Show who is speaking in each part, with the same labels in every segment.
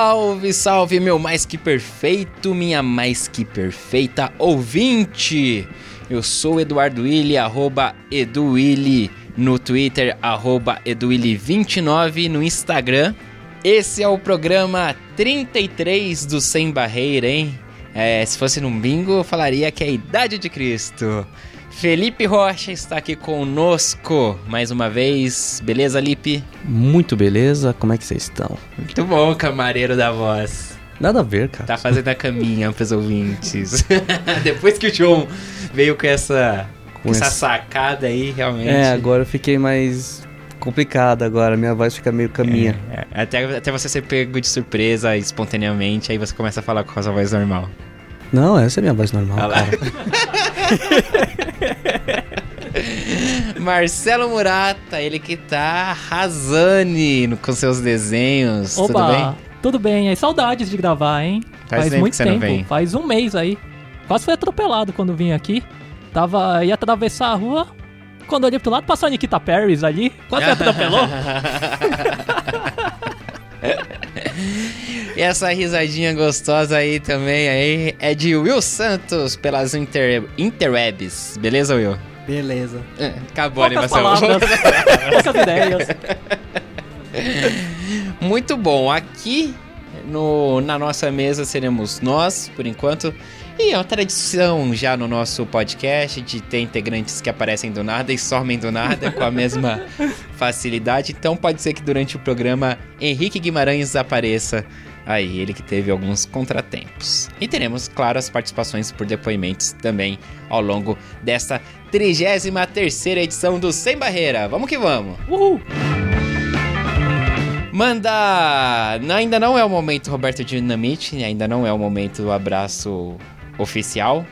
Speaker 1: Salve, salve, meu mais que perfeito, minha mais que perfeita ouvinte! Eu sou Eduardo Willi, arroba EduWilli no Twitter, arroba EduWilli29 no Instagram. Esse é o programa 33 do Sem Barreira, hein? É, se fosse num bingo, eu falaria que é a idade de Cristo. Felipe Rocha está aqui conosco mais uma vez. Beleza, Lipe?
Speaker 2: Muito beleza, como é que vocês estão?
Speaker 1: Muito bom, camareiro da voz.
Speaker 2: Nada a ver, cara.
Speaker 1: Tá fazendo a caminha pros ouvintes. Depois que o João veio com essa, com essa sacada aí, realmente.
Speaker 2: É, agora eu fiquei mais complicado agora, minha voz fica meio caminha.
Speaker 1: É, é. Até, até você ser pego de surpresa espontaneamente, aí você começa a falar com a sua voz normal.
Speaker 2: Não, essa é minha voz normal. Ah lá.
Speaker 1: Marcelo Murata, ele que tá arrasando com seus desenhos.
Speaker 3: Opa,
Speaker 1: tudo bem?
Speaker 3: Tudo bem. Aí saudades de gravar, hein?
Speaker 1: Faz, Faz muito tempo.
Speaker 3: Faz um mês aí. Quase foi atropelado quando vim aqui. Tava. ia atravessar a rua. Quando eu olhei pro lado, passou a Nikita Paris ali. Quase me atropelou.
Speaker 1: E essa risadinha gostosa aí também aí é de Will Santos pelas inter, interwebs. Beleza, Will?
Speaker 4: Beleza.
Speaker 1: É, acabou
Speaker 3: Poucas
Speaker 1: a animação.
Speaker 3: Poucas ideias.
Speaker 1: Muito bom. Aqui no, na nossa mesa seremos nós, por enquanto. E é uma tradição já no nosso podcast de ter integrantes que aparecem do nada e somem do nada com a mesma facilidade. Então pode ser que durante o programa Henrique Guimarães apareça aí, ele que teve alguns contratempos. E teremos, claro, as participações por depoimentos também ao longo desta 33 edição do Sem Barreira. Vamos que vamos!
Speaker 3: Uhul!
Speaker 1: Manda! Ainda não é o momento Roberto Dinamite, ainda não é o momento do abraço oficial,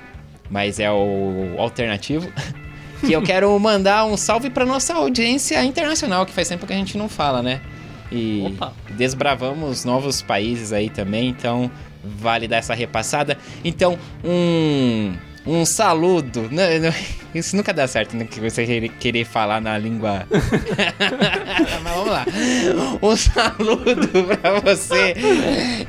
Speaker 1: mas é o alternativo. que eu quero mandar um salve para nossa audiência internacional, que faz tempo que a gente não fala, né? E Opa. desbravamos novos países aí também, então vale dar essa repassada. Então, um um saludo. Isso nunca dá certo, né? Que você querer falar na língua. Mas vamos lá. Um saludo pra você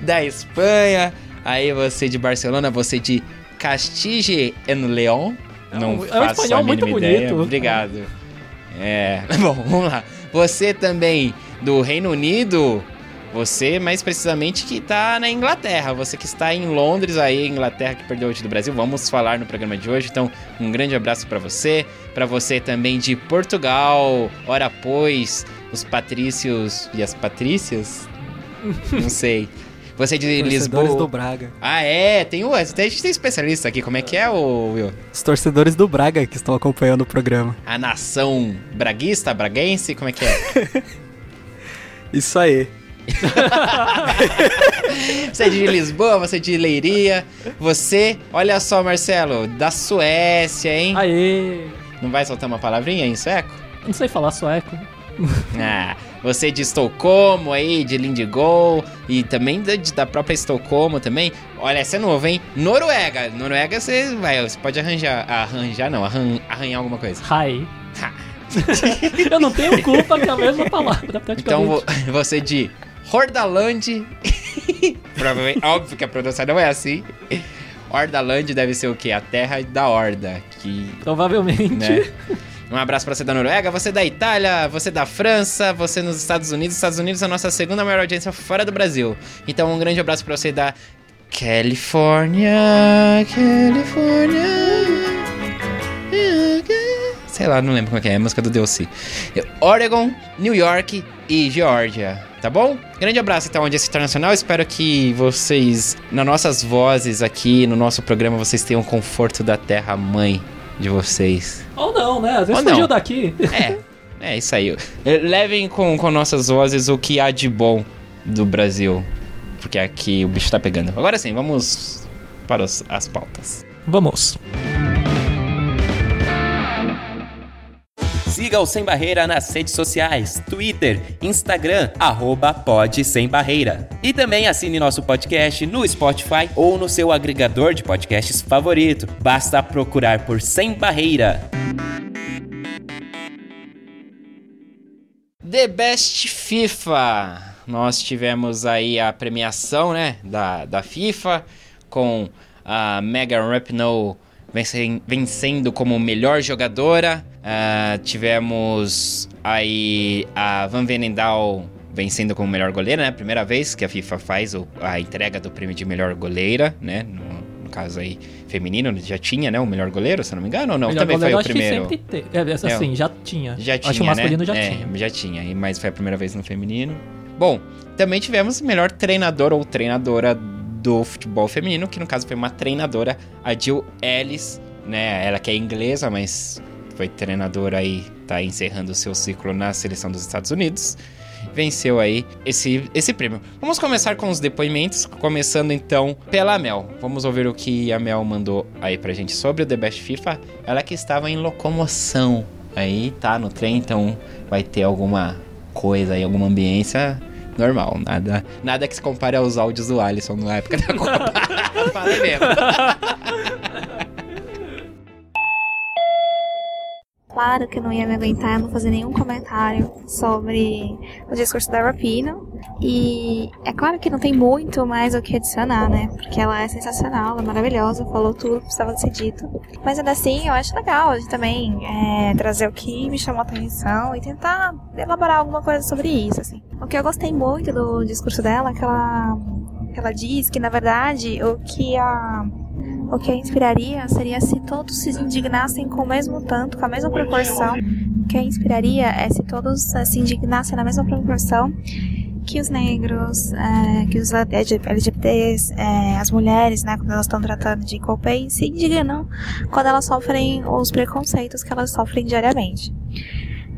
Speaker 1: da Espanha, Aí você de Barcelona, você de Castige en León.
Speaker 3: Não é um faço a mínima muito ideia. Bonito.
Speaker 1: Obrigado. É. Bom, vamos lá. Você também do Reino Unido. Você, mais precisamente, que está na Inglaterra. Você que está em Londres, aí, Inglaterra, que perdeu hoje do Brasil. Vamos falar no programa de hoje. Então, um grande abraço para você. Para você também de Portugal. Ora, pois, os patrícios e as patrícias? Não sei. Você é de Lisboa.
Speaker 4: do Braga.
Speaker 1: Ah, é? Tem o. A gente tem especialista aqui. Como é que é, o Will?
Speaker 4: Os torcedores do Braga que estão acompanhando o programa.
Speaker 1: A nação braguista, braguense, como é que é?
Speaker 4: Isso aí.
Speaker 1: você é de Lisboa, você é de Leiria. Você, olha só, Marcelo, da Suécia, hein?
Speaker 3: Aê!
Speaker 1: Não vai soltar uma palavrinha em sueco?
Speaker 3: Não sei falar sueco.
Speaker 1: ah, você de Estocolmo aí, de Lindigol e também da, da própria Estocolmo também. Olha, essa é novo, hein? Noruega. Noruega você vai, você pode arranjar, arranjar não, arran, arranhar alguma coisa.
Speaker 3: Hi. Eu não tenho culpa que é a mesma palavra,
Speaker 1: Então você de Hordaland. Provavelmente, óbvio que a pronúncia não é assim. Hordaland deve ser o quê? A terra da horda. Que,
Speaker 3: Provavelmente. Né?
Speaker 1: Um abraço para você da Noruega, você da Itália, você da França, você nos Estados Unidos. Estados Unidos é a nossa segunda maior audiência fora do Brasil. Então, um grande abraço para você da Califórnia, Califórnia. Sei lá, não lembro como é que é, é a música do DLC. Oregon, New York e Geórgia, tá bom? Grande abraço então, audiência internacional. Espero que vocês, nas nossas vozes aqui, no nosso programa, vocês tenham conforto da terra mãe de vocês.
Speaker 3: Ou não, né? Às vezes Ou fugiu não. daqui.
Speaker 1: É, é isso aí. Levem com, com nossas vozes o que há de bom do Brasil. porque aqui o bicho tá pegando. Agora sim, vamos para os- as pautas.
Speaker 3: Vamos.
Speaker 5: Siga o Sem Barreira nas redes sociais, Twitter, Instagram, arroba Pod Sem Barreira. E também assine nosso podcast no Spotify ou no seu agregador de podcasts favorito. Basta procurar por Sem Barreira.
Speaker 1: The Best FIFA. Nós tivemos aí a premiação, né, da, da FIFA com a Megan Rapinoe vencen- vencendo como melhor jogadora. Ah, tivemos aí a Van Venendal vencendo como melhor goleira, né? Primeira vez que a FIFA faz o- a entrega do prêmio de melhor goleira, né? No, no caso aí feminino, já tinha, né? O melhor goleiro, se não me engano, ou não?
Speaker 3: Melhor
Speaker 1: Também foi
Speaker 3: goleiro,
Speaker 1: o
Speaker 3: acho que
Speaker 1: primeiro.
Speaker 3: sempre te- é, assim, já tinha.
Speaker 1: Já
Speaker 3: Acho que
Speaker 1: tinha,
Speaker 3: o masculino
Speaker 1: né?
Speaker 3: já
Speaker 1: é,
Speaker 3: tinha.
Speaker 1: já tinha, mas foi a primeira vez no feminino. Bom, também tivemos melhor treinador ou treinadora do futebol feminino, que no caso foi uma treinadora, a Jill Ellis, né? Ela que é inglesa, mas foi treinadora aí, tá encerrando o seu ciclo na seleção dos Estados Unidos. Venceu aí esse, esse prêmio. Vamos começar com os depoimentos, começando então pela Mel. Vamos ouvir o que a Mel mandou aí pra gente sobre o The Best FIFA. Ela que estava em locomoção aí, tá no trem, então vai ter alguma coisa aí, alguma ambiência normal. Nada, nada que se compare aos áudios do Alisson na época da Copa. Falei mesmo.
Speaker 6: Claro que eu não ia me aguentar, eu não fazer nenhum comentário sobre o discurso da Rapino. E é claro que não tem muito mais o que adicionar, né? Porque ela é sensacional, ela é maravilhosa, falou tudo que precisava ser dito. Mas ainda assim, eu acho legal a gente também é, trazer o que me chamou a atenção e tentar elaborar alguma coisa sobre isso, assim. O que eu gostei muito do discurso dela é que ela, que ela diz que, na verdade, o que a o que a inspiraria seria se todos se indignassem com o mesmo tanto, com a mesma proporção. O que a inspiraria é se todos eh, se indignassem na mesma proporção que os negros, eh, que os LGBTs, eh, as mulheres, né, quando elas estão tratando de equal pay, se indignam quando elas sofrem os preconceitos que elas sofrem diariamente.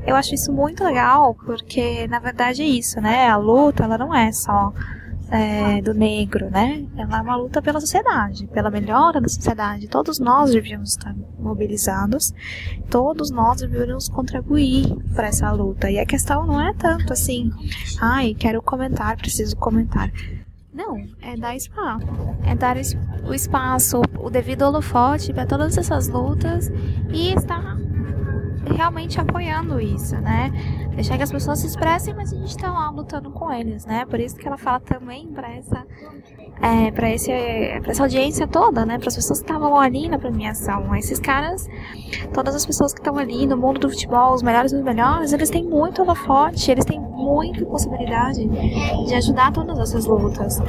Speaker 6: Eu acho isso muito legal, porque na verdade é isso, né? A luta, ela não é só é, do negro, né? Ela é uma luta pela sociedade, pela melhora da sociedade. Todos nós devíamos estar mobilizados, todos nós devíamos contribuir para essa luta. E a questão não é tanto assim, ai, quero comentar, preciso comentar. Não, é dar espaço. É dar o espaço, o devido holofote para todas essas lutas e estar realmente apoiando isso, né? Deixar que as pessoas se expressem, mas a gente tá lá lutando com eles, né? Por isso que ela fala também para essa é, para esse pra essa audiência toda, né? Para as pessoas que estavam ali na premiação. Esses caras, todas as pessoas que estão ali no mundo do futebol, os melhores dos melhores, eles têm muito holofote, eles têm muita possibilidade de ajudar todas essas lutas.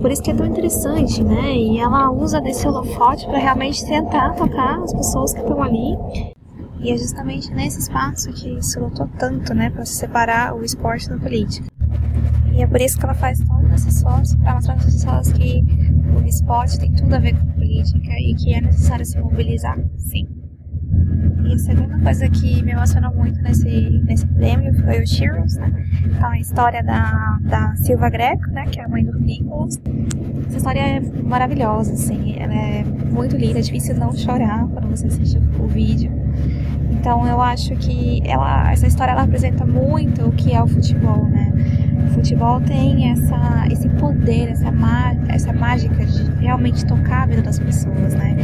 Speaker 6: Por isso que é tão interessante, né? E ela usa desse holofote para realmente tentar tocar as pessoas que estão ali e é justamente nesse espaço que se lutou tanto, né, para separar o esporte da política. E é por isso que ela faz todo esse esforço para mostrar para as pessoas que o esporte tem tudo a ver com política e que é necessário se mobilizar, sim. E a segunda coisa que me emocionou muito nesse, nesse prêmio foi o Cheers, né? Então, a história da, da Silva Greco, né, que é a mãe do Nicholas. Essa história é maravilhosa, assim, ela é muito linda, é difícil não chorar quando você assiste o vídeo. Então eu acho que ela, essa história ela apresenta muito o que é o futebol, né? O futebol tem essa, esse poder, essa, essa mágica de realmente tocar a vida das pessoas, né?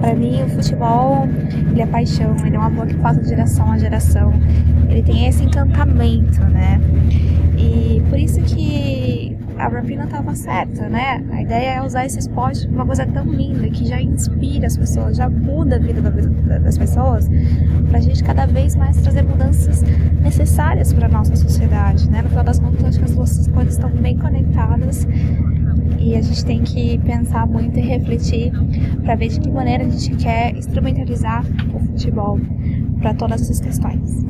Speaker 6: Para mim o futebol ele é paixão, ele é um amor que passa de geração a geração. Ele tem esse encantamento, né? E por isso que a Rapina estava certa, né? A ideia é usar esse esporte uma coisa tão linda que já inspira as pessoas, já muda a vida da- da- das pessoas, pra gente cada vez mais trazer mudanças necessárias para nossa sociedade, né? No final das contas, acho que as duas coisas estão bem conectadas e a gente tem que pensar muito e refletir para ver de que maneira a gente quer instrumentalizar o futebol para todas essas questões.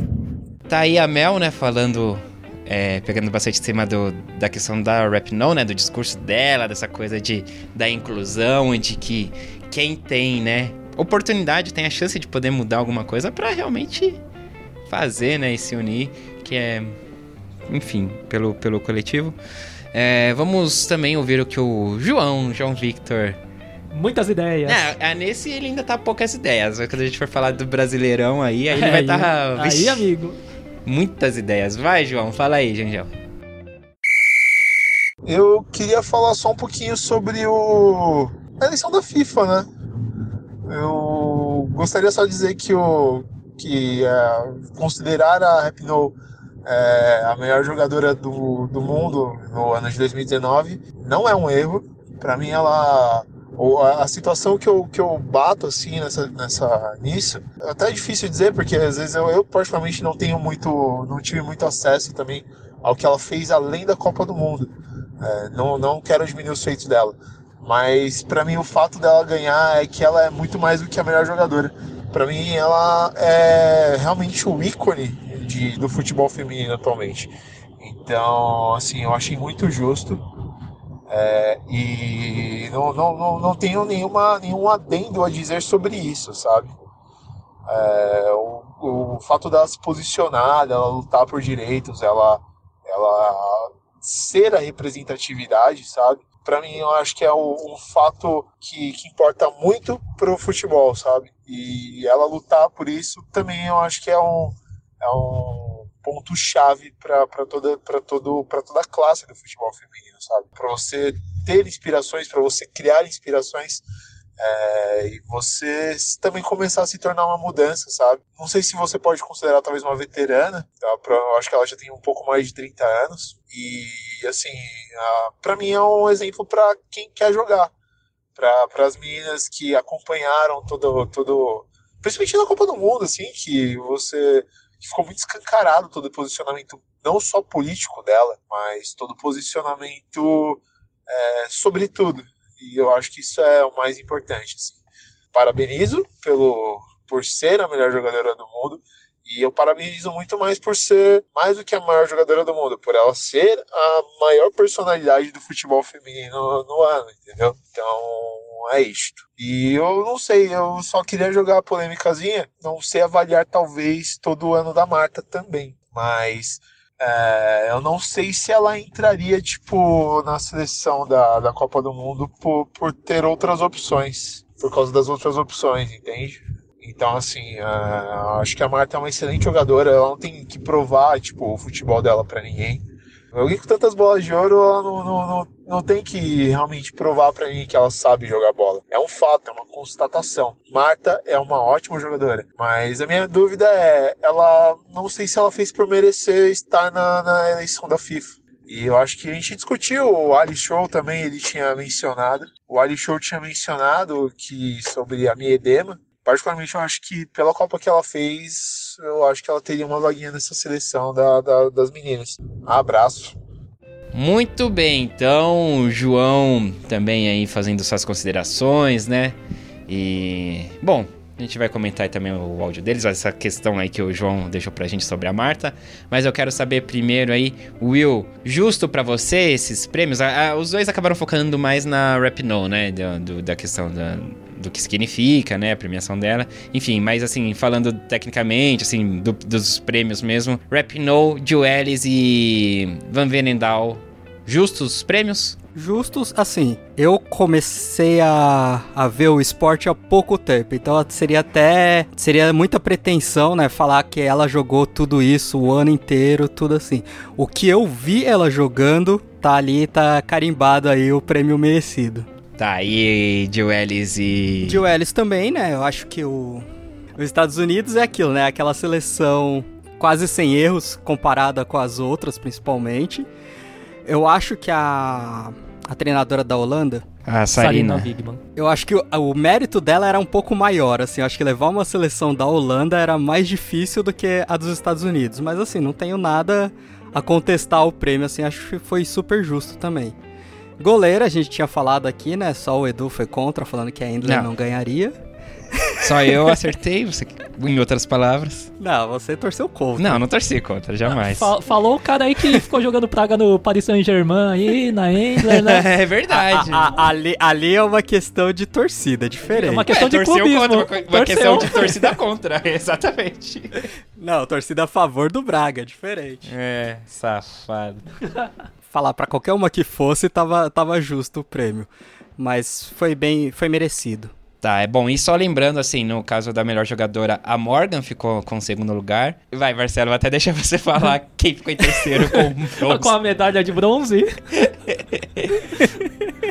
Speaker 1: Tá aí a Mel, né, falando, é, pegando bastante em cima do, da questão da Rap No, né, do discurso dela, dessa coisa de, da inclusão e de que quem tem, né, oportunidade, tem a chance de poder mudar alguma coisa pra realmente fazer, né, e se unir, que é, enfim, pelo, pelo coletivo. É, vamos também ouvir o que o João, João Victor.
Speaker 3: Muitas ideias.
Speaker 1: É, é, nesse ele ainda tá poucas ideias. Quando a gente for falar do Brasileirão aí, aí ele vai estar. Tá,
Speaker 3: aí, amigo.
Speaker 1: Muitas ideias. Vai, João, fala aí, Jangel.
Speaker 7: Eu queria falar só um pouquinho sobre o... a eleição da FIFA, né? Eu gostaria só de dizer que, o... que é, considerar a Rapinoe é, a melhor jogadora do, do mundo no ano de 2019 não é um erro. Para mim, ela ou a, a situação que eu, que eu bato assim nessa, nessa nisso é até difícil dizer porque às vezes eu, eu particularmente não tenho muito não tive muito acesso também ao que ela fez além da Copa do Mundo. É, não, não quero diminuir os feitos dela. Mas para mim o fato dela ganhar é que ela é muito mais do que a melhor jogadora. Para mim ela é realmente o ícone de, do futebol feminino atualmente. Então assim eu achei muito justo é, e não, não, não, não tenho nenhuma, nenhum adendo a dizer sobre isso, sabe? É, o, o fato dela se posicionar, dela lutar por direitos, ela, ela ser a representatividade, sabe? Para mim, eu acho que é um, fato que, que importa muito pro futebol, sabe? E ela lutar por isso também eu acho que é um, é um ponto chave para toda para todo toda a classe do futebol feminino, sabe? Para você ter inspirações, para você criar inspirações é, e você também começar a se tornar uma mudança, sabe? Não sei se você pode considerar talvez uma veterana, tá? eu acho que ela já tem um pouco mais de 30 anos e assim, para mim é um exemplo para quem quer jogar, para as meninas que acompanharam todo todo principalmente na Copa do Mundo, assim, que você que ficou muito escancarado todo o posicionamento, não só político dela, mas todo posicionamento é, sobre tudo. E eu acho que isso é o mais importante. Assim. Parabenizo pelo, por ser a melhor jogadora do mundo. E eu parabenizo muito mais por ser mais do que a maior jogadora do mundo, por ela ser a maior personalidade do futebol feminino no ano, entendeu? Então é isto. E eu não sei, eu só queria jogar a polêmicazinha, não sei avaliar talvez todo o ano da Marta também, mas é, eu não sei se ela entraria, tipo, na seleção da, da Copa do Mundo por, por ter outras opções, por causa das outras opções, entende? Então, assim, uh, acho que a Marta é uma excelente jogadora. Ela não tem que provar, tipo, o futebol dela para ninguém. Alguém com tantas bolas de ouro, ela não, não, não, não tem que realmente provar para ninguém que ela sabe jogar bola. É um fato, é uma constatação. Marta é uma ótima jogadora, mas a minha dúvida é, ela não sei se ela fez por merecer estar na, na eleição da FIFA. E eu acho que a gente discutiu, o Ali Show também ele tinha mencionado. O Ali Show tinha mencionado que sobre a Miedema, particularmente eu acho que pela Copa que ela fez, eu acho que ela teria uma vaguinha nessa seleção da, da, das meninas. Abraço.
Speaker 1: Muito bem, então, João também aí fazendo suas considerações, né? E, bom, a gente vai comentar também o áudio deles, essa questão aí que o João deixou pra gente sobre a Marta. Mas eu quero saber primeiro aí, Will, justo para você esses prêmios? Os dois acabaram focando mais na Rap No, né? Do, do, da questão da, do que significa, né, a premiação dela. Enfim, mas assim, falando tecnicamente, assim, do, dos prêmios mesmo, Rap No, Joelis e Van Venendal, justos prêmios?
Speaker 4: Justos, assim, eu comecei a, a ver o esporte há pouco tempo, então seria até, seria muita pretensão, né, falar que ela jogou tudo isso o ano inteiro, tudo assim. O que eu vi ela jogando, tá ali, tá carimbado aí o prêmio merecido.
Speaker 1: Tá, aí Joelis e.
Speaker 4: Joelis também, né? Eu acho que o. Os Estados Unidos é aquilo, né? Aquela seleção quase sem erros comparada com as outras, principalmente. Eu acho que a. A treinadora da Holanda.
Speaker 1: A Sarina.
Speaker 3: Wigman.
Speaker 4: Eu acho que o, o, mérito dela era um pouco maior, assim. Eu acho que levar uma seleção da Holanda era mais difícil do que a dos Estados Unidos. Mas, assim, não tenho nada a contestar o prêmio, assim. Acho que foi super justo também. Goleira, a gente tinha falado aqui, né? Só o Edu foi contra, falando que a Endler não, não ganharia.
Speaker 1: Só eu acertei, você, em outras palavras.
Speaker 4: Não, você torceu contra.
Speaker 1: Não, não torci contra, jamais.
Speaker 3: Fal falou o cara aí que ficou jogando praga no Paris Saint-Germain aí, na Endler, né?
Speaker 1: é verdade.
Speaker 4: A, a, ali, ali é uma questão de torcida, diferente. É
Speaker 3: uma questão é, de clubismo.
Speaker 1: Contra, uma, uma questão de torcida contra, exatamente.
Speaker 4: Não, torcida a favor do Braga, diferente.
Speaker 1: É, safado.
Speaker 4: falar pra qualquer uma que fosse, tava, tava justo o prêmio. Mas foi bem, foi merecido.
Speaker 1: Tá, é bom. E só lembrando, assim, no caso da melhor jogadora, a Morgan ficou com o segundo lugar. Vai, Marcelo, até deixa você falar quem ficou em terceiro com bronze.
Speaker 3: Com a medalha de bronze.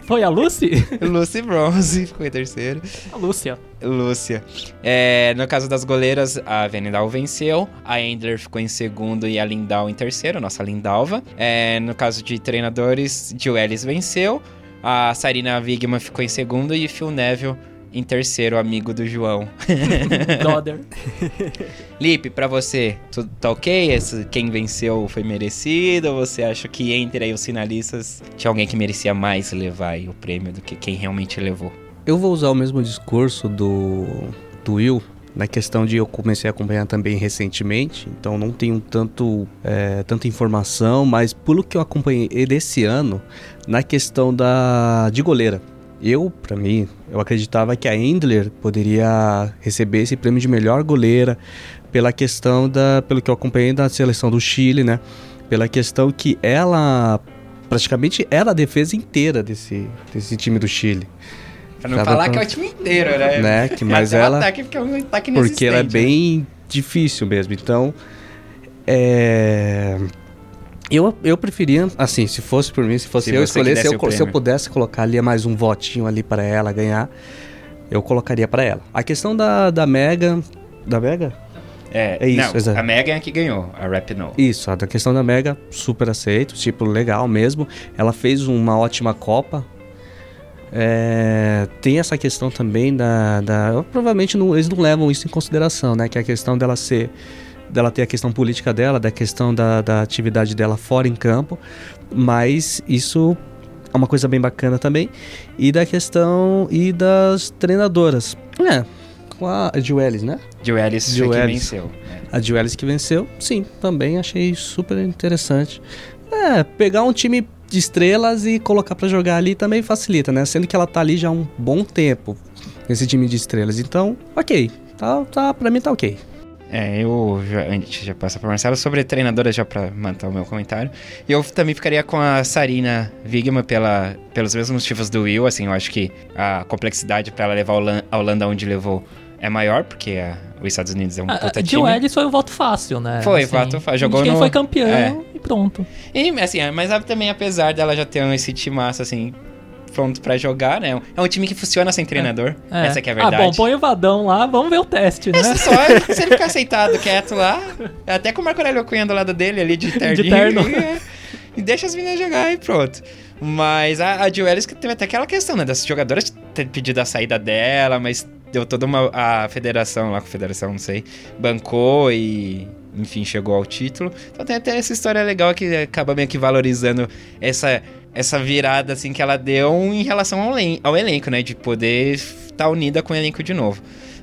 Speaker 3: Foi a Lucy?
Speaker 1: Lucy Bronze ficou em terceiro.
Speaker 3: A Lúcia.
Speaker 1: Lúcia. É, no caso das goleiras, a Venedal venceu, a Endler ficou em segundo e a Lindau em terceiro, nossa Lindalva. É, no caso de treinadores, Jill Ellis venceu, a Sarina Wigman ficou em segundo e Phil Neville em terceiro, amigo do João.
Speaker 3: Brother.
Speaker 1: Lipe, pra você, tudo tá ok? Esse, quem venceu foi merecido? Ou você acha que entre aí os finalistas tinha alguém que merecia mais levar aí o prêmio do que quem realmente levou?
Speaker 2: Eu vou usar o mesmo discurso do, do Will na questão de eu comecei a acompanhar também recentemente, então não tenho tanto é, tanta informação, mas pelo que eu acompanhei desse ano, na questão da de goleira, eu, para mim, eu acreditava que a Endler poderia receber esse prêmio de melhor goleira pela questão da, pelo que eu acompanhei da seleção do Chile, né? Pela questão que ela praticamente era a defesa inteira desse, desse time do Chile.
Speaker 1: Pra não
Speaker 2: Cada
Speaker 1: falar
Speaker 2: pan-
Speaker 1: que é o time inteiro, né?
Speaker 2: Né, que- mas ela-
Speaker 1: ataque, porque é um ataque
Speaker 2: Porque ela é
Speaker 1: né?
Speaker 2: bem difícil mesmo. Então, é... Eu, eu preferia, assim, se fosse por mim, se fosse
Speaker 1: Se
Speaker 2: eu
Speaker 1: que desse
Speaker 2: eu, se eu pudesse colocar ali mais um votinho ali para ela ganhar, eu colocaria para ela. A questão da, da Mega. Da Mega?
Speaker 1: É,
Speaker 2: É isso,
Speaker 1: não, a Megan é que ganhou, a Rap No.
Speaker 2: Isso, a questão da Mega, super aceito, tipo, legal mesmo. Ela fez uma ótima Copa. É, tem essa questão também da. da provavelmente não- eles não levam isso em consideração, né? Que é a questão dela ser. Dela ter a questão política dela, da questão da, da atividade dela fora em campo. Mas isso é uma coisa bem bacana também. E da questão. E das treinadoras. É, com a Jill Ellis, né?
Speaker 1: Quem
Speaker 2: Ellis.
Speaker 1: venceu. né?
Speaker 2: A Jill Ellis que venceu, sim, também achei super interessante. É, pegar um time de estrelas e colocar pra jogar ali também facilita, né? Sendo que ela tá ali já há um bom tempo, nesse time de estrelas. Então, ok. Tá, tá, pra mim tá ok.
Speaker 1: É, eu já, antes já passa para Marcelo sobre treinadora já para manter o meu comentário. E eu também ficaria com a Sarina Wigman pela, pelos mesmos motivos do Will, assim, eu acho que a complexidade para ela levar a Holan- a Holanda onde levou é maior, porque a- os Estados Unidos é um
Speaker 3: A,
Speaker 1: puta
Speaker 3: a Jill
Speaker 1: time.
Speaker 3: Ellis foi um voto fácil, né?
Speaker 1: Foi, voto fácil. Jogou
Speaker 3: Quem
Speaker 1: no-
Speaker 3: foi campeão
Speaker 1: é.
Speaker 3: e pronto.
Speaker 1: E, assim, é, mas também apesar dela já ter esse timaço, assim, pronto pra jogar, né? É um time que funciona sem treinador.
Speaker 3: É.
Speaker 1: Essa que é a verdade.
Speaker 3: Ah, bom, põe o Vadão lá, vamos ver o teste, né?
Speaker 1: Essa só, se ele ficar sentado quieto lá, até com o Marco Aurélio Cunha do lado dele ali de terninho.
Speaker 3: terno.
Speaker 1: E, é, e deixa as meninas jogar e pronto. Mas a, a Jill Ellis que teve até aquela questão, né? Das jogadoras ter pedido a saída dela, mas deu toda uma... A federação lá, a federação, não sei, bancou e... Enfim, chegou ao título. Então tem até essa história legal que acaba meio que valorizando essa, essa virada, assim, que ela deu em relação ao, ao elenco, né? De poder estar unida com o elenco de novo.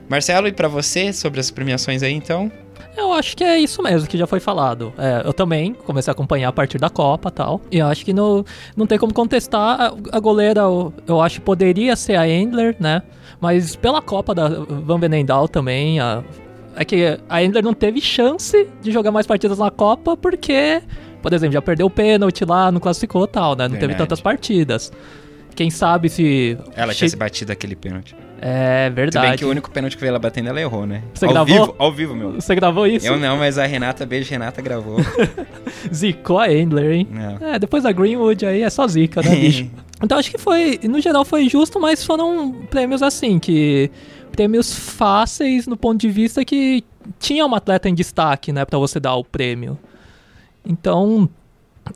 Speaker 1: Marcelo, e pra você, sobre as premiações aí, então?
Speaker 3: Eu acho que é isso mesmo que já foi falado. É, eu também comecei a acompanhar a partir da Copa tal. E acho que não, não tem como contestar. A, a goleira, eu, eu acho que poderia ser a Endler, né? Mas pela Copa da Van Venendal também, a- é que a Endler não teve chance de jogar mais partidas na Copa porque, por exemplo, já perdeu o pênalti lá, não classificou tal, né? Não teve
Speaker 1: Verdade.
Speaker 3: tantas partidas. Quem sabe se.
Speaker 1: Ela
Speaker 3: che-
Speaker 1: tinha se batido aquele pênalti.
Speaker 3: É
Speaker 1: Tudo bem
Speaker 3: verdade.
Speaker 1: que o único pênalti que veio ela batendo, ela errou, né?
Speaker 3: Você
Speaker 1: ao
Speaker 3: gravou?
Speaker 1: Vivo, ao vivo, meu.
Speaker 3: Você gravou isso?
Speaker 1: Eu não, mas a Renata, beijo, Renata gravou.
Speaker 3: Zicou a Endler, hein?
Speaker 1: não.
Speaker 3: É, depois da Greenwood aí é só zica, né, bicho? Então acho que foi, no geral foi justo, mas foram prêmios assim, que. Prêmios fáceis no ponto de vista que tinha uma atleta em destaque, né, pra você dar o prêmio. Então,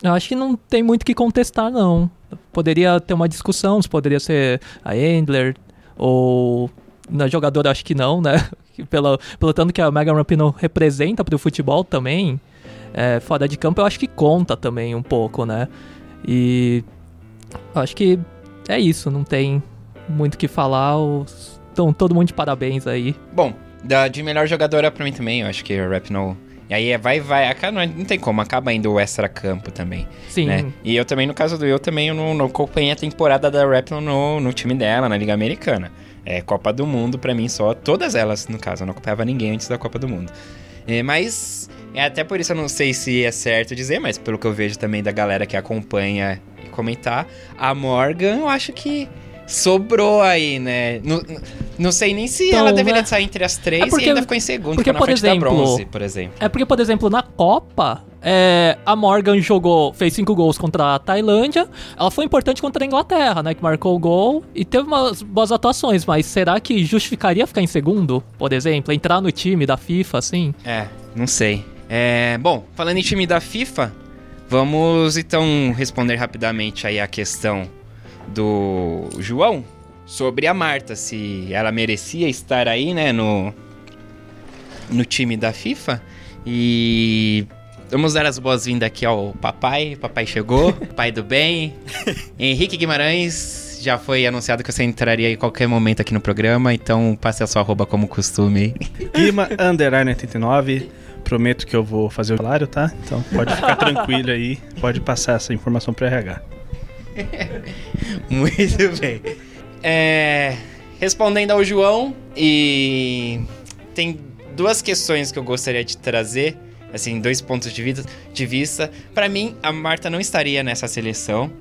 Speaker 3: eu acho que não tem muito o que contestar, não. Poderia ter uma discussão, se poderia ser a Endler, ou. Na jogadora, acho que não, né? Pelo, pelo tanto que a Megan Rapinoe representa pro futebol também, é, fora de campo, eu acho que conta também um pouco, né? E acho que é isso, não tem muito o que falar. Os, então, todo mundo de parabéns aí.
Speaker 1: Bom, da, de melhor jogadora pra mim também, eu acho que a Rapinoe... E aí é vai, vai, não, não tem como, acaba indo o extra-campo também,
Speaker 3: Sim,
Speaker 1: né? E eu também, no caso do eu, também eu não, não acompanhei a temporada da Rapinoe no, no time dela, na Liga Americana. É Copa do Mundo pra mim só, todas elas, no caso, eu não acompanhava ninguém antes da Copa do Mundo. É, mas é até por isso eu não sei se é certo dizer, mas pelo que eu vejo também da galera que acompanha e comentar, a Morgan eu acho que sobrou aí, né? Não, não sei nem se
Speaker 3: Então,
Speaker 1: ela deveria
Speaker 3: né?
Speaker 1: sair entre as três
Speaker 3: É porque-
Speaker 1: e ainda ficou em segundo,
Speaker 3: porque,
Speaker 1: na
Speaker 3: por exemplo,
Speaker 1: da bronze, por exemplo.
Speaker 3: É porque, por exemplo, na Copa, é, a Morgan jogou, fez cinco gols contra a Tailândia. Ela foi importante contra a Inglaterra, né? Que marcou o gol e teve umas boas atuações. Mas será que justificaria ficar em segundo, por exemplo? Entrar no time da FIFA, assim?
Speaker 1: É, não sei. É, bom, falando em time da FIFA, vamos então responder rapidamente aí a questão do João sobre a Marta, se ela merecia estar aí, né, no, no time da FIFA. E vamos dar as boas-vindas aqui ao papai. Papai chegou, pai do bem. Henrique Guimarães, já foi anunciado que você entraria em qualquer momento aqui no programa, então passe a sua arroba como costume.
Speaker 8: Guima Underline 89. Prometo que eu vou fazer o salário, tá? Então pode ficar tranquilo aí. Pode passar essa informação pro RH.
Speaker 1: Muito bem. É, respondendo ao João, e tem duas questões que eu gostaria de trazer, assim, dois pontos de, vida, de vista. Para mim, a Marta não estaria nessa seleção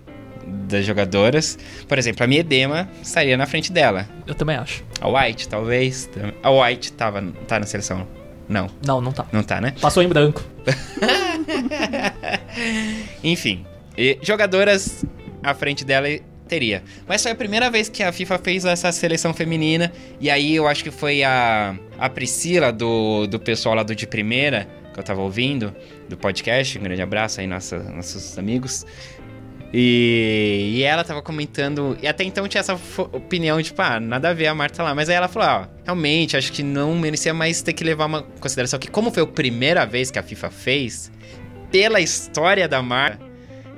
Speaker 1: das jogadoras. Por exemplo, a Miedema estaria na frente dela.
Speaker 3: Eu também acho.
Speaker 1: A White, talvez. A White tava, tá na seleção. Não,
Speaker 3: Não, não tá.
Speaker 1: não tá, né?
Speaker 3: Passou em branco.
Speaker 1: Enfim, e jogadoras à frente dela teria. Mas foi a primeira vez que a FIFA fez essa seleção feminina. E aí eu acho que foi a, a Priscila do, do pessoal lá do De Primeira, que eu tava ouvindo, do podcast. Um grande abraço aí, nossa, nossos amigos. E, e ela tava comentando. E até então tinha essa opinião, tipo, ah, nada a ver a Marta lá. Mas aí ela falou, ah, realmente, acho que não merecia mais ter que levar uma consideração que, como foi a primeira vez que a FIFA fez, pela história da Marta,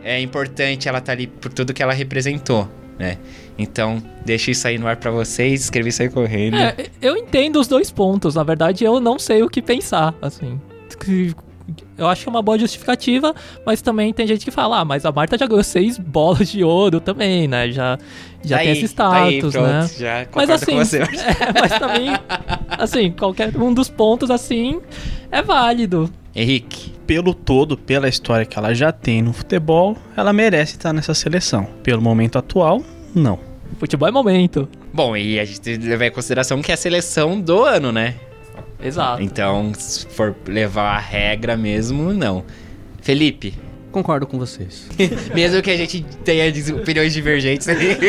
Speaker 1: é importante ela estar ali por tudo que ela representou, né? Então, deixa isso aí no ar pra vocês, escrevi isso aí correndo.
Speaker 3: É, eu entendo os dois pontos. Na verdade, eu não sei o que pensar, assim. Eu acho que é uma boa justificativa, mas também tem gente que fala, ah, mas a Marta já ganhou seis bolas de ouro também, né? Já, já
Speaker 1: Tá
Speaker 3: tem
Speaker 1: aí,
Speaker 3: esse
Speaker 1: tá aí,
Speaker 3: status,
Speaker 1: pronto,
Speaker 3: né?
Speaker 1: Já
Speaker 3: Mas assim,
Speaker 1: com você.
Speaker 3: é, mas também, assim, qualquer um dos pontos, assim, é válido.
Speaker 1: Henrique,
Speaker 8: Pelo todo, pela história que ela já tem no futebol, ela merece estar nessa seleção. Pelo momento atual, não.
Speaker 3: Futebol é momento.
Speaker 1: bom, e a gente tem que levar em consideração que é a seleção do ano, né?
Speaker 3: Exato.
Speaker 1: Então, se for levar a regra mesmo, não. Felipe,
Speaker 2: Concordo com vocês.
Speaker 1: mesmo que a gente tenha opiniões divergentes aí.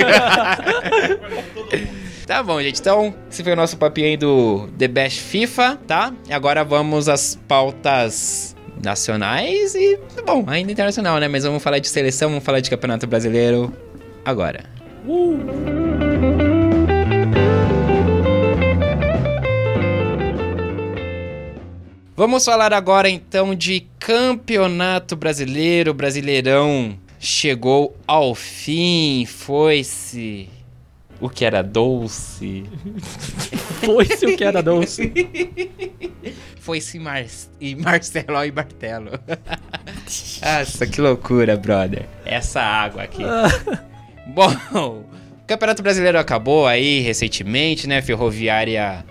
Speaker 1: Tá bom, gente. Então, esse foi o nosso papinho aí do The Best FIFA, tá? Agora vamos às pautas nacionais e, bom, ainda internacional, né? Mas vamos falar de seleção, vamos falar de Campeonato Brasileiro agora. Vamos falar agora então de Campeonato Brasileiro. Brasileirão chegou ao fim, foi-se o que era doce.
Speaker 3: Foi-se o que era doce.
Speaker 1: Foi-se Mar e Marcelo e Martelo. Nossa, que loucura, brother. Essa água aqui. Bom, o Campeonato Brasileiro acabou aí recentemente, né? Ferroviária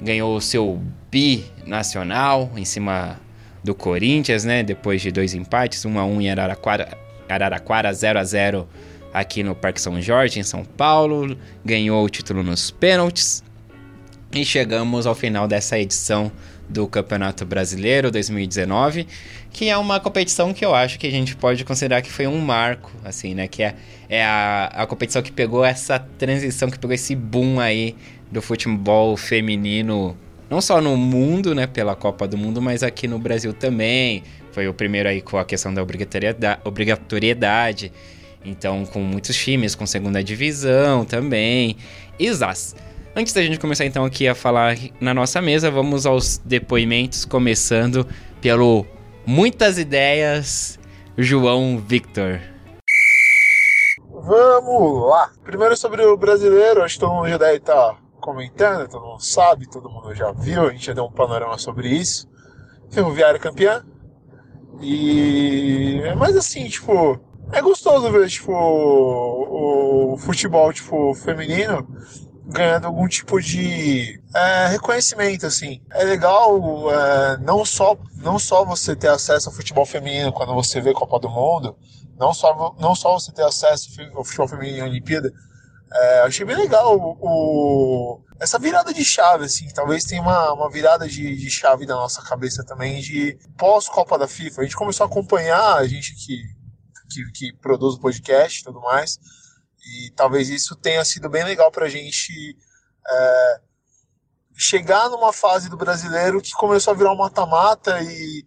Speaker 1: ganhou o seu bi nacional em cima do Corinthians, né? Depois de dois empates, 1 a 1 em Araraquara, Araraquara 0 a 0 aqui no Parque São Jorge, em São Paulo. Ganhou o título nos pênaltis. E chegamos ao final dessa edição do Campeonato Brasileiro 2019, que é uma competição que eu acho que a gente pode considerar que foi um marco, assim, né? Que é, é a, a competição que pegou essa transição, que pegou esse boom aí do futebol feminino, não só no mundo, né? Pela Copa do Mundo, mas aqui no Brasil também. Foi o primeiro aí com a questão da obrigatoriedade. obrigatoriedade. Então, com muitos times, com segunda divisão também. Isas. Antes da gente começar então aqui a falar na nossa mesa, vamos aos depoimentos, começando pelo Muitas Ideias, João Victor.
Speaker 7: Vamos lá. Primeiro sobre o brasileiro, acho que todo mundo já deve estar comentando, todo mundo sabe, todo mundo já viu, a gente já deu um panorama sobre isso. Ferroviária campeã. E. Mas assim, tipo. É gostoso ver, tipo, o, o futebol, tipo, feminino ganhando algum tipo de é, reconhecimento, assim. É legal é, não, só, não só você ter acesso ao futebol feminino quando você vê Copa do Mundo, não só, não só você ter acesso ao futebol feminino em Olimpíada, é, achei bem legal o, o, essa virada de chave, assim. Talvez tenha uma, uma virada de, de chave na nossa cabeça também de pós-Copa da FIFA. A gente começou a acompanhar, a gente que, que, que produz o podcast e tudo mais, e talvez isso tenha sido bem legal pra gente é, chegar numa fase do brasileiro que começou a virar um mata-mata e,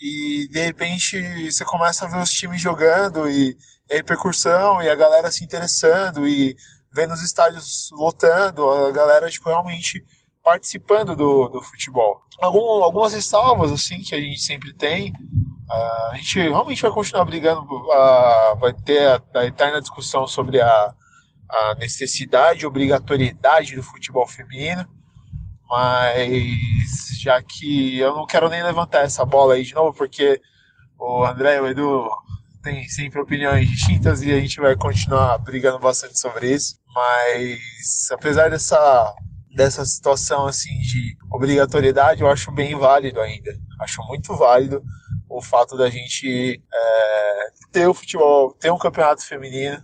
Speaker 7: e de repente você começa a ver os times jogando e, e a repercussão e a galera se interessando e vendo os estádios lotando, a galera tipo, realmente participando do, do futebol. Algum, algumas ressalvas assim que a gente sempre tem. Uh, a gente realmente vai continuar brigando, uh, vai ter a, a, eterna discussão sobre a, a necessidade obrigatoriedade do futebol feminino, mas já que eu não quero nem levantar essa bola aí de novo, porque o André e o Edu tem sempre opiniões distintas e a gente vai continuar brigando bastante sobre isso. Mas apesar dessa dessa situação assim de obrigatoriedade, eu acho bem válido ainda. Acho muito válido o fato da gente é, ter o futebol, ter um campeonato feminino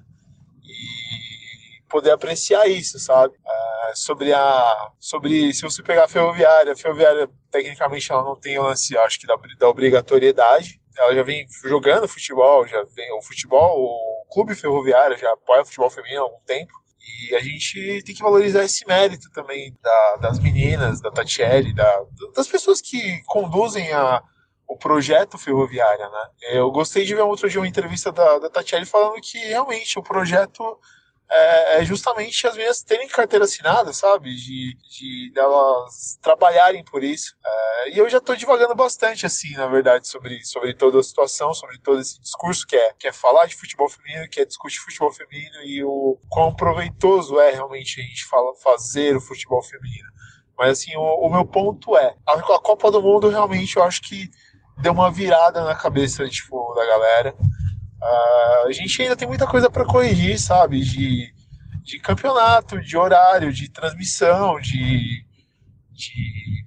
Speaker 7: e poder apreciar isso, sabe? É, sobre a sobre se você pegar a ferroviária, a ferroviária tecnicamente ela não tem o lance, acho que da, da obrigatoriedade. Ela já vem jogando futebol, já vem o futebol, o clube ferroviário já apoia o futebol feminino há algum tempo. E a gente tem que valorizar esse mérito também da, das meninas, da Tatiele, da, das pessoas que conduzem a, o projeto ferroviário, né? Eu gostei de ver outro dia uma entrevista da, da Tatiele falando que realmente o projeto é, justamente as meninas terem carteira assinada, sabe? De, de elas trabalharem por isso. É, e eu já estou divagando bastante, assim, na verdade, sobre, sobre toda a situação, sobre todo esse discurso que é, que é falar de futebol feminino, que é discutir futebol feminino e o quão proveitoso é realmente a gente fala, fazer o futebol feminino. Mas, assim, o, o meu ponto é, a, a Copa do Mundo realmente eu acho que deu uma virada na cabeça, tipo, da galera. Uh, a gente ainda tem muita coisa para corrigir, sabe? De, de campeonato, de horário, de transmissão, de, de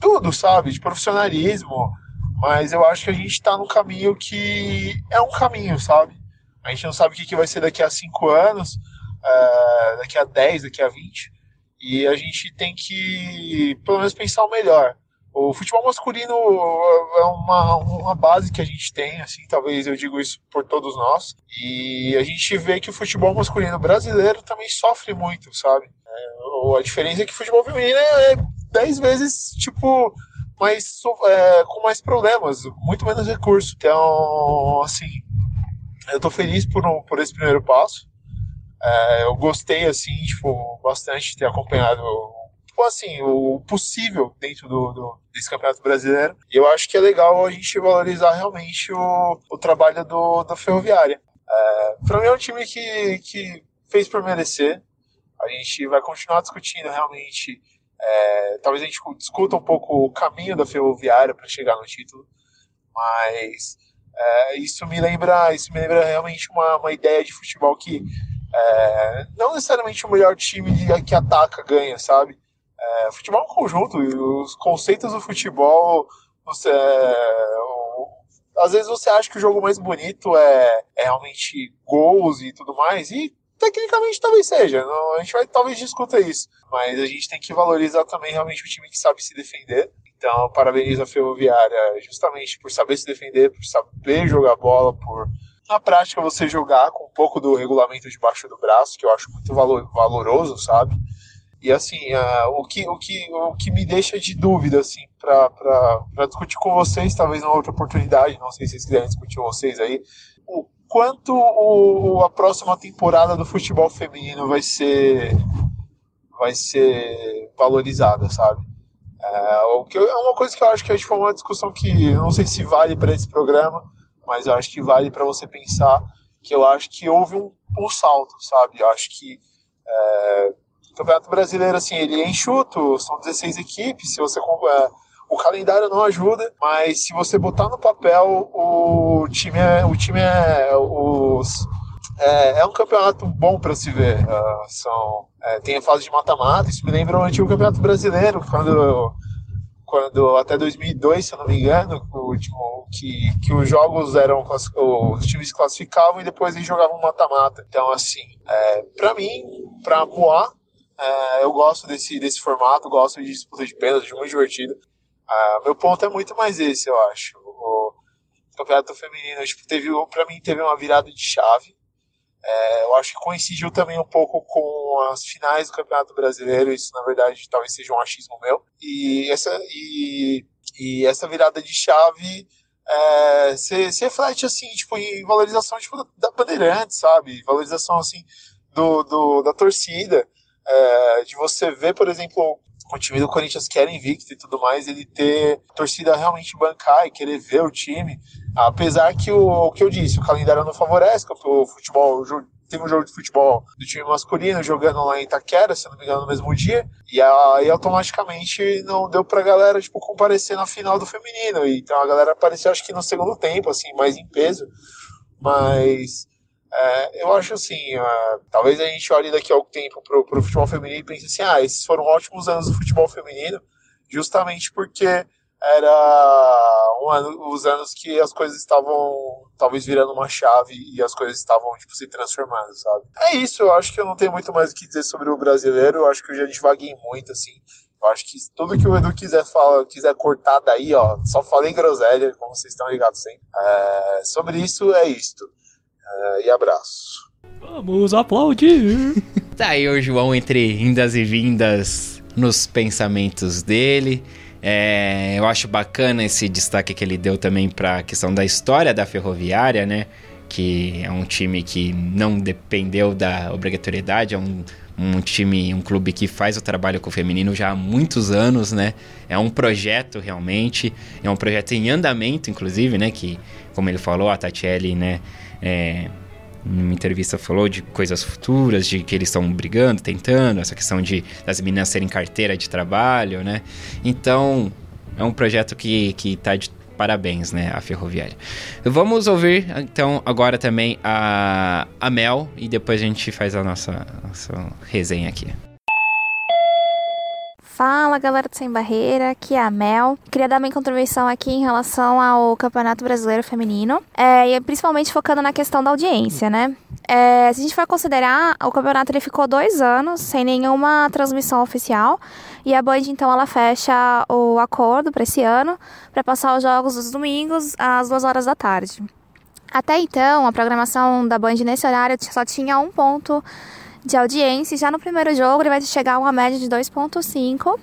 Speaker 7: tudo, sabe? De profissionalismo. Mas eu acho que a gente está no caminho que é um caminho, sabe? A gente não sabe o que, que vai ser daqui a cinco anos, uh, daqui a 10, daqui a 20. E a gente tem que, pelo menos, pensar o melhor. O futebol masculino é uma, uma base que a gente tem, assim, talvez eu digo isso por todos nós. E a gente vê que o futebol masculino brasileiro também sofre muito, sabe? É, a diferença é que o futebol feminino é dez vezes, tipo, mais, é, com mais problemas, muito menos recurso. Então, assim, eu tô feliz por, por esse primeiro passo. É, eu gostei, assim, tipo, bastante de ter acompanhado assim, o possível dentro do, do, desse Campeonato Brasileiro. E eu acho que é legal a gente valorizar realmente o, o trabalho do, da Ferroviária. É, para mim é um time que, que fez por merecer. A gente vai continuar discutindo realmente. É, talvez a gente discuta um pouco o caminho da Ferroviária para chegar no título, mas é, isso me lembra, isso me lembra realmente uma, uma ideia de futebol que é, não necessariamente o melhor time que ataca ganha, sabe? É, futebol é um conjunto, os conceitos do futebol, você, é, às vezes você acha que o jogo mais bonito é, é, realmente gols e tudo mais, e tecnicamente talvez seja, não, a gente vai talvez discuta isso, mas a gente tem que valorizar também realmente o time que sabe se defender. Então, parabenizo a Ferroviária justamente por saber se defender, por saber jogar bola, por na prática você jogar com um pouco do regulamento debaixo do braço, que eu acho muito valor, valoroso, sabe? E assim, uh, o, que, o, que, o que me deixa de dúvida, assim, para discutir com vocês, talvez numa outra oportunidade, não sei se vocês quiserem discutir com vocês aí, o quanto o, a próxima temporada do futebol feminino vai ser vai ser valorizada, sabe? É, o que é uma coisa que eu acho que foi uma discussão que eu não sei se vale para esse programa, mas eu acho que vale para você pensar que eu acho que houve um, um salto, sabe? Eu acho que é, Campeonato Brasileiro, assim, ele é enxuto, são 16 equipes, se você é, o calendário não ajuda, mas se você botar no papel, o time é, o time é os é, é um campeonato bom para se ver. Uh, são, é, tem a fase de mata-mata, isso me lembra o antigo campeonato brasileiro, quando, quando até 2002, se eu não me engano, o que, que os jogos eram, os times classificavam e depois eles jogavam mata-mata. Então, assim, é, para mim, para Moá, é, eu gosto desse, desse formato, gosto de disputa de pênalti, muito divertido. Uh, meu ponto é muito mais esse, eu acho. O campeonato feminino, tipo, teve, para mim, teve uma virada de chave. É, eu acho que coincidiu também um pouco com as finais do Campeonato Brasileiro. Isso, na verdade, talvez seja um achismo meu. E essa, e, e essa virada de chave é, se, se, reflete assim, tipo, em valorização tipo, da, Bandeirantes, sabe? Valorização assim do, do da torcida. É, de você ver, por exemplo, o time do Corinthians que era invicto e tudo mais, ele ter torcida realmente bancar e querer ver o time. Apesar que o, o que eu disse, o calendário não favorece, o futebol, tem um jogo de futebol do time masculino jogando lá em Itaquera, se não me engano, no mesmo dia, e aí automaticamente não deu pra galera, tipo, comparecer na final do feminino, então a galera apareceu, acho que no segundo tempo, assim, mais em peso, mas é, eu acho assim, é, talvez a gente olhe daqui a algum tempo pro, pro futebol feminino e pense assim, ah, esses foram ótimos anos do futebol feminino, justamente porque era um ano, os anos que as coisas estavam talvez virando uma chave e as coisas estavam tipo, se transformando, sabe? É isso, eu acho que eu não tenho muito mais o que dizer sobre o brasileiro, eu acho que eu já divaguei muito, assim. Eu acho que tudo que o Edu quiser falar, quiser cortar daí, ó, só falei groselha, como vocês estão ligados sempre. É, sobre isso é isto. É, e abraço.
Speaker 3: Vamos aplaudir!
Speaker 1: tá aí o João entre indas e vindas nos pensamentos dele. É, eu acho bacana esse destaque que ele deu também para a questão da história da ferroviária, né? Que é um time que não dependeu da obrigatoriedade, é um, um time, um clube que faz o trabalho com o feminino já há muitos anos, né? É um projeto realmente, é um projeto em andamento, inclusive, né? Que, como ele falou, a Tatiele, né? É, numa entrevista falou de coisas futuras, de que eles estão brigando, tentando, essa questão de das meninas serem carteira de trabalho, né? Então, é um projeto que, que tá de parabéns, né, a Ferroviária. Vamos ouvir, então, agora também a, a Mel e depois a gente faz a nossa, nossa resenha aqui.
Speaker 6: Fala galera do Sem Barreira, aqui é a Mel. Queria dar minha contribuição aqui em relação ao Campeonato Brasileiro Feminino, é, e principalmente focando na questão da audiência, né? É, se a gente for considerar, o campeonato ele ficou dois anos sem nenhuma transmissão oficial, e a Band então ela fecha o acordo para esse ano, para passar os jogos dos domingos às duas horas da tarde. Até então, a programação da Band nesse horário só tinha um ponto de audiência. Já no primeiro jogo ele vai chegar a uma média de 2,5,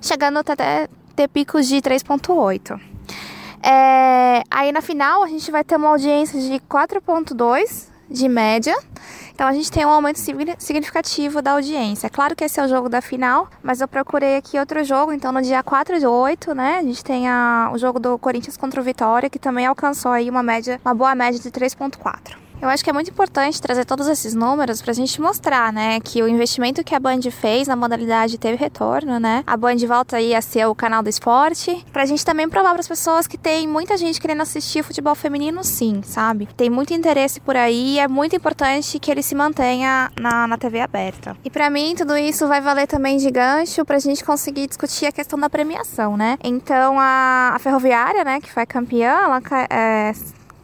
Speaker 6: chegando até ter picos de 3,8. É, aí na final a gente vai ter uma audiência de 4,2 de média. Então a gente tem um aumento significativo da audiência. É claro que esse é o jogo da final, mas eu procurei aqui outro jogo. Então no dia 4 de 8, né, a gente tem a, o jogo do Corinthians contra o Vitória, que também alcançou aí uma média, uma boa média de 3.4. Eu acho que é muito importante trazer todos esses números para a gente mostrar, né, que o investimento que a Band fez na modalidade teve retorno, né? A Band volta aí a ser o canal do esporte, para a gente também provar para as pessoas que tem muita gente querendo assistir futebol feminino, sim, sabe? Tem muito interesse por aí é muito importante que ele se mantenha na, na TV aberta. E para mim, tudo isso vai valer também de gancho para a gente conseguir discutir a questão da premiação, né? Então, a, a Ferroviária, né, que foi campeã, ela é,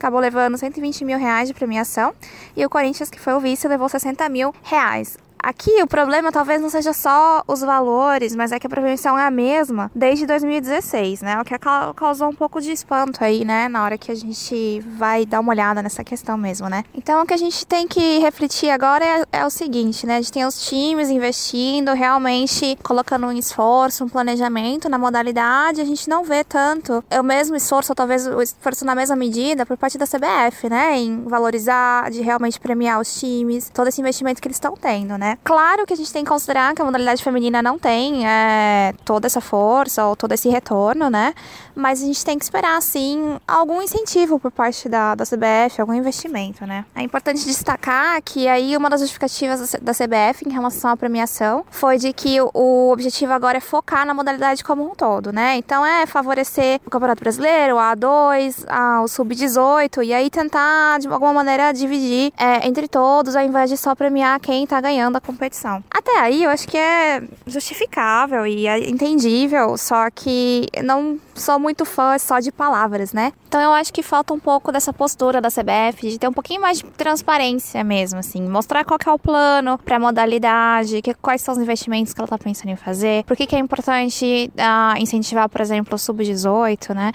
Speaker 6: acabou levando 120 mil reais de premiação e o Corinthians, que foi o vice, levou 60 mil reais. Aqui o problema talvez não seja só os valores, mas é que a prevenção é a mesma desde 2016, né? O que causou um pouco de espanto aí, né? Na hora que a gente vai dar uma olhada nessa questão mesmo, né? Então o que a gente tem que refletir agora é, é o seguinte, né? A gente tem os times investindo, realmente colocando um esforço, um planejamento na modalidade. A gente não vê tanto o mesmo esforço, ou talvez o esforço na mesma medida, por parte da CBF, né? Em valorizar, de realmente premiar os times, todo esse investimento que eles estão tendo, né? Claro que a gente tem que considerar que a modalidade feminina não tem é, toda essa força ou todo esse retorno, né? Mas a gente tem que esperar, assim, algum incentivo por parte da, da CBF, algum investimento, né? É importante destacar que aí uma das justificativas da CBF em relação à premiação foi de que o objetivo agora é focar na modalidade como um todo, né? Então é favorecer o Campeonato Brasileiro, a A2, a, o Sub-18, e aí tentar, de alguma maneira, dividir é, entre todos, ao invés de só premiar quem tá ganhando a competição. Até aí eu acho que é justificável e é entendível, só que não sou muito fã só de palavras, né? Então eu acho que falta um pouco dessa postura da CBF, de ter um pouquinho mais de transparência mesmo, assim, mostrar qual que é o plano para modalidade, que, quais são os investimentos que ela tá pensando em fazer, por que, que é importante uh, incentivar, por exemplo, o sub-18, né?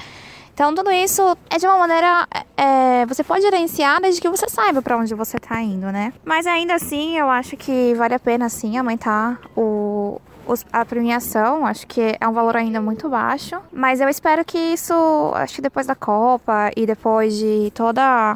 Speaker 6: Então, tudo isso é de uma maneira. É, você pode gerenciar desde que você saiba para onde você tá indo, né? Mas ainda assim, eu acho que vale a pena, sim, aumentar o, a premiação, acho que é um valor ainda muito baixo, mas eu espero que isso, acho que depois da Copa e depois de toda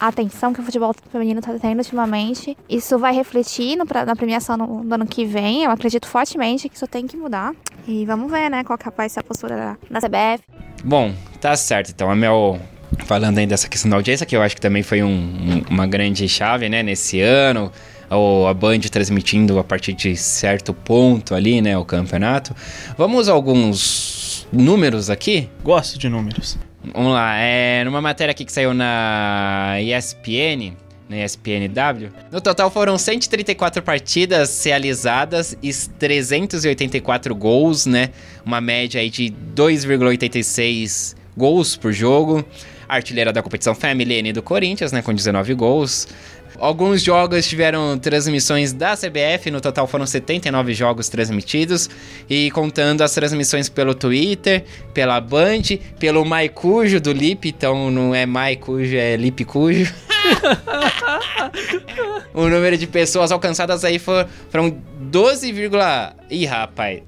Speaker 6: a atenção que o futebol feminino está tendo ultimamente, isso vai refletir no, na premiação no, no, ano que vem. Eu acredito fortemente que isso tem que mudar. E vamos ver, né, qual que vai ser a postura da, da CBF.
Speaker 1: Bom, tá certo. Então, a Mel falando aí dessa questão da audiência, que eu acho que também foi um, um, uma grande chave, né, nesse ano ou a Band transmitindo a partir de certo ponto ali, né, o campeonato. Vamos a alguns números aqui?
Speaker 8: Gosto de números.
Speaker 1: Vamos lá, é numa matéria aqui que saiu na ESPN, na ESPNW. No total foram 134 partidas realizadas e 384 gols, né? Uma média aí de 2,86 gols por jogo. artilheira da competição foi a Milene do Corinthians, né? Com 19 gols. Alguns jogos tiveram transmissões da CBF, no total foram 79 jogos transmitidos, e contando as transmissões pelo Twitter, pela Band, pelo Maicujo do Lip, então não é Maicujo, é Lipcujo. o número de pessoas alcançadas aí for, foram 12, ih rapaz,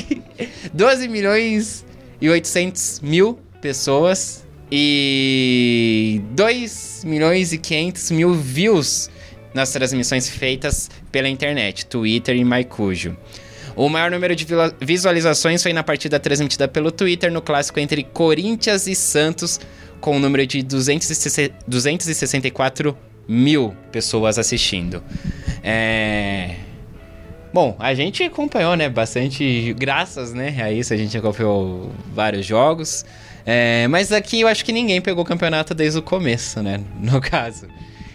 Speaker 1: 12 milhões e 800 mil pessoas e 2 milhões e 500 mil views nas transmissões feitas pela internet, Twitter e MyCujo. O maior número de visualizações foi na partida transmitida pelo Twitter no clássico entre Corinthians e Santos, com um número de 264 mil pessoas assistindo. É... Bom, a gente acompanhou, né, bastante, graças, né, a isso a gente acompanhou vários jogos. É, mas aqui eu acho que ninguém pegou o campeonato desde o começo, né? No caso.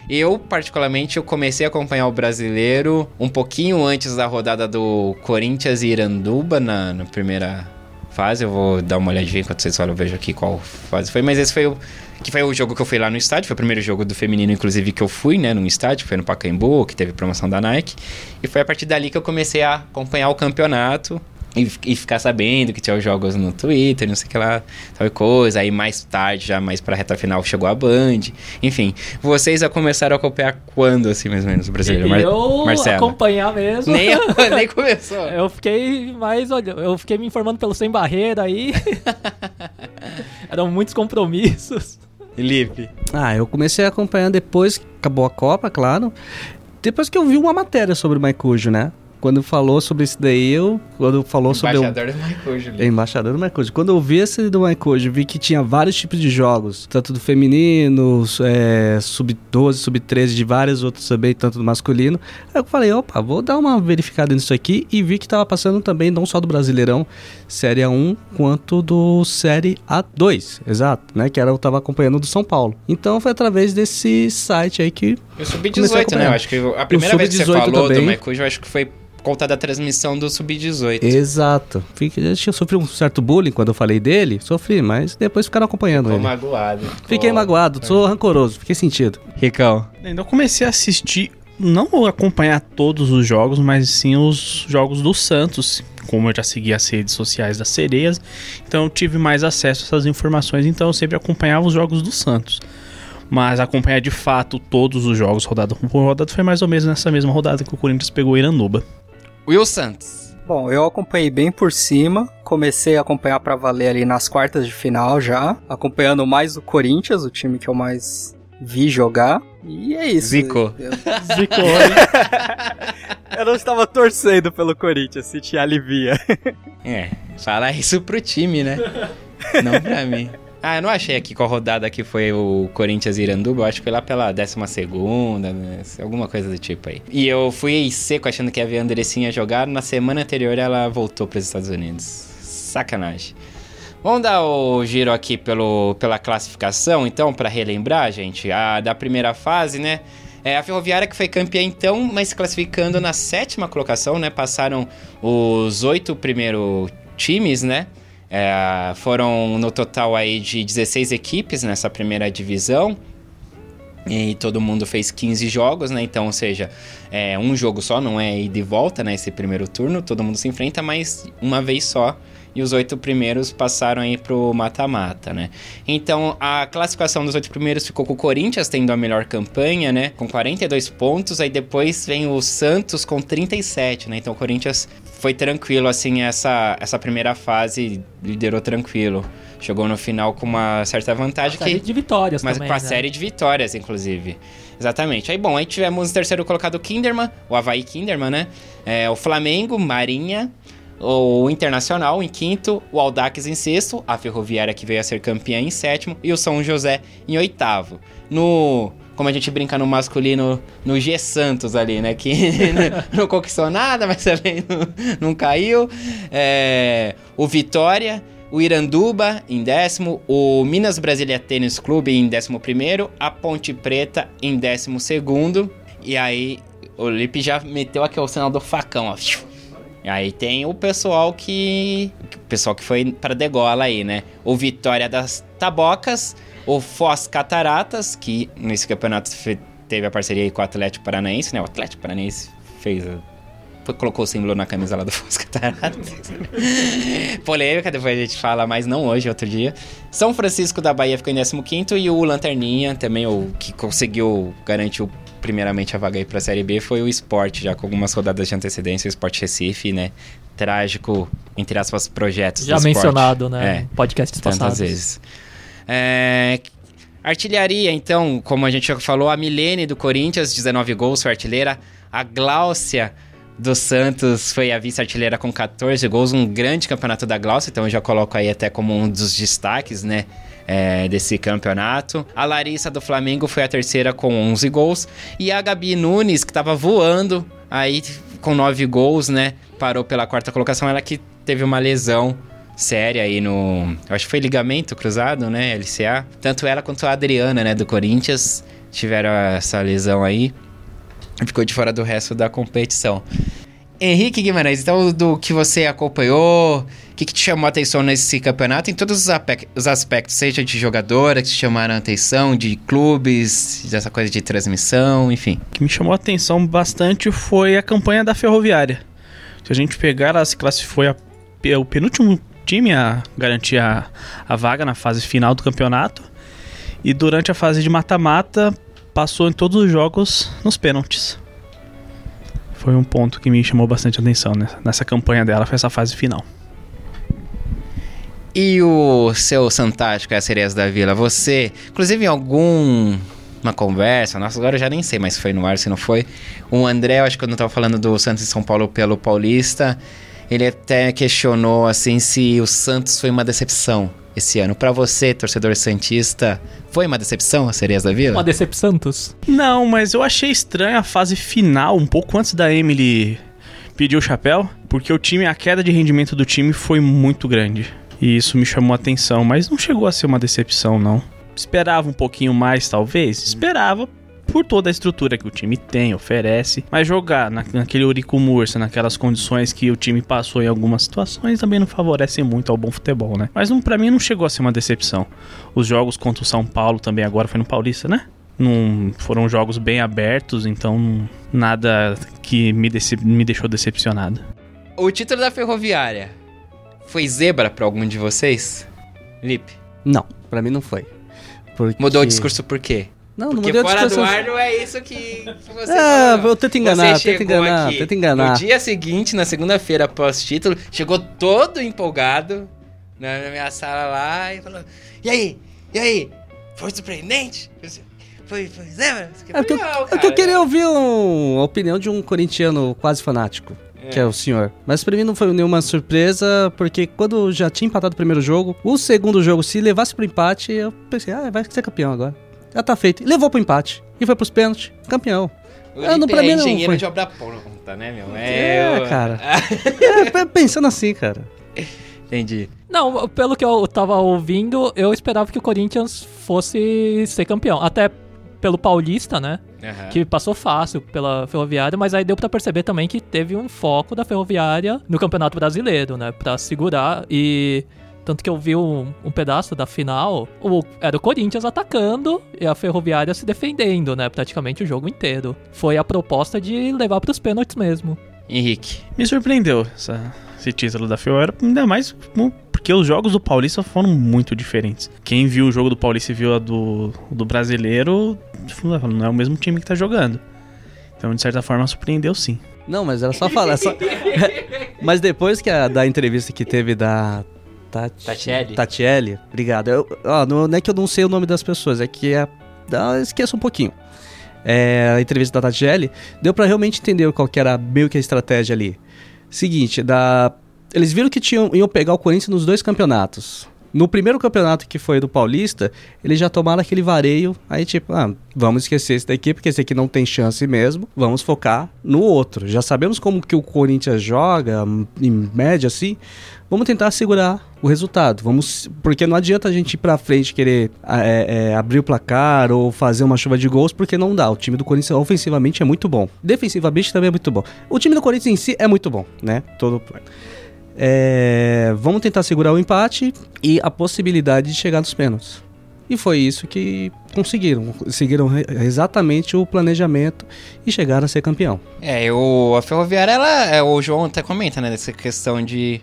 Speaker 1: Eu, particularmente, eu comecei a acompanhar o brasileiro um pouquinho antes da rodada do Corinthians e Iranduba na, na primeira fase. Eu vou dar uma olhadinha enquanto vocês falam, eu vejo aqui qual fase foi. Mas esse foi o que foi o jogo que eu fui lá no estádio. Foi o primeiro jogo do feminino, inclusive, que eu fui, né, no estádio. Foi no Pacaembu, que teve promoção da Nike. E foi a partir dali que eu comecei a acompanhar o campeonato. E, e, ficar sabendo que tinha os jogos no Twitter, não sei o que lá, tal coisa. Aí mais tarde, já mais pra reta final, chegou a Band. Enfim, vocês já começaram a acompanhar quando, assim, mais ou menos, o brasileiro?
Speaker 3: Mar eu Marcelo. acompanhar mesmo.
Speaker 1: Nem, nem começou.
Speaker 3: eu fiquei mais, olha, eu fiquei me informando pelo Sem Barreira aí. Eram muitos compromissos.
Speaker 1: Felipe?
Speaker 2: Ah, eu comecei a acompanhar depois que acabou a Copa, claro. Depois que eu vi uma matéria sobre o Maicujo, né? Quando falou sobre isso daí, eu. Quando falou
Speaker 1: Embaixador
Speaker 2: sobre.
Speaker 1: Embaixador do.
Speaker 2: É, embaixador do Maicojo. Quando eu vi esse do Maicojo, vi que tinha vários tipos de jogos, tanto do feminino, é, sub-12, sub-13, de vários outros também, tanto do masculino. Aí eu falei, opa, vou dar uma verificada nisso aqui e vi que tava passando também, não só do Brasileirão Série A1, quanto do Série A2, exato, né? Que era eu tava acompanhando do São Paulo. Então foi através desse site aí que.
Speaker 1: Eu sub-18, né? Eu acho que a primeira vez que você falou também. do Maicujo, eu acho que foi conta da transmissão do Sub-18.
Speaker 2: Exato. Fiquei, eu sofri um certo bullying quando eu falei dele, sofri, mas depois ficaram acompanhando
Speaker 1: Ficou
Speaker 2: ele.
Speaker 1: magoado.
Speaker 2: Fiquei magoado, sou rancoroso, fiquei sentido.
Speaker 1: Ricão.
Speaker 8: Ainda comecei a assistir, não acompanhar todos os jogos, mas sim os jogos do Santos. Como eu já segui as redes sociais das sereias, então eu tive mais acesso a essas informações, então eu sempre acompanhava os jogos do Santos mas acompanhar de fato todos os jogos rodada por rodada foi mais ou menos nessa mesma rodada que o Corinthians pegou o Iranduba.
Speaker 1: Will Santos.
Speaker 4: Bom, eu acompanhei bem por cima. Comecei a acompanhar para valer ali nas quartas de final já. Acompanhando mais o Corinthians, o time que eu mais vi jogar. E é isso.
Speaker 1: Zico.
Speaker 8: Zico.
Speaker 4: Eu não estava torcendo pelo Corinthians, se te alivia.
Speaker 1: É, fala isso pro time, né? Não pra mim. Ah, eu não achei aqui qual rodada que foi o Corinthians Iranduba. Eu acho que foi lá pela 12 segunda, né? alguma coisa do tipo aí. E eu fui seco achando que ia ver a Andressinha jogar. Na semana anterior ela voltou para os Estados Unidos. Sacanagem. Vamos dar o giro aqui pelo, pela classificação, então, para relembrar, gente. A da primeira fase, né? É a Ferroviária que foi campeã então, mas classificando na sétima colocação, né? Passaram os oito primeiros times, né? É, foram no total aí de 16 equipes nessa primeira divisão. E todo mundo fez 15 jogos, né? Então, ou seja, é um jogo só, não é ir de volta, né? Primeiro turno, todo mundo se enfrenta, mas uma vez só e os oito primeiros passaram aí pro mata-mata, né? Então a classificação dos oito primeiros ficou com o Corinthians tendo a melhor campanha, né? Com 42 pontos, aí depois vem o Santos com 37, né? Então o Corinthians foi tranquilo, assim, essa, essa primeira fase liderou tranquilo. Chegou no final com uma certa vantagem.
Speaker 3: Série
Speaker 1: que,
Speaker 3: de vitórias
Speaker 1: mas
Speaker 3: também,
Speaker 1: com a
Speaker 3: né?
Speaker 1: série de vitórias, inclusive. Exatamente. Aí, bom, aí tivemos o terceiro colocado o Kinderman, o Havaí Kinderman, né? É, o Flamengo, Marinha, o Internacional em quinto, o Aldax em sexto, a Ferroviária que veio a ser campeã em sétimo e o São José em oitavo. No como a gente brinca no masculino, no G Santos ali, né? Que não conquistou nada, mas também não, não caiu. É, o Vitória, o Iranduba em décimo, o Minas Brasília Tênis Clube em décimo primeiro, a Ponte Preta em décimo segundo. E aí o Lipe já meteu aqui o sinal do facão, ó. Aí tem o pessoal que. O pessoal que foi pra degola aí, né? O Vitória das Tabocas, o Foz Cataratas, que nesse campeonato teve a parceria com o Atlético Paranaense, né? O Atlético Paranaense fez. a- colocou o símbolo na camisa lá do Foz Cataratas. Polêmica, depois a gente fala, mas não hoje, outro dia. São Francisco da Bahia ficou em 15 e o Lanterninha, também o que conseguiu garantir primeiramente a vaga aí pra Série B foi o Sport, já com algumas rodadas de antecedência, o Sport Recife, né? Trágico, entre aspas, projetos
Speaker 3: Já mencionado, né?
Speaker 1: É,
Speaker 3: podcasts
Speaker 1: tantas
Speaker 3: passados.
Speaker 1: vezes. É, artilharia, então, como a gente já falou, a Milene do Corinthians, 19 gols, foi artilheira. A Gláucia do Santos foi a vice-artilheira com 14 gols, um grande campeonato da Gláucia, então eu já coloco aí até como um dos destaques, né? é, desse campeonato. A Larissa do Flamengo foi a terceira com 11 gols. E a Gabi Nunes, que tava voando aí com 9 gols, né? Parou pela quarta colocação. Ela que teve uma lesão séria aí no. Eu acho que foi ligamento cruzado, né? LCA. Tanto ela quanto a Adriana, né? Do Corinthians tiveram essa lesão aí. Ficou de fora do resto da competição. Henrique Guimarães, então do que você acompanhou, o que, que te chamou a atenção nesse campeonato, em todos os, aspectos, seja de jogadora que te chamaram a atenção, de clubes, dessa coisa de transmissão, enfim.
Speaker 8: O que me chamou a atenção bastante foi a campanha da Ferroviária. Se a gente pegar, ela se classificou foi a- o penúltimo time a garantir a, a vaga na fase final do campeonato. E durante a fase de mata-mata, passou em todos os jogos nos pênaltis. Foi um ponto que me chamou bastante atenção nessa, nessa campanha dela, foi essa fase final.
Speaker 1: E o seu Santástico Sereias da Vila, você, inclusive em algum uma conversa, nossa, agora eu já nem sei mais se foi no ar, se não foi. O André, eu acho que quando eu tava falando do Santos e São Paulo pelo Paulista, ele até questionou assim se o Santos foi uma decepção esse ano. Pra você, torcedor santista, foi uma decepção as Sereias da Vila?
Speaker 3: Uma Decep Santos.
Speaker 8: Não, mas eu achei estranha a fase final, um pouco antes da Emily pedir o chapéu, porque o time, a queda de rendimento do time foi muito grande. E isso me chamou a atenção, mas não chegou a ser uma decepção, não. Esperava um pouquinho mais, talvez? Esperava por toda a estrutura que o time tem, oferece. Mas jogar na, naquele Urico Mursa, naquelas condições que o time passou em algumas situações, também não favorece muito ao bom futebol, né? Mas não, para mim não chegou a ser uma decepção. Os jogos contra o São Paulo também agora foi no Paulista, né? Não foram jogos bem abertos, então nada que me, decep- me deixou decepcionado.
Speaker 1: O título da Ferroviária foi zebra pra algum de vocês? Lipe,
Speaker 2: Não, pra mim não foi. Porque...
Speaker 1: mudou o discurso por quê?
Speaker 2: Não, não
Speaker 1: Porque
Speaker 2: mudei o
Speaker 1: fora
Speaker 2: discurso.
Speaker 1: do ar é isso que, você
Speaker 2: Ah,
Speaker 1: falou.
Speaker 2: eu tento enganar,
Speaker 1: Você
Speaker 2: tento enganar,
Speaker 1: aqui
Speaker 2: tento enganar.
Speaker 1: No dia seguinte, na segunda-feira após título, chegou todo empolgado na na minha sala lá e falou: E aí? E aí? Foi surpreendente? foi, foi. Isso aqui
Speaker 2: É que, eu, é que eu queria ouvir um- a opinião de um corintiano quase fanático, que é o senhor. Mas pra mim não foi nenhuma surpresa, porque quando já tinha empatado o primeiro jogo, o segundo jogo, se levasse pro empate, eu pensei, ah, vai ser campeão agora. Já tá feito. Levou pro empate. E foi pros pênaltis. Campeão.
Speaker 1: O
Speaker 2: Ah, não, pra
Speaker 1: é
Speaker 2: mim não
Speaker 1: engenheiro
Speaker 2: foi.
Speaker 1: de obra pronta, né, meu?
Speaker 2: É,
Speaker 1: eu-
Speaker 2: cara. É, pensando assim, cara.
Speaker 1: Entendi.
Speaker 3: Não, pelo que eu tava ouvindo, eu esperava que o Corinthians fosse ser campeão. Até pelo Paulista, né?
Speaker 1: Aham.
Speaker 3: Que passou fácil pela Ferroviária, mas aí deu pra perceber também que teve um foco da Ferroviária no Campeonato Brasileiro, né? Pra segurar e. Tanto que eu vi um, um pedaço da final, o, era o Corinthians atacando e a Ferroviária se defendendo, né? Praticamente o jogo inteiro. Foi a proposta de levar pros pênaltis mesmo.
Speaker 1: Henrique.
Speaker 8: Me surpreendeu essa- esse título da Fiora, ainda mais porque os jogos do Paulista foram muito diferentes. Quem viu o jogo do Paulista e viu a do, do brasileiro, não é o mesmo time que tá jogando. Então, de certa forma, surpreendeu sim.
Speaker 2: Não, mas era só falar. Só... mas depois que a, da entrevista que teve da. Tati...
Speaker 1: Tatiele?
Speaker 2: Tatiele, obrigado. Eu, ó, não, não é que eu não sei o nome das pessoas, é que é. esqueço um pouquinho. É, a entrevista da Tatiele deu pra realmente entender qual que era meio que a estratégia ali. Seguinte, da. Eles viram que tinham, iam pegar o Corinthians nos dois campeonatos. No primeiro campeonato que foi do Paulista, eles já tomaram aquele vareio. Aí, tipo, ah, vamos esquecer esse daqui, porque esse aqui não tem chance mesmo. Vamos focar no outro. Já sabemos como que o Corinthians joga, em média, assim. Vamos tentar segurar o resultado. Vamos, porque não adianta a gente ir pra frente querer ah, é, é, abrir o placar ou fazer uma chuva de gols, porque não dá. O time do Corinthians ofensivamente é muito bom. Defensivamente também é muito bom. O time do Corinthians em si é muito bom, né? Todo. É, vamos tentar segurar o empate e a possibilidade de chegar nos pênaltis. E foi isso que conseguiram. Seguiram exatamente o planejamento e chegaram a ser campeão.
Speaker 1: É, eu, a Ferroviária, ela, é, o João até comenta, né, dessa questão de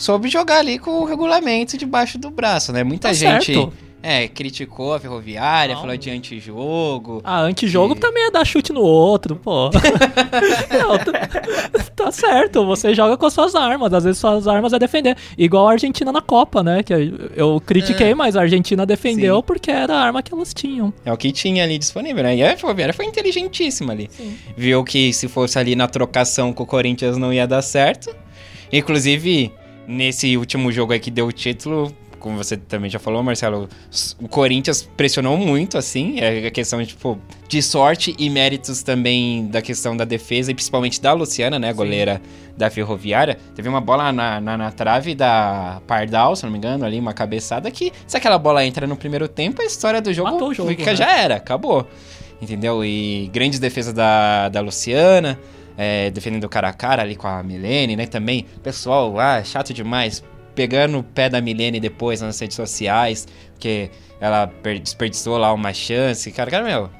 Speaker 1: soube jogar ali com o regulamento debaixo do braço, né? Muita
Speaker 3: Tá
Speaker 1: gente
Speaker 3: certo.
Speaker 1: é, criticou a Ferroviária,
Speaker 3: Não.
Speaker 1: falou de antijogo.
Speaker 3: Ah, antijogo
Speaker 1: Que-
Speaker 3: também é dar chute no outro, pô. Não, tá, tá certo, você joga com as suas armas, às vezes suas armas é defender. Igual a Argentina na Copa, né? Que eu critiquei,
Speaker 1: É.
Speaker 3: mas a Argentina defendeu
Speaker 1: Sim.
Speaker 3: porque era a arma que elas tinham.
Speaker 1: É o que tinha ali disponível, né? E a Ferroviária foi inteligentíssima ali. Viu que se fosse ali na trocação com o Corinthians não ia dar certo. Inclusive, nesse último jogo aí que deu o título, como você também já falou, Marcelo, o Corinthians pressionou muito, assim. É a questão, tipo, de sorte e méritos também da questão da defesa, e principalmente da Luciana, né? Goleira da Ferroviária. Teve uma bola na, na, na trave da Pardal, se não me engano, ali, uma cabeçada que, se aquela bola entra no primeiro tempo, a história do jogo,
Speaker 3: Matou o jogo,
Speaker 1: fica,
Speaker 3: né?
Speaker 1: já era, acabou. Entendeu? E grandes defesas da, da Luciana, é, defendendo cara a cara ali com a Milene, né? Também, pessoal, ah, chato demais, pegando o pé da Milene depois nas redes sociais, porque ela per- desperdiçou lá uma chance. Cara, cara, meu.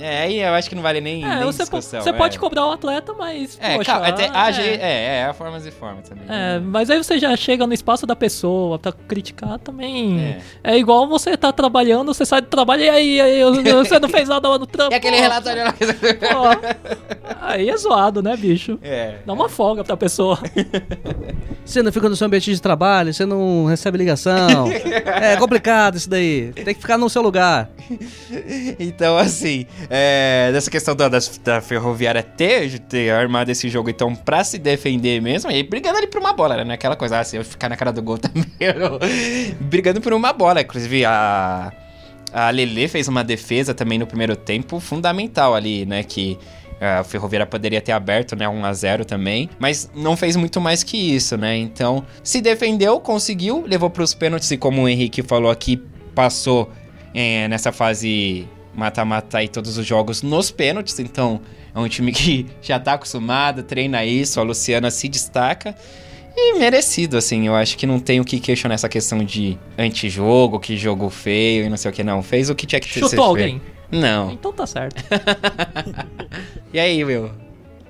Speaker 1: É, aí eu acho que não vale nem,
Speaker 3: É,
Speaker 1: nem
Speaker 3: você, po-
Speaker 1: discussão.
Speaker 3: você
Speaker 1: é.
Speaker 3: pode cobrar o atleta, mas.
Speaker 1: É,
Speaker 3: poxa,
Speaker 1: calma, até,
Speaker 3: ah,
Speaker 1: a
Speaker 3: é.
Speaker 1: é, é, há formas e formas também.
Speaker 3: É, mas aí você já chega no espaço da pessoa pra criticar também.
Speaker 1: É.
Speaker 3: É, igual você tá trabalhando, você sai do trabalho e aí, aí você não fez nada no trampo.
Speaker 1: E aquele relatório lá.
Speaker 3: pô. Aí é zoado, né, bicho?
Speaker 1: É.
Speaker 3: Dá uma folga pra pessoa.
Speaker 2: Você não fica no seu ambiente de trabalho, você não recebe ligação. é complicado isso daí. Tem que ficar no seu lugar.
Speaker 1: Então, assim, é, dessa questão da, das- da Ferroviária ter, ter armado esse jogo, então, pra se defender mesmo, e brigando ali por uma bola, né? É Aquela coisa, se eu ficar na cara do gol também, brigando por uma bola. Inclusive, a, a Lele fez uma defesa também no primeiro tempo fundamental ali, né? Que a Ferroviária poderia ter aberto, né? 1 a 0 também, mas não fez muito mais que isso, né? Então, se defendeu, conseguiu, levou pros pênaltis e como o Henrique falou aqui, passou é, nessa fase mata-mata aí todos os jogos nos pênaltis, então é um time que já tá acostumado, treina isso, a Luciana se destaca. E merecido, assim, eu acho que não tem o que questionar essa questão de antijogo, que jogo feio e não sei o que, não. Fez o que tinha que ser
Speaker 3: Chutou alguém.
Speaker 1: Não.
Speaker 3: Então tá certo.
Speaker 1: E aí, Will?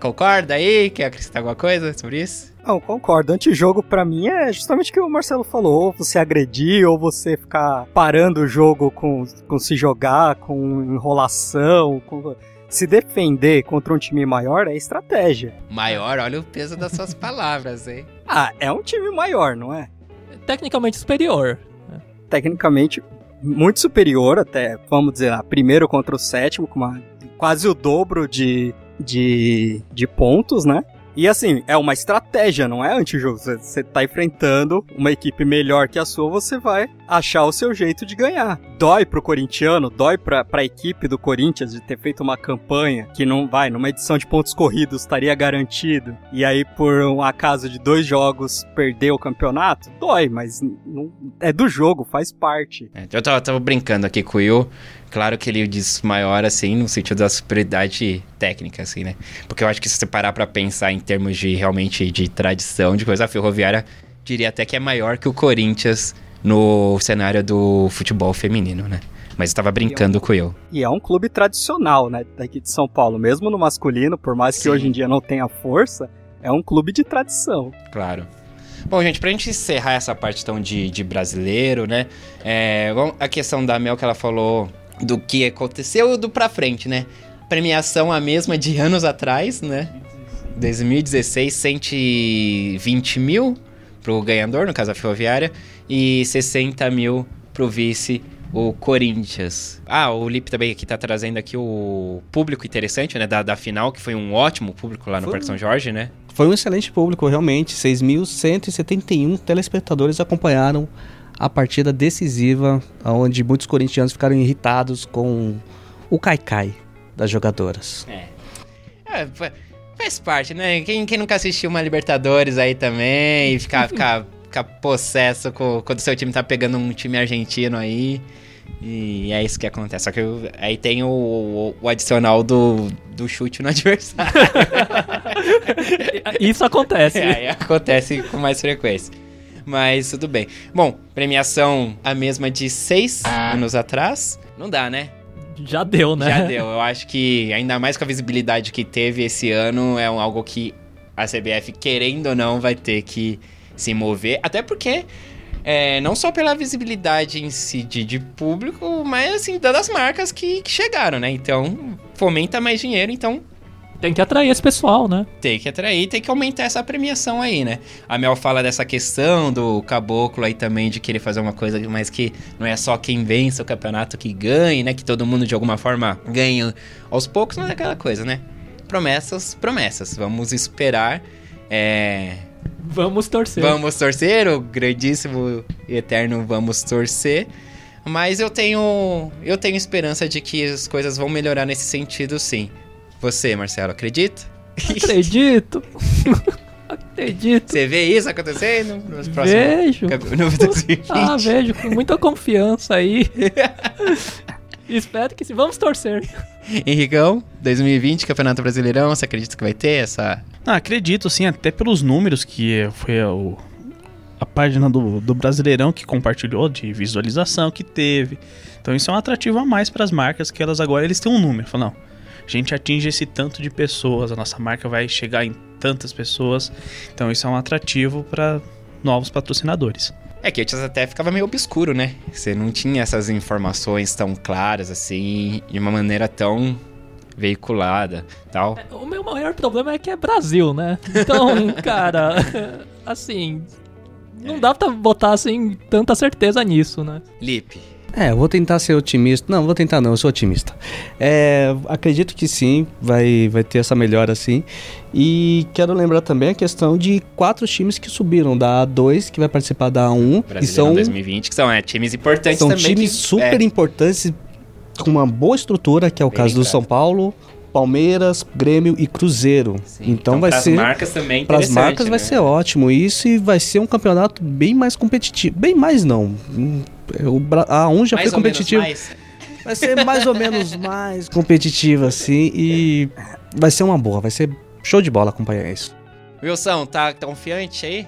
Speaker 1: Concorda aí? Quer acrescentar alguma coisa sobre isso?
Speaker 4: Não, concordo. Antijogo pra mim é justamente o que o Marcelo falou. Ou você agredir, ou você ficar parando o jogo com, com se jogar, com enrolação, com se defender contra um time maior é estratégia.
Speaker 1: Maior, olha o peso das suas palavras, hein?
Speaker 4: Ah, é um time maior, não é?
Speaker 3: Tecnicamente superior.
Speaker 4: Tecnicamente muito superior até, vamos dizer, lá, primeiro contra o sétimo, com uma, quase o dobro de, de, de pontos, né? E assim, é uma estratégia, não é antijogo. Você tá enfrentando uma equipe melhor que a sua, você vai achar o seu jeito de ganhar. Dói pro corintiano, dói pra, pra equipe do Corinthians de ter feito uma campanha que não vai, numa edição de pontos corridos estaria garantido. E aí, por um acaso de dois jogos, perder o campeonato? Dói, mas não, é do jogo, faz parte.
Speaker 1: É, eu tava, tava brincando aqui com o Will. Claro que ele diz maior, assim, no sentido da superioridade técnica, assim, né? Porque eu acho que se você parar pra pensar em termos de, realmente, de tradição, de coisa, a Ferroviária diria até que é maior que o Corinthians no cenário do futebol feminino, né? Mas eu tava brincando com eu.
Speaker 4: E é um clube tradicional, né, daqui de São Paulo. Mesmo no masculino, por mais que
Speaker 1: Sim.
Speaker 4: hoje em dia não tenha força, é um clube de tradição.
Speaker 1: Claro. Bom, gente, pra gente encerrar essa parte então de, de brasileiro, né? É, a questão da Mel que ela falou do que aconteceu do pra frente, né? Premiação a mesma de anos atrás, né? 2016, 120 mil pro ganhador, no caso a Ferroviária, e 60 mil pro vice, o Corinthians. Ah, o Lipe também aqui tá trazendo aqui o público interessante, né? Da, da final, que foi um ótimo público lá no
Speaker 2: Foi
Speaker 1: Parque São Jorge, né?
Speaker 2: Foi um excelente público, realmente. 6.171 telespectadores acompanharam a partida decisiva, onde muitos corintianos ficaram irritados com o caicai das jogadoras.
Speaker 1: É, fa- faz parte, né? Quem, quem nunca assistiu uma Libertadores aí também e ficar, ficar, ficar possesso com- quando seu time tá pegando um time argentino aí. E é isso que acontece. Só que eu- aí tem o, o- o adicional do, do chute no adversário.
Speaker 3: Isso acontece.
Speaker 1: aí acontece com mais frequência. Mas tudo bem. Bom, premiação a mesma de seis anos atrás. Não dá, né?
Speaker 3: Já deu, né?
Speaker 1: Já deu. Eu acho que, ainda mais com a visibilidade que teve esse ano, é algo que a CBF, querendo ou não, vai ter que se mover. Até porque, é, não só pela visibilidade em si de, de público, mas assim, das marcas que, que chegaram, né? Então, fomenta mais dinheiro, então
Speaker 3: Tem que atrair esse pessoal, né?
Speaker 1: tem que atrair, tem que aumentar essa premiação aí, né? A Mel fala dessa questão do caboclo aí também, de querer fazer uma coisa, mas que não é só quem vence o campeonato que ganhe, né? Que todo mundo de alguma forma ganha aos poucos, mas é aquela coisa, né? Promessas, promessas. Vamos esperar. É...
Speaker 3: Vamos torcer.
Speaker 1: Vamos torcer, o grandíssimo e eterno vamos torcer. Mas eu tenho, eu tenho esperança de que as coisas vão melhorar nesse sentido, sim. Você, Marcelo, acredita?
Speaker 3: Acredito. Acredito.
Speaker 1: Você vê isso acontecendo nos próximos
Speaker 3: Vejo.
Speaker 1: no 2020?
Speaker 3: Ah, vejo com muita confiança aí. Espero que sim. Vamos torcer.
Speaker 1: Henricão, 2020, Campeonato Brasileirão, você acredita que vai ter essa?
Speaker 8: Ah, acredito, sim, até pelos números que foi o, a página do, do Brasileirão que compartilhou de visualização que teve. Então isso é um atrativo a mais para as marcas que elas agora eles têm um número. Falam, não, a gente atinge esse tanto de pessoas, a nossa marca vai chegar em tantas pessoas. Então isso é um atrativo para novos patrocinadores.
Speaker 1: É que antes até ficava meio obscuro, né? Você não tinha essas informações tão claras assim, de uma maneira tão veiculada, tal.
Speaker 3: O meu maior problema é que é Brasil, né? Então, cara, assim, não dá pra botar assim tanta certeza nisso, né?
Speaker 1: Lipe,
Speaker 2: É, vou tentar ser otimista. Não, vou tentar não, eu sou otimista. É, acredito que sim, vai, vai ter essa melhora sim. E quero lembrar também a questão de quatro times que subiram da A2, que vai participar da A1. E
Speaker 1: Brasileirão
Speaker 2: são,
Speaker 1: 2020, que são é, times importantes
Speaker 2: são
Speaker 1: também.
Speaker 2: times
Speaker 1: que-
Speaker 2: super
Speaker 1: é,
Speaker 2: importantes, com uma boa estrutura, que é o
Speaker 1: Bem
Speaker 2: caso do. São Paulo, Palmeiras, Grêmio e Cruzeiro.
Speaker 1: sim.
Speaker 2: Então, vai ser...
Speaker 1: marcas também
Speaker 2: Para as marcas vai
Speaker 1: né?
Speaker 2: ser ótimo isso e vai ser um campeonato bem mais competitivo. Bem mais não. O Bra- a A1 já
Speaker 1: Mais
Speaker 2: foi
Speaker 1: mais.
Speaker 2: Vai ser mais ou menos mais competitivo assim e vai ser uma boa, vai ser show de bola acompanhar isso.
Speaker 1: Wilson, tá confiante aí?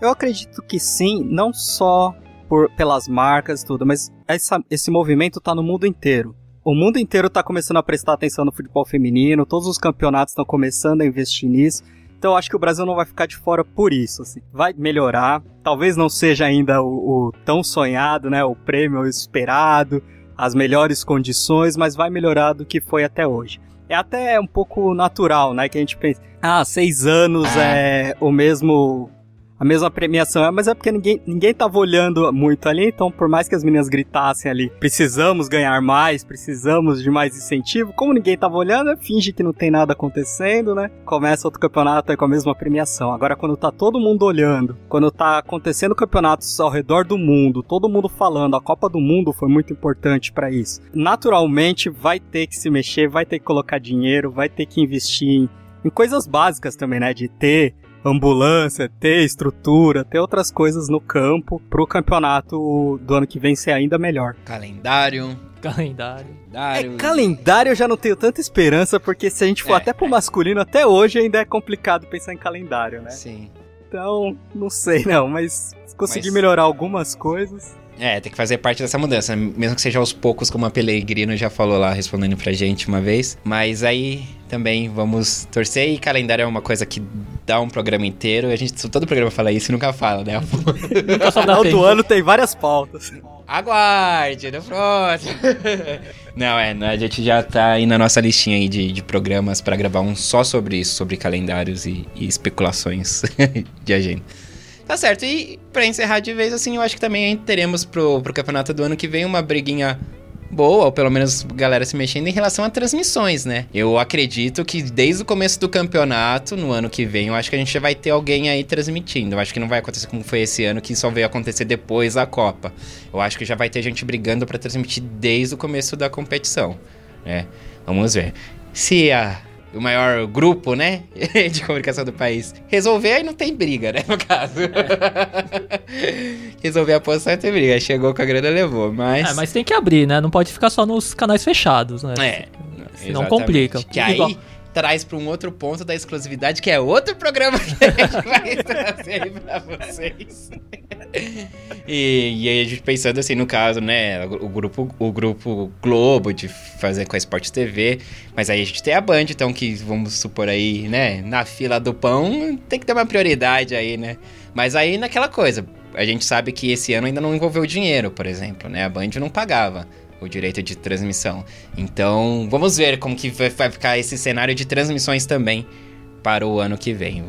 Speaker 4: Eu acredito que sim, não só por, pelas marcas e tudo, mas essa- esse movimento tá no mundo inteiro. O mundo inteiro tá começando a prestar atenção no futebol feminino, todos os campeonatos estão começando a investir nisso. Então eu acho que o Brasil não vai ficar de fora por isso, assim. Vai melhorar, talvez não seja ainda o, o tão sonhado, né, o prêmio esperado, as melhores condições, mas vai melhorar do que foi até hoje. É até um pouco natural, né, que a gente pensa, ah, seis anos
Speaker 1: Ah.
Speaker 4: é o mesmo a mesma premiação. É, mas é porque ninguém, ninguém tava olhando muito ali, então por mais que as meninas gritassem ali, precisamos ganhar mais, precisamos de mais incentivo, como ninguém tava olhando, é, finge que não tem nada acontecendo, né? Começa outro campeonato aí com a mesma premiação. Agora, quando tá todo mundo olhando, quando tá acontecendo campeonatos ao redor do mundo, todo mundo falando, a Copa do Mundo foi muito importante para isso. Naturalmente, vai ter que se mexer, vai ter que colocar dinheiro, vai ter que investir em, em coisas básicas também, né? De ter ambulância, ter estrutura, ter outras coisas no campo pro campeonato do ano que vem ser ainda melhor.
Speaker 1: Calendário.
Speaker 3: Calendário.
Speaker 1: calendário.
Speaker 4: É, calendário eu já não tenho tanta esperança, porque se a gente for
Speaker 1: É,
Speaker 4: até pro masculino, até hoje ainda é complicado pensar em calendário, né?
Speaker 1: Sim.
Speaker 4: Então, não sei não, mas se conseguir
Speaker 1: Mas-
Speaker 4: melhorar algumas coisas.
Speaker 1: É, tem que fazer parte dessa mudança, mesmo que seja aos poucos, como a Pelegrino já falou lá, respondendo pra gente uma vez. Mas aí também vamos torcer e calendário é uma coisa que dá um programa inteiro. A gente todo programa fala isso e nunca fala, né?
Speaker 3: Dá
Speaker 4: Final do ano tem várias pautas.
Speaker 1: Aguarde no próximo. Não, é, a gente já tá aí na nossa listinha aí de, de programas pra gravar um só sobre isso, sobre calendários e, e especulações de agenda. Tá certo, e pra encerrar de vez, assim, eu acho que também teremos pro, pro campeonato do ano que vem uma briguinha boa, ou pelo menos galera se mexendo em relação a transmissões, né? Eu acredito que desde o começo do campeonato, no ano que vem, eu acho que a gente vai ter alguém aí transmitindo. Eu acho que não vai acontecer como foi esse ano, que só veio acontecer depois da Copa. Eu acho que já vai ter gente brigando pra transmitir desde o começo da competição, né? Vamos ver. Se a o maior grupo, né, de comunicação do país, resolver, aí não tem briga, né, no caso. resolver a posição, não tem briga. Chegou com a grana, levou, mas...
Speaker 3: É, mas tem que abrir, né? Não pode ficar só nos canais fechados, né?
Speaker 1: É,
Speaker 3: Senão
Speaker 1: exatamente.
Speaker 3: complica.
Speaker 1: Que aí
Speaker 3: Igual-
Speaker 1: traz para um outro ponto da exclusividade, que é outro programa que a gente vai trazer aí pra vocês. E, e aí a gente pensando assim, no caso, né, o grupo, o grupo Globo de fazer com a Sport TV, mas aí a gente tem a Band, então que vamos supor aí, né, na fila do pão, tem que ter uma prioridade aí, né? Mas aí naquela coisa, a gente sabe que esse ano ainda não envolveu dinheiro, por exemplo, né? A Band não pagava o direito de transmissão. Então, vamos ver como que vai ficar esse cenário de transmissões também para o ano que vem.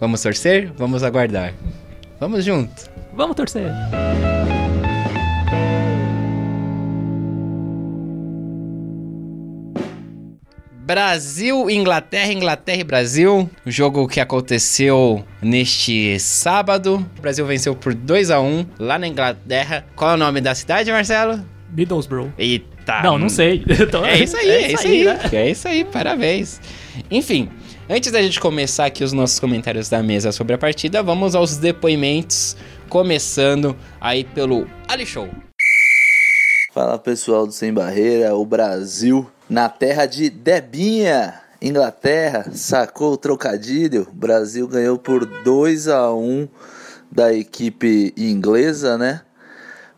Speaker 1: Vamos torcer? Vamos aguardar. Vamos junto.
Speaker 3: Vamos torcer.
Speaker 1: Brasil, Inglaterra, Inglaterra e Brasil. O jogo que aconteceu neste sábado. O Brasil venceu por 2 a 1 lá na Inglaterra. Qual é o nome da cidade, Marcelo?
Speaker 3: Middlesbrough.
Speaker 1: Eita.
Speaker 3: não, não sei. Então,
Speaker 1: É isso aí, é isso aí.
Speaker 3: né?
Speaker 1: É isso aí, parabéns. Enfim, antes da gente começar aqui os nossos comentários da mesa sobre a partida, vamos aos depoimentos, começando aí pelo Ali Show.
Speaker 9: Fala pessoal do Sem Barreira, o Brasil na terra de Debinha, Inglaterra, sacou o trocadilho. Brasil ganhou por 2 a 1 da equipe inglesa, né?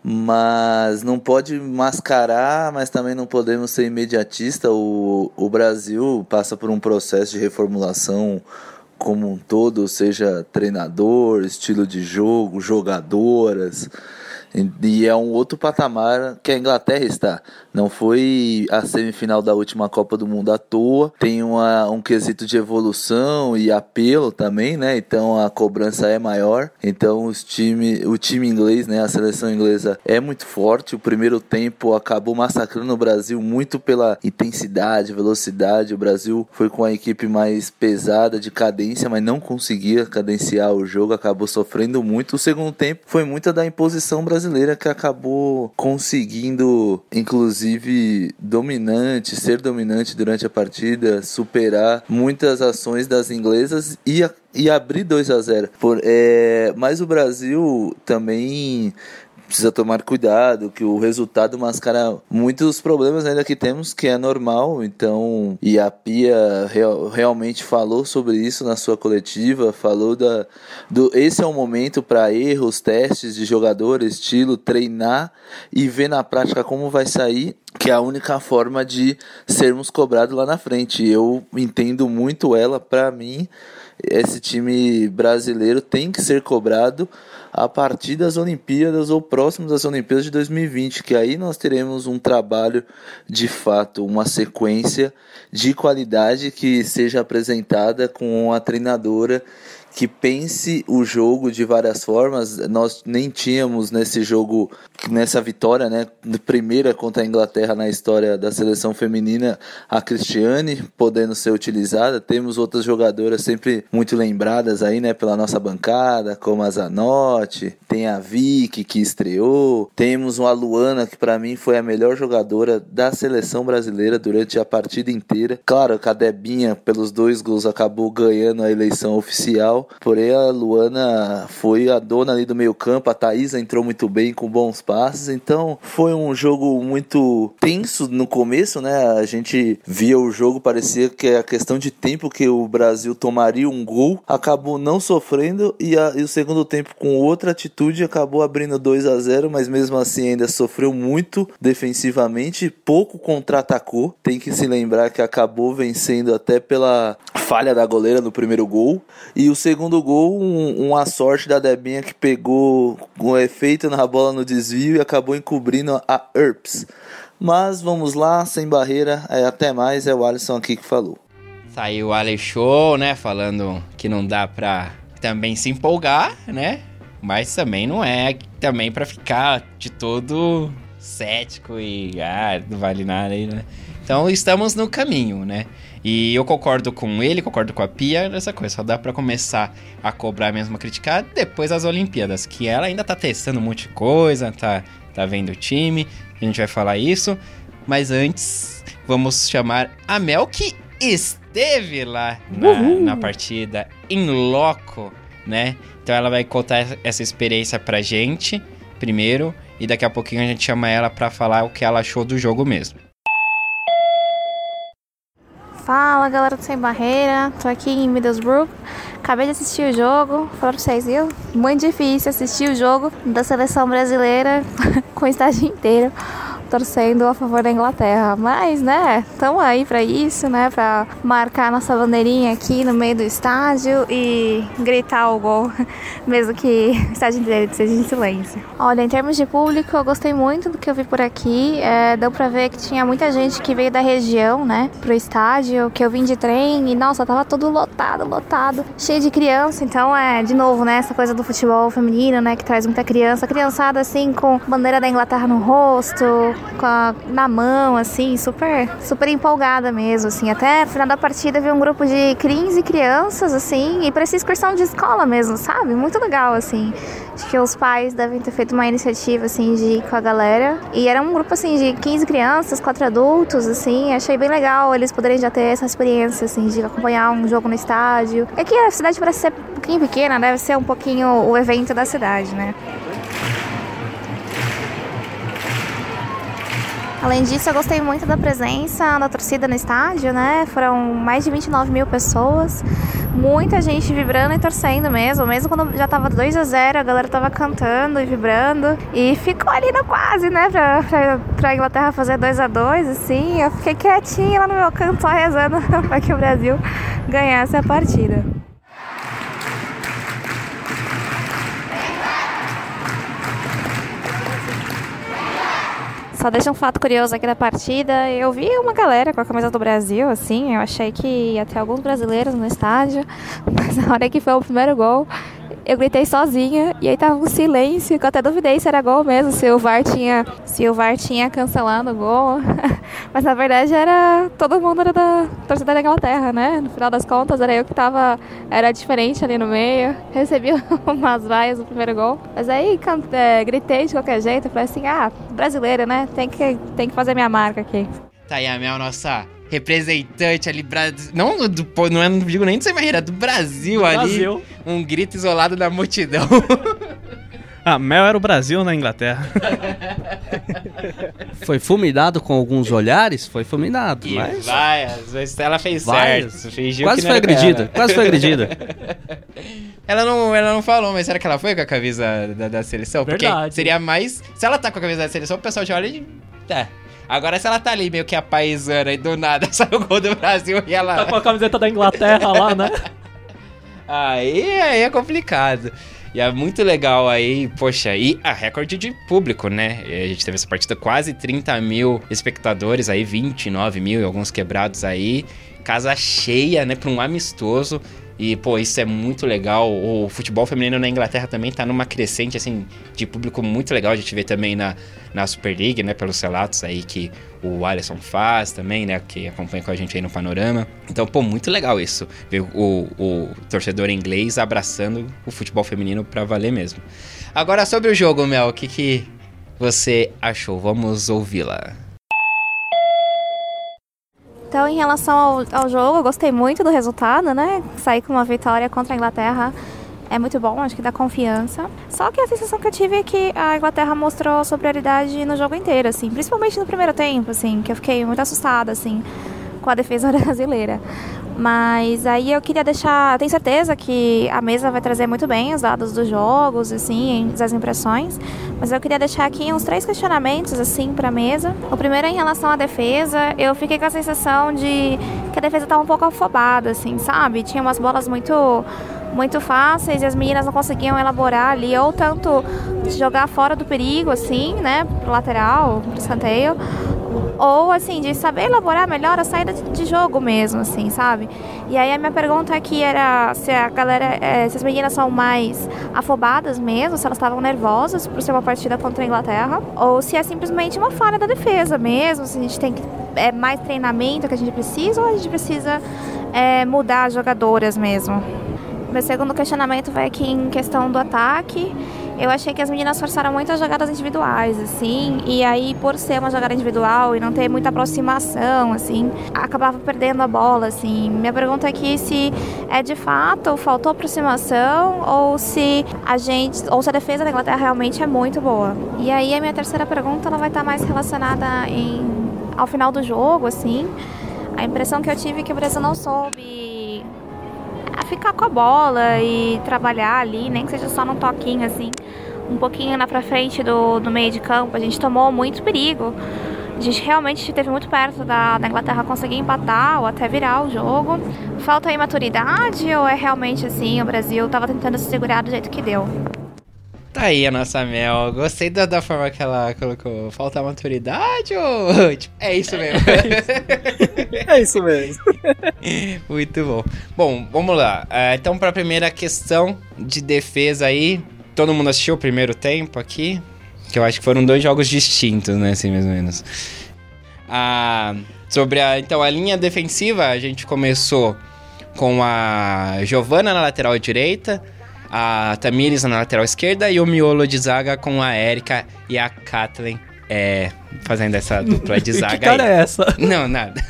Speaker 9: Mas não pode mascarar, mas também não podemos ser imediatista. O, o Brasil passa por um processo de reformulação como um todo, seja treinador, estilo de jogo, jogadoras. E é um outro patamar que a Inglaterra está. Não foi a semifinal da última Copa do Mundo à toa. Tem uma, um quesito de evolução e apelo também, né? Então a cobrança é maior. Então os time, o time inglês, né? A seleção inglesa é muito forte. O primeiro tempo acabou massacrando o Brasil muito pela intensidade, velocidade. O Brasil foi com a equipe mais pesada de cadência, mas não conseguia cadenciar o jogo. Acabou sofrendo muito. O segundo tempo foi muita da imposição brasileira que acabou conseguindo, inclusive, dominante, ser dominante durante a partida, superar muitas ações das inglesas e, a- e abrir 2 a 0 Por, é, mas o Brasil também precisa tomar cuidado, que o resultado mascara muitos problemas ainda que temos, que é normal, então, e a Pia real- realmente falou sobre isso na sua coletiva, falou da do esse é o momento para erros, testes de jogador, estilo, treinar e ver na prática como vai sair, que é a única forma de sermos cobrados lá na frente. Eu entendo muito ela, para mim, esse time brasileiro tem que ser cobrado a partir das Olimpíadas ou próximo das Olimpíadas de 2020, que aí nós teremos um trabalho de fato, uma sequência de qualidade que seja apresentada com a treinadora que pense o jogo de várias formas. Nós nem tínhamos nesse jogo, nessa vitória, né, primeira contra a Inglaterra na história da seleção feminina, a Cristiane podendo ser utilizada. Temos outras jogadoras sempre muito lembradas aí, né, pela nossa bancada, como a Zanotti, tem a Vicky que estreou, temos uma Luana que para mim foi a melhor jogadora da seleção brasileira durante a partida inteira. Claro a Debinha pelos dois gols acabou ganhando a eleição oficial, porém a Luana foi a dona ali do meio campo, a Thaisa entrou muito bem com bons passes, então foi um jogo muito tenso no começo, né? A gente via o jogo, parecia que a questão de tempo que o Brasil tomaria um gol, acabou não sofrendo e, a, e o segundo tempo com outra atitude acabou abrindo 2 a 0 mas mesmo assim ainda sofreu muito defensivamente, pouco contra-atacou. Tem que se lembrar que acabou vencendo até pela falha da goleira no primeiro gol. E o segundo gol, um, uma sorte da Debinha que pegou um efeito na bola no desvio e acabou encobrindo a Earps. Mas vamos lá, sem barreira, é, até mais, é o Alisson aqui que falou.
Speaker 1: Saiu o Ale Show, né? Falando que não dá pra também se empolgar, né? Mas também não é também para ficar de todo cético e ah, não vale nada aí, né? Então estamos no caminho, né? E eu concordo com ele, concordo com a Pia nessa coisa. Só dá para começar a cobrar mesmo, a criticar depois das Olimpíadas, que ela ainda tá testando um monte de coisa, tá, tá vendo o time. A gente vai falar isso. Mas antes, vamos chamar a Mel, que esteve lá na, na partida, em loco, né? Então ela vai contar essa experiência pra gente, primeiro, e daqui a pouquinho a gente chama ela pra falar o que ela achou do jogo mesmo.
Speaker 6: Fala galera do Sem Barreira, tô aqui em Middlesbrough. Acabei de assistir o jogo, falaram pra vocês, viu? Muito difícil assistir o jogo da seleção brasileira com o estádio inteiro torcendo a favor da Inglaterra. Mas, né, estamos aí para isso, né, para marcar nossa bandeirinha aqui no meio do estádio e gritar o gol, mesmo que o estádio inteiro seja em silêncio. Olha, em termos de público, eu gostei muito do que eu vi por aqui. É, deu para ver que tinha muita gente que veio da região, né, pro estádio, que eu vim de trem e, nossa, tava todo lotado, lotado, cheio de criança. Então, é, de novo, né, essa coisa do futebol feminino, né, que traz muita criança. Criançada, assim, com bandeira da Inglaterra no rosto, com a, na mão, assim, super, super empolgada mesmo, assim. Até no final da partida vi um grupo de 15 crianças, assim, e parecia excursão de escola mesmo, sabe? Muito legal, assim. Acho que os pais devem ter feito uma iniciativa, assim, de ir com a galera. E era um grupo, assim, de 15 crianças, quatro adultos, assim. Achei bem legal eles poderem já ter essa experiência, assim, de acompanhar um jogo no estádio. É que a cidade parece ser um pouquinho pequena, deve ser um pouquinho o evento da cidade, né? Além disso, eu gostei muito da presença da torcida no estádio, né? Foram mais de 29 mil pessoas, muita gente vibrando e torcendo mesmo. Mesmo quando já tava 2 a 0 a galera tava cantando e vibrando. E ficou ali no quase, né? Pra, pra, pra Inglaterra fazer 2 a 2 assim. Eu fiquei quietinha lá no meu canto, só rezando pra que o Brasil ganhasse a partida. Só deixa um fato curioso aqui da partida. Eu vi uma galera com a camisa do Brasil, assim. Eu achei que ia ter alguns brasileiros no estádio. Mas na hora que foi o primeiro gol, eu gritei sozinha e aí tava um silêncio, que eu até duvidei se era gol mesmo, se o VAR tinha, se o VAR tinha cancelado o gol. Mas na verdade era todo mundo era da torcida da Inglaterra, né? No final das contas era eu que tava era diferente ali no meio. Recebi umas vaias no primeiro gol. Mas aí é, gritei de qualquer jeito, falei assim: "Ah, brasileira, né? Tem que tem que fazer minha marca aqui".
Speaker 1: Tá aí a Mel, nossa representante ali, não, do, não, é, não digo nem do Sem Barreira, do Brasil, Brasil ali. Um grito isolado da multidão.
Speaker 8: Ah, Mel era o Brasil na Inglaterra.
Speaker 2: foi fulminado com alguns olhares? Foi fulminado, e mas...
Speaker 1: Vai, às vezes ela fez certo. Fingiu
Speaker 2: quase foi agredida, quase foi agredida.
Speaker 1: ela, não, ela não falou, mas será que ela foi com a camisa da, da seleção? Verdade. Porque seria mais... Se ela tá com a camisa da seleção, o pessoal já olha e... Tá, Agora, se ela tá ali meio que a paisana e do nada sai o gol do Brasil e ela.
Speaker 3: Tá com a camiseta da Inglaterra lá, né?
Speaker 1: aí, aí é complicado. E é muito legal aí, poxa, e a recorde de público, né? A gente teve essa partida quase 30 mil espectadores aí, 29 mil e alguns quebrados aí. casa cheia, né, para um amistoso. E, pô, isso é muito legal. O futebol feminino na Inglaterra também tá numa crescente, assim, de público muito legal. A gente vê também na, na Super League, né, pelos relatos aí que o Alisson faz também, né, que acompanha com a gente aí no Panorama. Então, pô, muito legal isso. Ver o, o torcedor inglês abraçando o futebol feminino pra valer mesmo. Agora, sobre o jogo, Mel, o que, que você achou? Vamos ouvi-la.
Speaker 6: Então, em relação ao, ao jogo, eu gostei muito do resultado, né? Sair com uma vitória contra a Inglaterra é muito bom, acho que dá confiança. Só que a sensação que eu tive é que a Inglaterra mostrou superioridade no jogo inteiro, assim, principalmente no primeiro tempo, assim, que eu fiquei muito assustada, assim, com a defesa brasileira. Mas aí eu queria deixar, tenho certeza que a mesa vai trazer muito bem os dados dos jogos, assim, as impressões. Mas eu queria deixar aqui uns três questionamentos, assim, para a mesa. O primeiro é em relação à defesa. Eu fiquei com a sensação de que a defesa estava um pouco afobada, assim, sabe? Tinha umas bolas muito muito fáceis e as meninas não conseguiam elaborar ali, ou tanto jogar fora do perigo, assim, né, pro lateral, pro escanteio, ou assim, de saber elaborar melhor a saída de jogo mesmo, assim, sabe? E aí a minha pergunta aqui era se a galera, é, se as meninas são mais afobadas mesmo, se elas estavam nervosas por ser uma partida contra a Inglaterra, ou se é simplesmente uma falha da defesa mesmo, se a gente tem que, é mais treinamento que a gente precisa, ou a gente precisa é, mudar as jogadoras mesmo. Meu segundo questionamento vai aqui em questão do ataque. Eu achei que as meninas forçaram muito as jogadas individuais, assim, e aí por ser uma jogada individual e não ter muita aproximação, assim, acabava perdendo a bola, assim. Minha pergunta é se é de fato faltou aproximação ou se a gente, ou se a defesa da Inglaterra realmente é muito boa. E aí a minha terceira pergunta ela vai estar mais relacionada em ao final do jogo, assim. A impressão que eu tive é que o Brasil não soube a ficar com a bola e trabalhar ali, nem que seja só num toquinho assim, um pouquinho na pra frente do, do meio de campo. A gente tomou muito perigo. A gente realmente esteve muito perto da, da Inglaterra conseguir empatar ou até virar o jogo. Falta aí maturidade ou é realmente assim, o Brasil estava tentando se segurar do jeito que deu?
Speaker 1: Tá aí a nossa Mel. Gostei da, da forma que ela colocou. Falta maturidade ou. Tipo, é isso mesmo.
Speaker 4: É isso mesmo.
Speaker 1: Muito bom. Bom, vamos lá. É, então, para a primeira questão de defesa aí, todo mundo assistiu o primeiro tempo aqui? Que eu acho que foram dois jogos distintos, né? Assim, mais ou menos. Ah, sobre a, então, a linha defensiva, a gente começou com a Giovana na lateral direita, a Tamires na lateral esquerda e o miolo de zaga com a Erika e a Kathleen é, fazendo essa dupla de zaga
Speaker 3: que cara
Speaker 1: aí.
Speaker 3: é essa?
Speaker 1: Não, nada.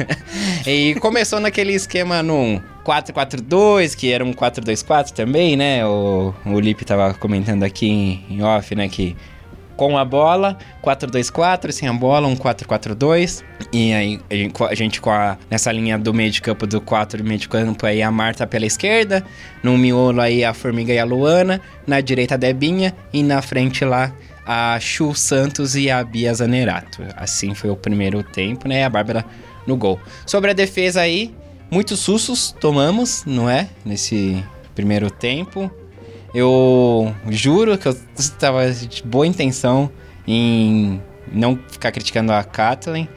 Speaker 1: E começou naquele esquema num 4-4-2, que era um 4-2-4 também, né? O, o Lipe tava comentando aqui em, em off, né? Que com a bola, 4-2-4, sem a bola, um 4-4-2. E aí a gente, com a, nessa linha do meio de campo do 4 meio de campo aí a Marta pela esquerda, no miolo aí a Formiga e a Luana, na direita a Debinha e na frente lá a Chu Santos e a Bia Zanerato. Assim foi o primeiro tempo, né? A Bárbara no gol. Sobre a defesa aí, muitos sustos tomamos, não é? Nesse primeiro tempo. Eu juro que eu estava de boa intenção em não ficar criticando a Kathleen,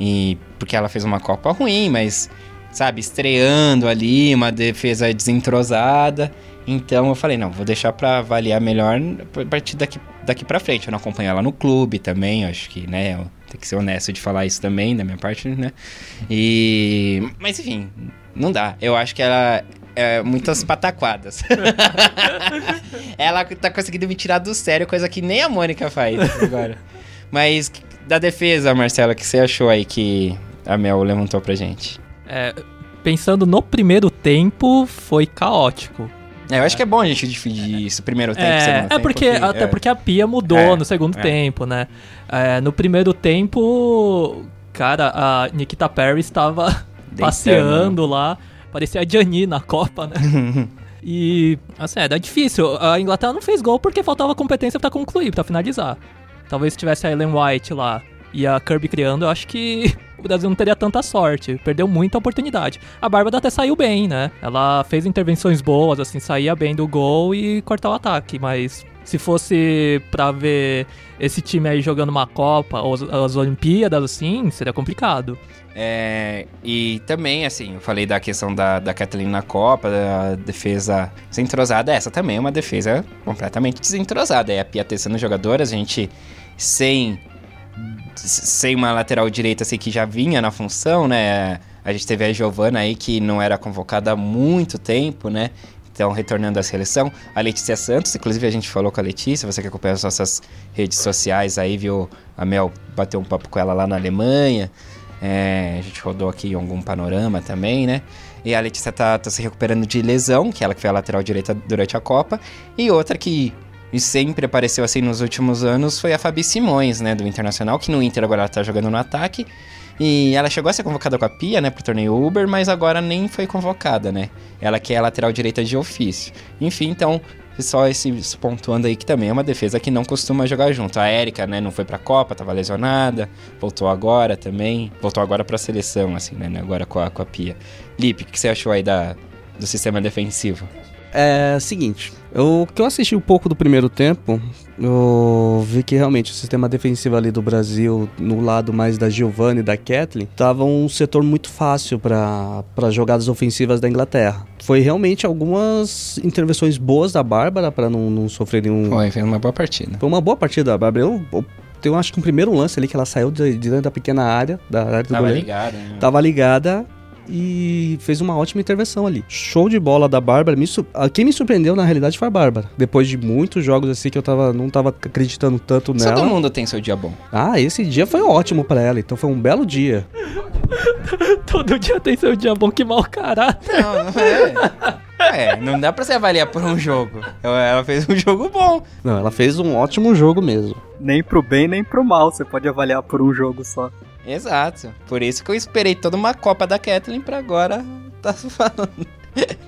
Speaker 1: e porque ela fez uma Copa ruim, mas sabe, estreando ali, uma defesa desentrosada. Então eu falei, não, vou deixar pra avaliar melhor a partir daqui, daqui pra frente. Eu não acompanho ela no clube também, acho que, né, tenho que ser honesto de falar isso também, da minha parte, né. E... Mas enfim, não dá. Eu acho que ela... É, muitas pataquadas. ela tá conseguindo me tirar do sério, coisa que nem a Mônica faz agora. Mas da defesa, Marcela, o que você achou aí que a Mel levantou pra gente?
Speaker 3: É, pensando no primeiro tempo, foi caótico.
Speaker 1: É, eu acho que é bom a gente dividir isso, primeiro tempo,
Speaker 3: É,
Speaker 1: segundo
Speaker 3: é
Speaker 1: tempo.
Speaker 3: porque, até
Speaker 1: é.
Speaker 3: porque a Pia mudou
Speaker 1: É,
Speaker 3: no segundo
Speaker 1: é.
Speaker 3: tempo, né? É, no primeiro tempo, cara, a Nikita Perry estava passeando lá, parecia a Gianni na Copa, né? e, assim, era difícil. A Inglaterra não fez gol porque faltava competência pra concluir, pra finalizar. Talvez se tivesse a Ellen White lá e a Kirby criando, eu acho que o Brasil não teria tanta sorte. Perdeu muita oportunidade. A Bárbara até saiu bem, né? Ela fez intervenções boas, assim, saía bem do gol e cortar o ataque, mas se fosse pra ver esse time aí jogando uma Copa ou as, as Olimpíadas, assim, seria complicado.
Speaker 1: É, e também, assim, eu falei da questão da, da Kathleen na Copa, da defesa desentrosada. Essa também é uma defesa completamente desentrosada. É a Pia testando jogadoras, a gente sem, sem uma lateral direita assim, que já vinha na função, né? A gente teve a Giovana aí que não era convocada há muito tempo, né? Então, retornando à seleção. A Letícia Santos, inclusive a gente falou com a Letícia, você que acompanha as nossas redes sociais aí, viu? A Mel bateu um papo com ela lá na Alemanha. É, a gente rodou aqui algum panorama também, né? E a Letícia tá, tá se recuperando de lesão, que ela que foi a lateral direita durante a Copa. E outra que sempre apareceu assim nos últimos anos foi a Fabi Simões, né? Do Internacional, que no Inter agora ela tá jogando no ataque. E ela chegou a ser convocada com a Pia, né, pro torneio Uber, mas agora nem foi convocada, né? Ela que é lateral direita de ofício. Enfim, então, só esse pontuando aí que também é uma defesa que não costuma jogar junto. A Érica, né, não foi pra Copa, tava lesionada, voltou agora também, voltou agora pra seleção, assim, né, agora com a, com a Pia. Lipe, o que você achou aí da, do sistema defensivo?
Speaker 2: É seguinte, eu que eu assisti um pouco do primeiro tempo, eu vi que realmente o sistema defensivo ali do Brasil, no lado mais da Giovanni e da Kathleen, tava um setor muito fácil para jogadas ofensivas da Inglaterra. Foi realmente algumas intervenções boas da Bárbara para não, não sofrer nenhum.
Speaker 1: Foi, foi uma boa partida.
Speaker 2: Foi uma boa partida da Bárbara. Eu, eu tem, acho que um primeiro lance ali que ela saiu de, de dentro da pequena área, da área do
Speaker 1: Tava
Speaker 2: goleiro.
Speaker 1: ligada, né?
Speaker 2: Tava ligada e fez uma ótima intervenção ali. Show de bola da Bárbara. Me ah, Quem me surpreendeu na realidade foi a Bárbara. Depois de muitos jogos assim que eu tava, não tava acreditando tanto nela.
Speaker 1: Todo mundo tem seu dia bom.
Speaker 2: Ah, esse dia foi ótimo pra ela. Então foi um belo dia.
Speaker 3: Todo dia tem seu dia bom, que mau caráter.
Speaker 1: Não, não é. É, não dá pra você avaliar por um jogo. Ela fez um jogo bom.
Speaker 2: Não, ela fez um ótimo jogo mesmo.
Speaker 4: Nem pro bem, nem pro mal. Você pode avaliar por um jogo só.
Speaker 1: Exato. Por isso que eu esperei toda uma Copa da Kathleen pra agora tá falando.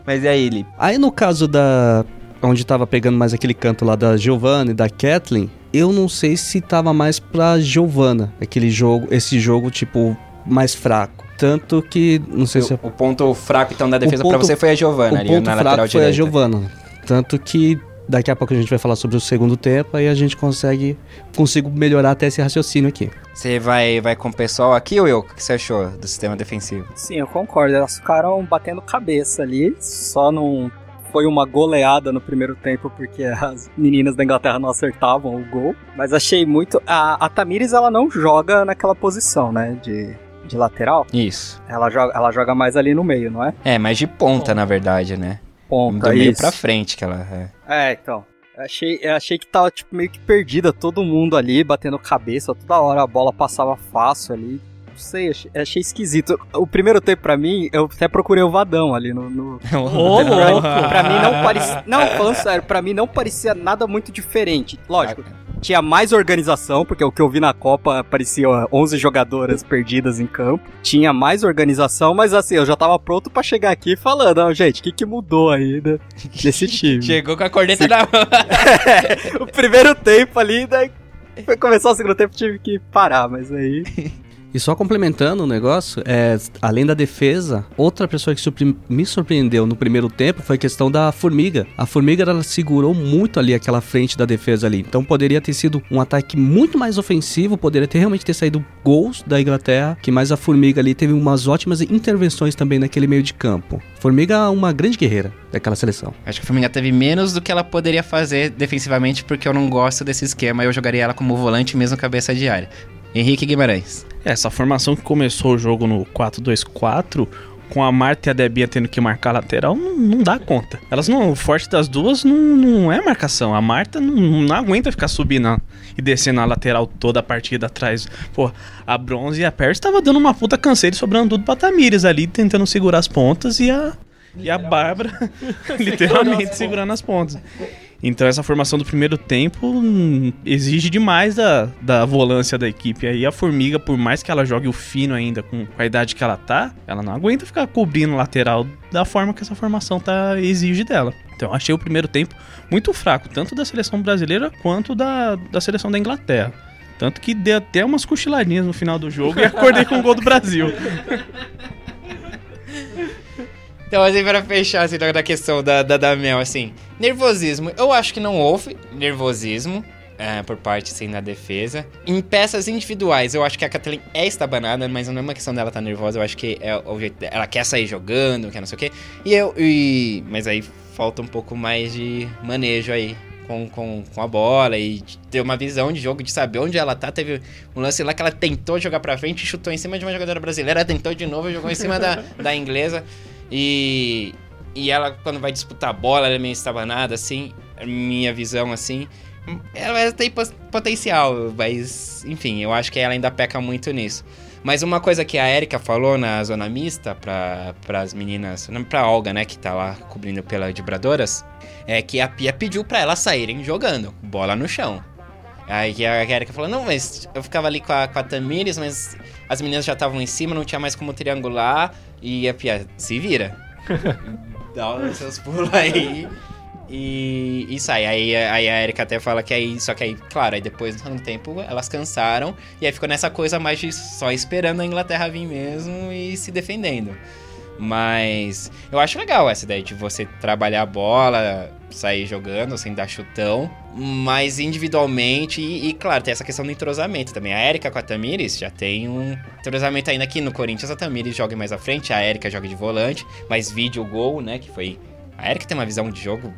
Speaker 1: Mas e aí, Lipe?
Speaker 2: Aí no caso da. Onde tava pegando mais aquele canto lá da Giovanna e da Kathleen, eu não sei se tava mais pra Giovanna, aquele jogo, esse jogo tipo mais fraco. Tanto que, não sei se
Speaker 1: O, o ponto fraco então da defesa
Speaker 2: ponto-
Speaker 1: pra você foi a Giovana
Speaker 2: o
Speaker 1: ali
Speaker 2: ponto
Speaker 1: na
Speaker 2: fraco
Speaker 1: lateral
Speaker 2: foi
Speaker 1: direita.
Speaker 2: a Giovanna. Tanto que daqui a pouco a gente vai falar sobre o segundo tempo, aí a gente consegue consigo melhorar até esse raciocínio aqui.
Speaker 1: Você vai, vai com o pessoal aqui, ou eu? O que você achou do sistema defensivo?
Speaker 4: Sim, eu concordo. Elas ficaram batendo cabeça ali. Só não foi uma goleada no primeiro tempo porque as meninas da Inglaterra não acertavam o gol. Mas achei muito. A, a Tamires ela não joga naquela posição, né? De, de lateral.
Speaker 1: Isso.
Speaker 4: Ela joga, ela joga mais ali no meio, não é?
Speaker 1: É, mais de ponta, na verdade, né?
Speaker 4: Ponta,
Speaker 1: Do meio
Speaker 4: isso.
Speaker 1: pra frente que ela é.
Speaker 4: É, então. Eu achei, eu achei que tava tipo, meio que perdida, todo mundo ali batendo cabeça, toda hora a bola passava fácil ali. Não sei, achei, achei esquisito. O primeiro tempo pra mim, eu até procurei o Vadão ali no. no...
Speaker 3: Ô,
Speaker 4: pra,
Speaker 3: louco.
Speaker 4: pra mim não parecia. Não, falando sério, pra mim não parecia nada muito diferente. Lógico, tinha mais organização, porque o que eu vi na Copa parecia 11 jogadoras perdidas em campo. Tinha mais organização, mas assim, eu já tava pronto pra chegar aqui falando, ó, gente, o que, que mudou aí né, desse time?
Speaker 1: Chegou com a corneta na mão.
Speaker 4: o primeiro tempo ali, daí foi começar o segundo tempo, tive que parar, mas aí.
Speaker 2: E só complementando o negócio, é, além da defesa, outra pessoa que surpre- me surpreendeu no primeiro tempo foi a questão da Formiga. A Formiga ela segurou muito ali aquela frente da defesa ali. Então poderia ter sido um ataque muito mais ofensivo, poderia ter realmente ter saído gols da Inglaterra, que mais a Formiga ali teve umas ótimas intervenções também naquele meio de campo. Formiga é uma grande guerreira daquela seleção.
Speaker 1: Acho que a Formiga teve menos do que ela poderia fazer defensivamente, porque eu não gosto desse esquema. Eu jogaria ela como volante mesmo cabeça de área. Henrique Guimarães.
Speaker 8: Essa formação que começou o jogo no 4-2-4, com a Marta e a Debinha tendo que marcar a lateral, não, não dá conta. Elas não, o forte das duas não, não é marcação. A Marta não, não aguenta ficar subindo e descendo a lateral toda a partida atrás. Pô, a Bronze e a Pérez estavam dando uma puta canseira e sobrando tudo pra Tamires ali, tentando segurar as pontas e a, e a Bárbara literalmente segurando as pontas. Então essa formação do primeiro tempo hum, exige demais da, da volância da equipe. Aí a Formiga, por mais que ela jogue o fino ainda com, a idade que ela tá, ela não aguenta ficar cobrindo lateral da forma que essa formação tá exige dela. Então achei o primeiro tempo muito fraco, tanto da seleção brasileira quanto da, da seleção da Inglaterra. Tanto que dei até umas cochiladinhas no final do jogo e acordei com o gol do Brasil.
Speaker 1: Então, assim, pra fechar, assim, da da questão da, da, da Mel, assim, nervosismo. Eu acho que não houve nervosismo. é, por parte, assim, na defesa. Em peças individuais, eu acho que a Kathleen é estabanada, mas não é uma questão dela estar nervosa, eu acho que é o jeito dela. Ela quer sair jogando, quer não sei o quê. E eu. E, mas aí falta um pouco mais de manejo aí com, com, com a bola e ter uma visão de jogo, de saber onde ela tá. Teve um lance lá que ela tentou jogar pra frente, chutou em cima de uma jogadora brasileira, tentou de novo, jogou em cima da, da inglesa. E, e ela, quando vai disputar a bola, ela é meio estabanada, assim, minha visão, assim. Ela tem potencial, mas, enfim, eu acho que ela ainda peca muito nisso. Mas uma coisa que a Erika falou na zona mista para as meninas, não, pra Olga, né, que tá lá cobrindo pela Vibradoras, é que a Pia pediu pra elas saírem jogando, bola no chão. Aí a Erika falou, não, mas eu ficava ali com a, com a Tamires, mas as meninas já estavam em cima, não tinha mais como triangular, e a Pia, se vira. Dá os seus pulos aí. E, e sai. Aí, aí a Erika até fala que aí. Só que aí, claro, aí depois de um tempo elas cansaram. E aí ficou nessa coisa mais de só esperando a Inglaterra vir mesmo e se defendendo. Mas eu acho legal essa ideia de você trabalhar a bola, sair jogando sem dar chutão, mas individualmente. E, e, claro, tem essa questão do entrosamento também. A Erika com a Tamires já tem um entrosamento ainda aqui no Corinthians. A Tamires joga mais à frente, a Erika joga de volante, mas vídeo gol, né? Que foi. A Erika tem uma visão de jogo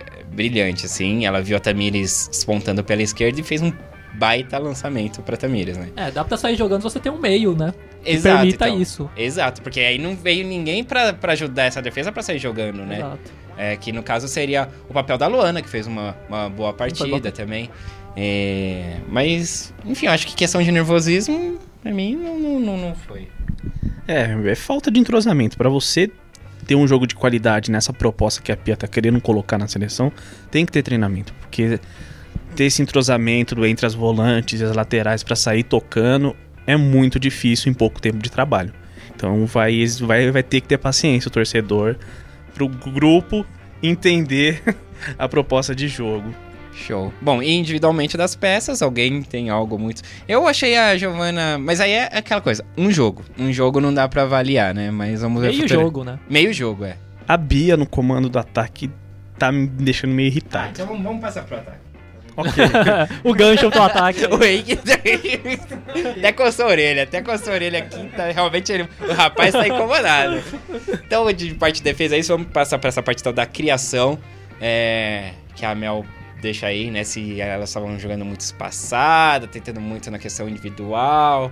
Speaker 1: é, brilhante, assim. Ela viu a Tamires despontando pela esquerda e fez um baita lançamento pra Tamires, né?
Speaker 3: É, dá pra sair jogando se você tem um meio, né?
Speaker 1: Exato,
Speaker 3: permita
Speaker 1: então.
Speaker 3: isso.
Speaker 1: Exato, porque aí não veio ninguém pra, pra ajudar essa defesa pra sair jogando, né?
Speaker 3: Exato.
Speaker 1: É, que no caso seria o papel da Luana, que fez uma, uma boa partida também. É, mas, enfim, acho que questão de nervosismo, pra mim, não, não, não, não foi.
Speaker 8: É, é falta de entrosamento. Pra você ter um jogo de qualidade nessa proposta que a Pia tá querendo colocar na seleção, tem que ter treinamento. Porque ter esse entrosamento entre as volantes e as laterais pra sair tocando é muito difícil em pouco tempo de trabalho. Então vai, vai, vai ter que ter paciência o torcedor pro grupo entender a proposta de jogo.
Speaker 1: Show. Bom, e individualmente das peças, alguém tem algo muito. Eu achei a Giovanna. Mas aí é aquela coisa: um jogo. Um jogo não dá pra avaliar, né? Mas vamos ver. o
Speaker 3: Meio jogo, né?
Speaker 1: Meio jogo, é.
Speaker 8: A Bia no comando do ataque tá me deixando meio irritado.
Speaker 1: então vamos, vamos passar pro ataque.
Speaker 8: Ok.
Speaker 3: o gancho pro ataque.
Speaker 1: O Henrique até coçou a orelha, até coçou a orelha aqui, tá, realmente ele- o rapaz tá incomodado. Então, de parte de defesa, é isso, vamos passar pra essa parte então, da criação, é, que a Mel deixa aí, né, se elas estavam jogando muito espaçada, tentando muito na questão individual,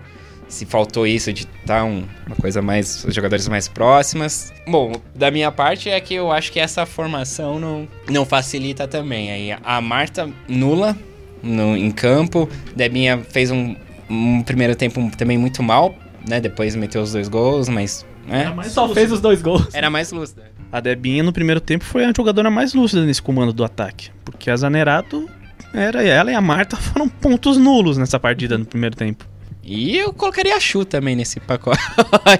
Speaker 1: se faltou isso de estar um- uma coisa mais, os jogadores mais próximas. Bom, da minha parte é que eu acho que essa formação não, não facilita também. Aí a Marta nula no, em campo, Debinha fez um, um primeiro tempo também muito mal, né? Depois meteu os dois gols, mas né?
Speaker 3: Só fez os dois gols.
Speaker 1: era mais lúcida.
Speaker 8: A Debinha no primeiro tempo foi a jogadora mais lúcida nesse comando do ataque. Porque a Zanerato era ela e a Marta foram pontos nulos nessa partida no primeiro tempo.
Speaker 1: E eu colocaria a Chu também nesse pacote.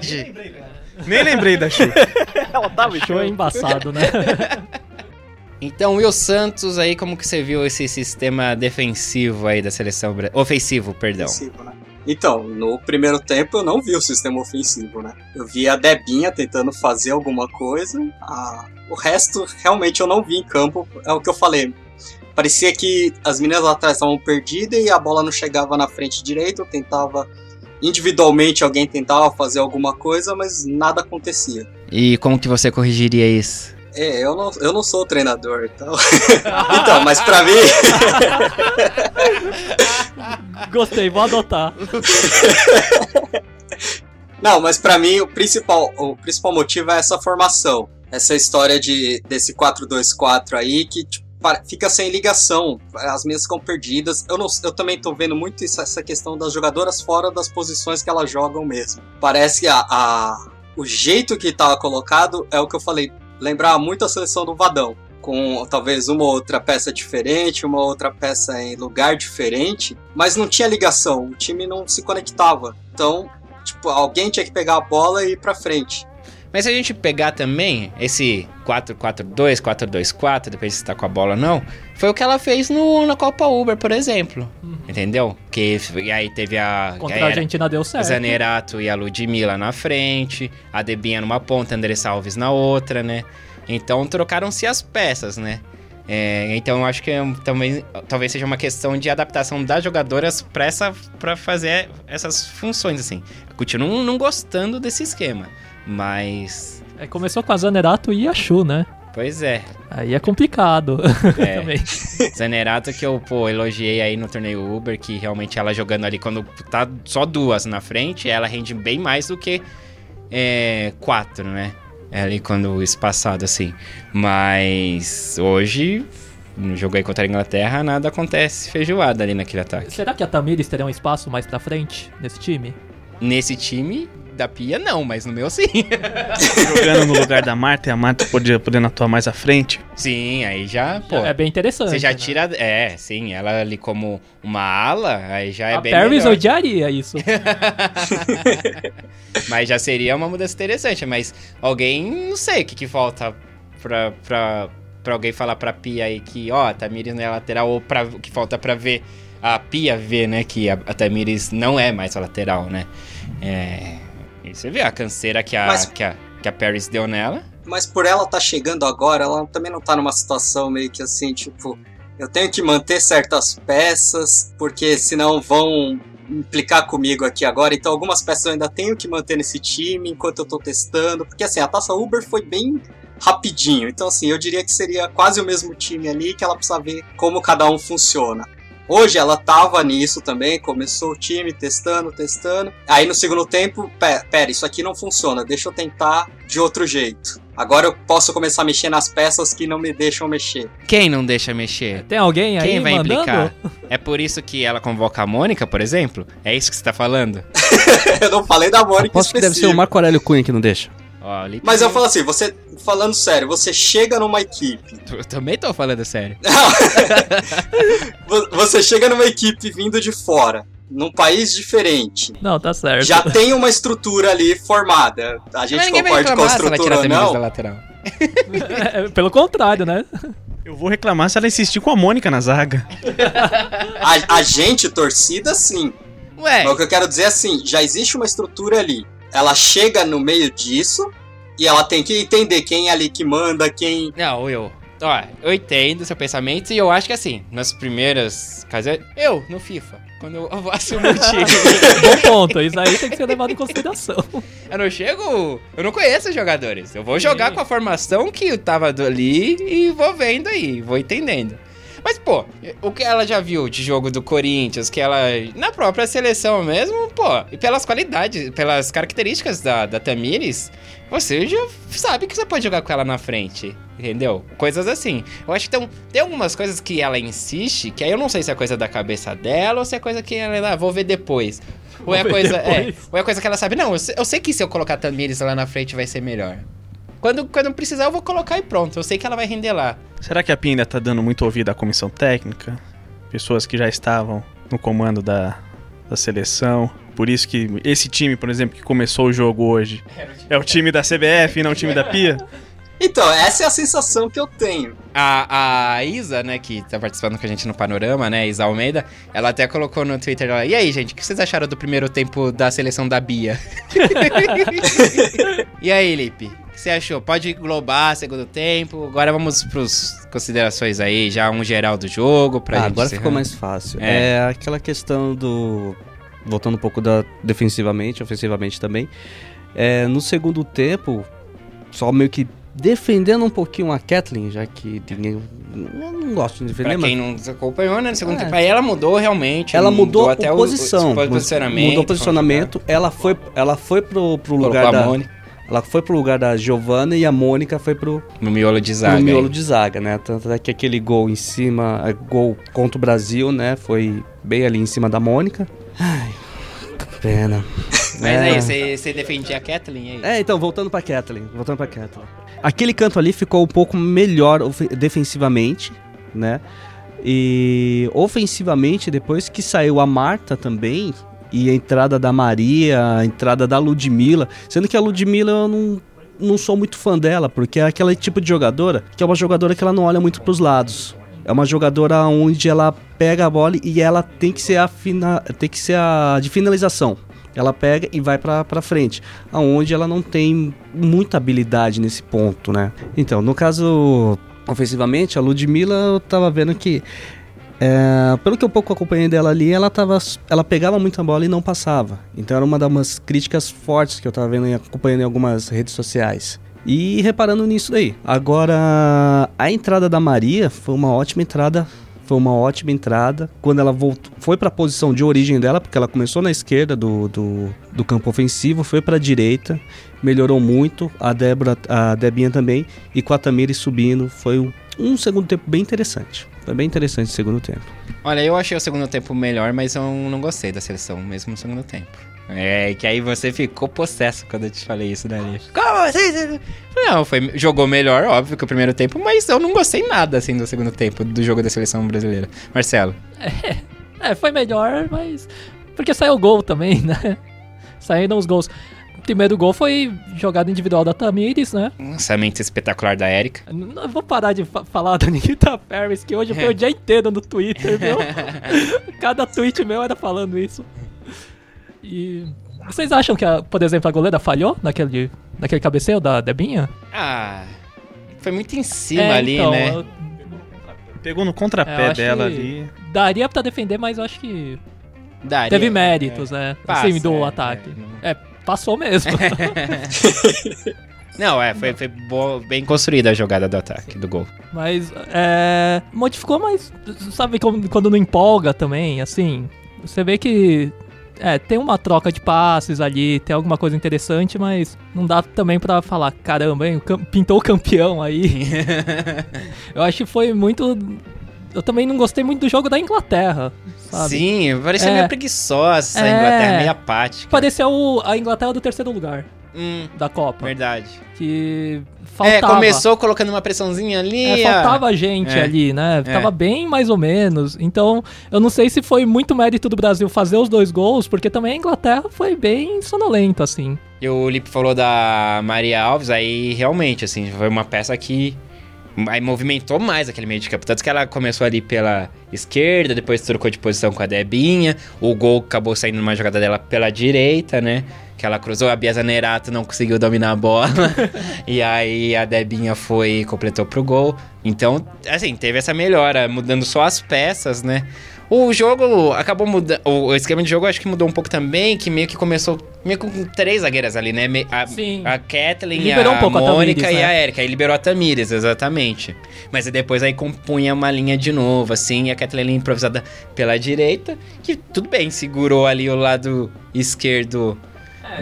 Speaker 8: Nem lembrei da Chu.
Speaker 3: Show é embaçado, né?
Speaker 1: Então, Will Santos aí, como que você viu esse sistema defensivo aí da seleção bra- ofensivo, perdão?
Speaker 4: ofensivo, né? Então, no primeiro tempo eu não vi o sistema ofensivo, né? Eu vi a Debinha tentando fazer alguma coisa. a- O resto, realmente, eu não vi em campo. É o que eu falei. Parecia que as meninas lá atrás estavam perdidas e a bola não chegava na frente direito. Eu tentava. Individualmente alguém tentava fazer alguma coisa, mas nada acontecia.
Speaker 1: E como que você corrigiria isso?
Speaker 4: É, eu não, eu não sou o treinador, então. então, mas pra mim.
Speaker 3: Gostei, vou adotar.
Speaker 4: Não, mas pra mim o principal, o principal motivo é essa formação. Essa história de desse 4-2-4 aí que tipo, fica sem ligação. As minhas ficam perdidas. Eu, não, eu também tô vendo muito isso, essa questão das jogadoras fora das posições que elas jogam mesmo. Parece que a, a- o jeito que tava colocado é o que eu falei. Lembrava muito a seleção do Vadão. Com talvez uma outra peça diferente, uma outra peça em lugar diferente, mas não tinha ligação, o time não se conectava. Então, Tipo, alguém tinha que pegar a bola e ir pra frente.
Speaker 1: Mas se a gente pegar também esse 4-4-2, 4-2-4, depende se tá com a bola ou não. Foi o que ela fez no, na Copa Uber, por exemplo. Entendeu? Que, e aí teve a.
Speaker 3: Contra
Speaker 1: aí
Speaker 3: a
Speaker 1: era
Speaker 3: Argentina deu certo.
Speaker 1: Zanerato e a Ludmilla na frente, a Debinha numa ponta, André Alves na outra, né? Então trocaram-se as peças, né? É, então eu acho que é, também, talvez seja uma questão de adaptação das jogadoras para essa para fazer essas funções assim. Continuo não gostando desse esquema, mas
Speaker 3: É, começou com a Zanerato e a Chu, né?
Speaker 1: pois é,
Speaker 3: Aí é complicado
Speaker 1: É.
Speaker 3: também.
Speaker 1: Zanerato que eu, pô, elogiei aí no torneio Uber, que realmente ela jogando ali quando tá só duas na frente, ela rende bem mais do que é, quatro, né? É ali quando espaçado assim. Mas hoje, no jogo aí contra a Inglaterra, nada acontece feijoada ali naquele ataque.
Speaker 3: Será que a Tamires terá um espaço mais pra frente nesse time?
Speaker 1: Nesse time da Pia, não, mas no meu sim.
Speaker 8: Jogando no lugar da Marta e a Marta podia, podendo atuar mais à frente.
Speaker 1: sim, aí já, pô.
Speaker 3: é bem interessante.
Speaker 1: Você já
Speaker 3: né?
Speaker 1: tira. É, sim, ela ali como uma ala, aí já é
Speaker 3: a
Speaker 1: bem.
Speaker 3: Paris
Speaker 1: melhor.
Speaker 3: odiaria isso.
Speaker 1: mas já seria uma mudança interessante. Mas alguém, não sei o que, que falta pra, pra, pra alguém falar pra Pia aí que, ó, a Tamires não é lateral, ou pra, o que falta pra ver a Pia ver, né, que a, a Tamires não é mais a lateral, né? É. E você vê a canseira que a,
Speaker 4: Mas-
Speaker 1: que a, que a Paris deu nela.
Speaker 4: Mas por ela tá chegando agora, ela também não tá numa situação meio que assim, tipo, eu tenho que manter certas peças, porque senão vão implicar comigo aqui agora. Então algumas peças eu ainda tenho que manter nesse time enquanto eu tô testando. Porque assim, a taça Uber foi bem rapidinho. Então assim, eu diria que seria quase o mesmo time ali que ela precisa ver como cada um funciona. Hoje ela tava nisso também, começou o time testando, testando. Aí no segundo tempo, pe- pera, isso aqui não funciona, deixa eu tentar de outro jeito. Agora eu posso começar a mexer nas peças que não me deixam mexer.
Speaker 1: Quem não deixa mexer?
Speaker 3: Tem alguém aí
Speaker 1: Quem vai
Speaker 3: mandando?
Speaker 1: implicar? É por isso que ela convoca a Mônica, por exemplo? É isso que você tá falando?
Speaker 4: eu não falei da Mônica
Speaker 2: Posso que deve ser o. Marco Aurélio Cunha que não deixa.
Speaker 1: Ó,
Speaker 4: Mas eu falo assim, você, falando sério, você chega numa equipe,
Speaker 1: Eu também tô falando sério.
Speaker 4: vo- você chega numa equipe vindo de fora, num país diferente,
Speaker 3: Não, tá certo.
Speaker 4: já tem uma estrutura ali formada. A gente concorda com a estrutura
Speaker 1: tirar
Speaker 4: ou
Speaker 1: a da
Speaker 4: não.
Speaker 1: lateral.
Speaker 3: É, Pelo contrário, né?
Speaker 8: Eu vou reclamar se ela insistir com a Mônica na zaga.
Speaker 4: A, a gente, torcida, sim.
Speaker 1: Ué,
Speaker 4: Mas o que eu quero dizer é assim, já existe uma estrutura ali. Ela chega no meio disso e ela tem que entender quem é ali que manda, quem.
Speaker 1: não, eu... Ó, eu entendo seu pensamento e eu acho que assim, nas primeiras casas... Eu, no FIFA, quando eu eu assumo o time,
Speaker 3: Bom ponto. Isso aí tem que ser levado em consideração.
Speaker 1: eu não chego... Eu não conheço os jogadores. Eu vou jogar com a formação que tava do- ali e vou vendo aí, vou entendendo. Mas, pô, o que ela já viu de jogo do Corinthians, que ela. Na própria seleção mesmo, pô, e pelas qualidades, pelas características da, da Tamires, você já sabe que você pode jogar com ela na frente. Entendeu? Coisas assim. Eu acho que tem, tem algumas coisas que ela insiste, que aí eu não sei se é coisa da cabeça dela ou se é coisa que ela. Ah, vou ver depois. Ou é coisa. É, ou é coisa que ela sabe, não, eu sei, eu sei que se eu colocar Tamires lá na frente vai ser melhor. Quando, quando precisar, eu vou colocar e pronto. Eu sei que ela vai render lá.
Speaker 8: Será que a Pia ainda tá dando muito ouvido à comissão técnica? Pessoas que já estavam no comando da, da seleção. Por isso que esse time, por exemplo, que começou o jogo hoje, é o time da CBF e não o time da Pia?
Speaker 4: Então, essa é a sensação que eu tenho.
Speaker 1: A, a Isa, né, que tá participando com a gente no Panorama, né, Isa Almeida, ela até colocou no Twitter dela, e aí, gente, o que vocês acharam do primeiro tempo da seleção da Bia? e aí, Lipe, o que você achou? Pode englobar segundo tempo, agora vamos pros considerações aí, já um geral do jogo, pra
Speaker 2: Ah,
Speaker 1: gente
Speaker 2: agora
Speaker 1: encerrar.
Speaker 2: ficou mais fácil.
Speaker 1: É.
Speaker 2: É. aquela questão do. Voltando um pouco da defensivamente, ofensivamente também. É, no segundo tempo, só meio que defendendo um pouquinho a Kathleen, já que ninguém. Eu não gosto de defender,
Speaker 1: Pra
Speaker 2: mas.
Speaker 1: quem não acompanhou, né, no segundo
Speaker 2: É.
Speaker 1: tempo, aí ela mudou realmente.
Speaker 2: Ela mudou,
Speaker 1: até
Speaker 2: a
Speaker 1: o-
Speaker 2: posição.
Speaker 1: o, o posicionamento.
Speaker 2: Mudou o posicionamento. Ela foi, ela foi pro, pro lugar da.
Speaker 1: Mônica
Speaker 2: Ela foi pro lugar da Giovanna e a Mônica foi pro,
Speaker 1: no miolo de zaga.
Speaker 2: no miolo
Speaker 1: aí.
Speaker 2: de zaga, né? Tanto é que aquele gol em cima, é, gol contra o Brasil, né? Foi bem ali em cima da Mônica. Ai, que pena.
Speaker 1: Mas
Speaker 2: É.
Speaker 1: aí, você, você defendia a Kathleen aí?
Speaker 2: É, então, voltando pra Kathleen. Voltando pra Kathleen. Aquele canto ali ficou um pouco melhor defensivamente, né? E ofensivamente, depois que saiu a Marta também, e a entrada da Maria, a entrada da Ludmilla, sendo que a Ludmilla eu não, não sou muito fã dela, porque é aquele tipo de jogadora que é uma jogadora que ela não olha muito pros lados. É uma jogadora onde ela pega a bola e ela tem que ser a fina, tem que ser a de finalização. Ela pega e vai pra frente, aonde ela não tem muita habilidade nesse ponto, né? Então, no caso ofensivamente, a Ludmilla eu tava vendo que é, pelo que eu pouco acompanhei dela ali, ela tava, ela pegava muita bola e não passava. Então era uma das críticas fortes que eu tava vendo e acompanhando em algumas redes sociais. E reparando nisso daí. Agora, a entrada da Maria foi uma ótima entrada. Foi uma ótima entrada. Quando ela voltou, foi para a posição de origem dela, porque ela começou na esquerda do, do, do campo ofensivo, foi para a direita, melhorou muito. A Débora, a Debinha também. E com a Tamires subindo, foi um, um segundo tempo bem interessante. Foi bem interessante o segundo tempo.
Speaker 1: Olha, eu achei o segundo tempo melhor, mas eu não gostei da seleção, mesmo no segundo tempo. É, que aí você ficou possesso quando eu te falei isso, né, Liz? Como assim? Não, foi, jogou melhor, óbvio, que o primeiro tempo, mas eu não gostei nada, assim, do segundo tempo do jogo da seleção brasileira. Marcelo.
Speaker 3: É, é foi melhor, mas... Porque saiu gol também, né? Saíram os gols. O primeiro gol foi jogada individual da Tamires, né?
Speaker 1: Lançamento espetacular da Erika.
Speaker 3: Não vou parar de fa falar da Nikita Paris, que hoje foi o dia inteiro no Twitter, meu. Cada tweet meu era falando isso. E vocês acham que, a, por exemplo, a goleira falhou naquele, naquele cabeceio da Debinha?
Speaker 1: Ah, foi muito em cima
Speaker 3: É,
Speaker 1: ali,
Speaker 3: então,
Speaker 1: né?
Speaker 3: eu-
Speaker 8: Pegou no contrapé
Speaker 3: acho
Speaker 8: dela ali.
Speaker 3: Daria pra defender, mas eu acho que
Speaker 1: Daria,
Speaker 3: teve méritos, né?
Speaker 1: Passa,
Speaker 3: assim, do
Speaker 1: é,
Speaker 3: ataque.
Speaker 1: é,
Speaker 3: É, passou mesmo.
Speaker 1: Não, é, foi, foi bo- bem construída a jogada do ataque, do gol.
Speaker 3: Mas é, modificou, mas sabe quando não empolga também, assim, você vê que é, tem uma troca de passes ali, tem alguma coisa interessante, mas não dá também pra falar, caramba, hein, pintou o campeão aí. Eu acho que foi muito eu também não gostei muito do jogo da Inglaterra, sabe?
Speaker 1: Sim, parecia
Speaker 3: É.
Speaker 1: meio preguiçosa essa
Speaker 3: É.
Speaker 1: Inglaterra, meio apática.
Speaker 3: Pareceu a Inglaterra do terceiro lugar
Speaker 1: Hum,
Speaker 3: da Copa,
Speaker 1: verdade.
Speaker 3: que
Speaker 1: É,
Speaker 3: faltava
Speaker 1: começou colocando uma pressãozinha ali.
Speaker 3: É,
Speaker 1: ah,
Speaker 3: faltava gente
Speaker 1: É.
Speaker 3: ali, né?
Speaker 1: É.
Speaker 3: Tava bem mais ou menos. Então, eu não sei se foi muito mérito do Brasil fazer os dois gols, porque também a Inglaterra foi bem sonolento, assim.
Speaker 1: E o Lipe falou da Maria Alves, aí realmente, assim, foi uma peça que aí movimentou mais aquele meio de campo. Tanto que ela começou ali pela esquerda, depois trocou de posição com a Debinha. O gol acabou saindo numa jogada dela pela direita, né? Que ela cruzou, a Bia Zanerato não conseguiu dominar a bola. e aí a Debinha foi e completou pro gol. Então, assim, teve essa melhora, mudando só as peças, né? O jogo acabou mudando. O esquema de jogo acho que mudou um pouco também, que meio que começou meio com três zagueiras ali, né? A,
Speaker 3: Sim.
Speaker 1: a Kathleen,
Speaker 3: Liberou
Speaker 1: a
Speaker 3: um pouco a
Speaker 1: Mônica
Speaker 3: Tamires,
Speaker 1: e
Speaker 3: né?
Speaker 1: a Erika. Aí liberou a Tamires, exatamente. Mas aí depois aí compunha uma linha de novo, assim, e a Kathleen improvisada pela direita, que tudo bem, segurou ali o lado esquerdo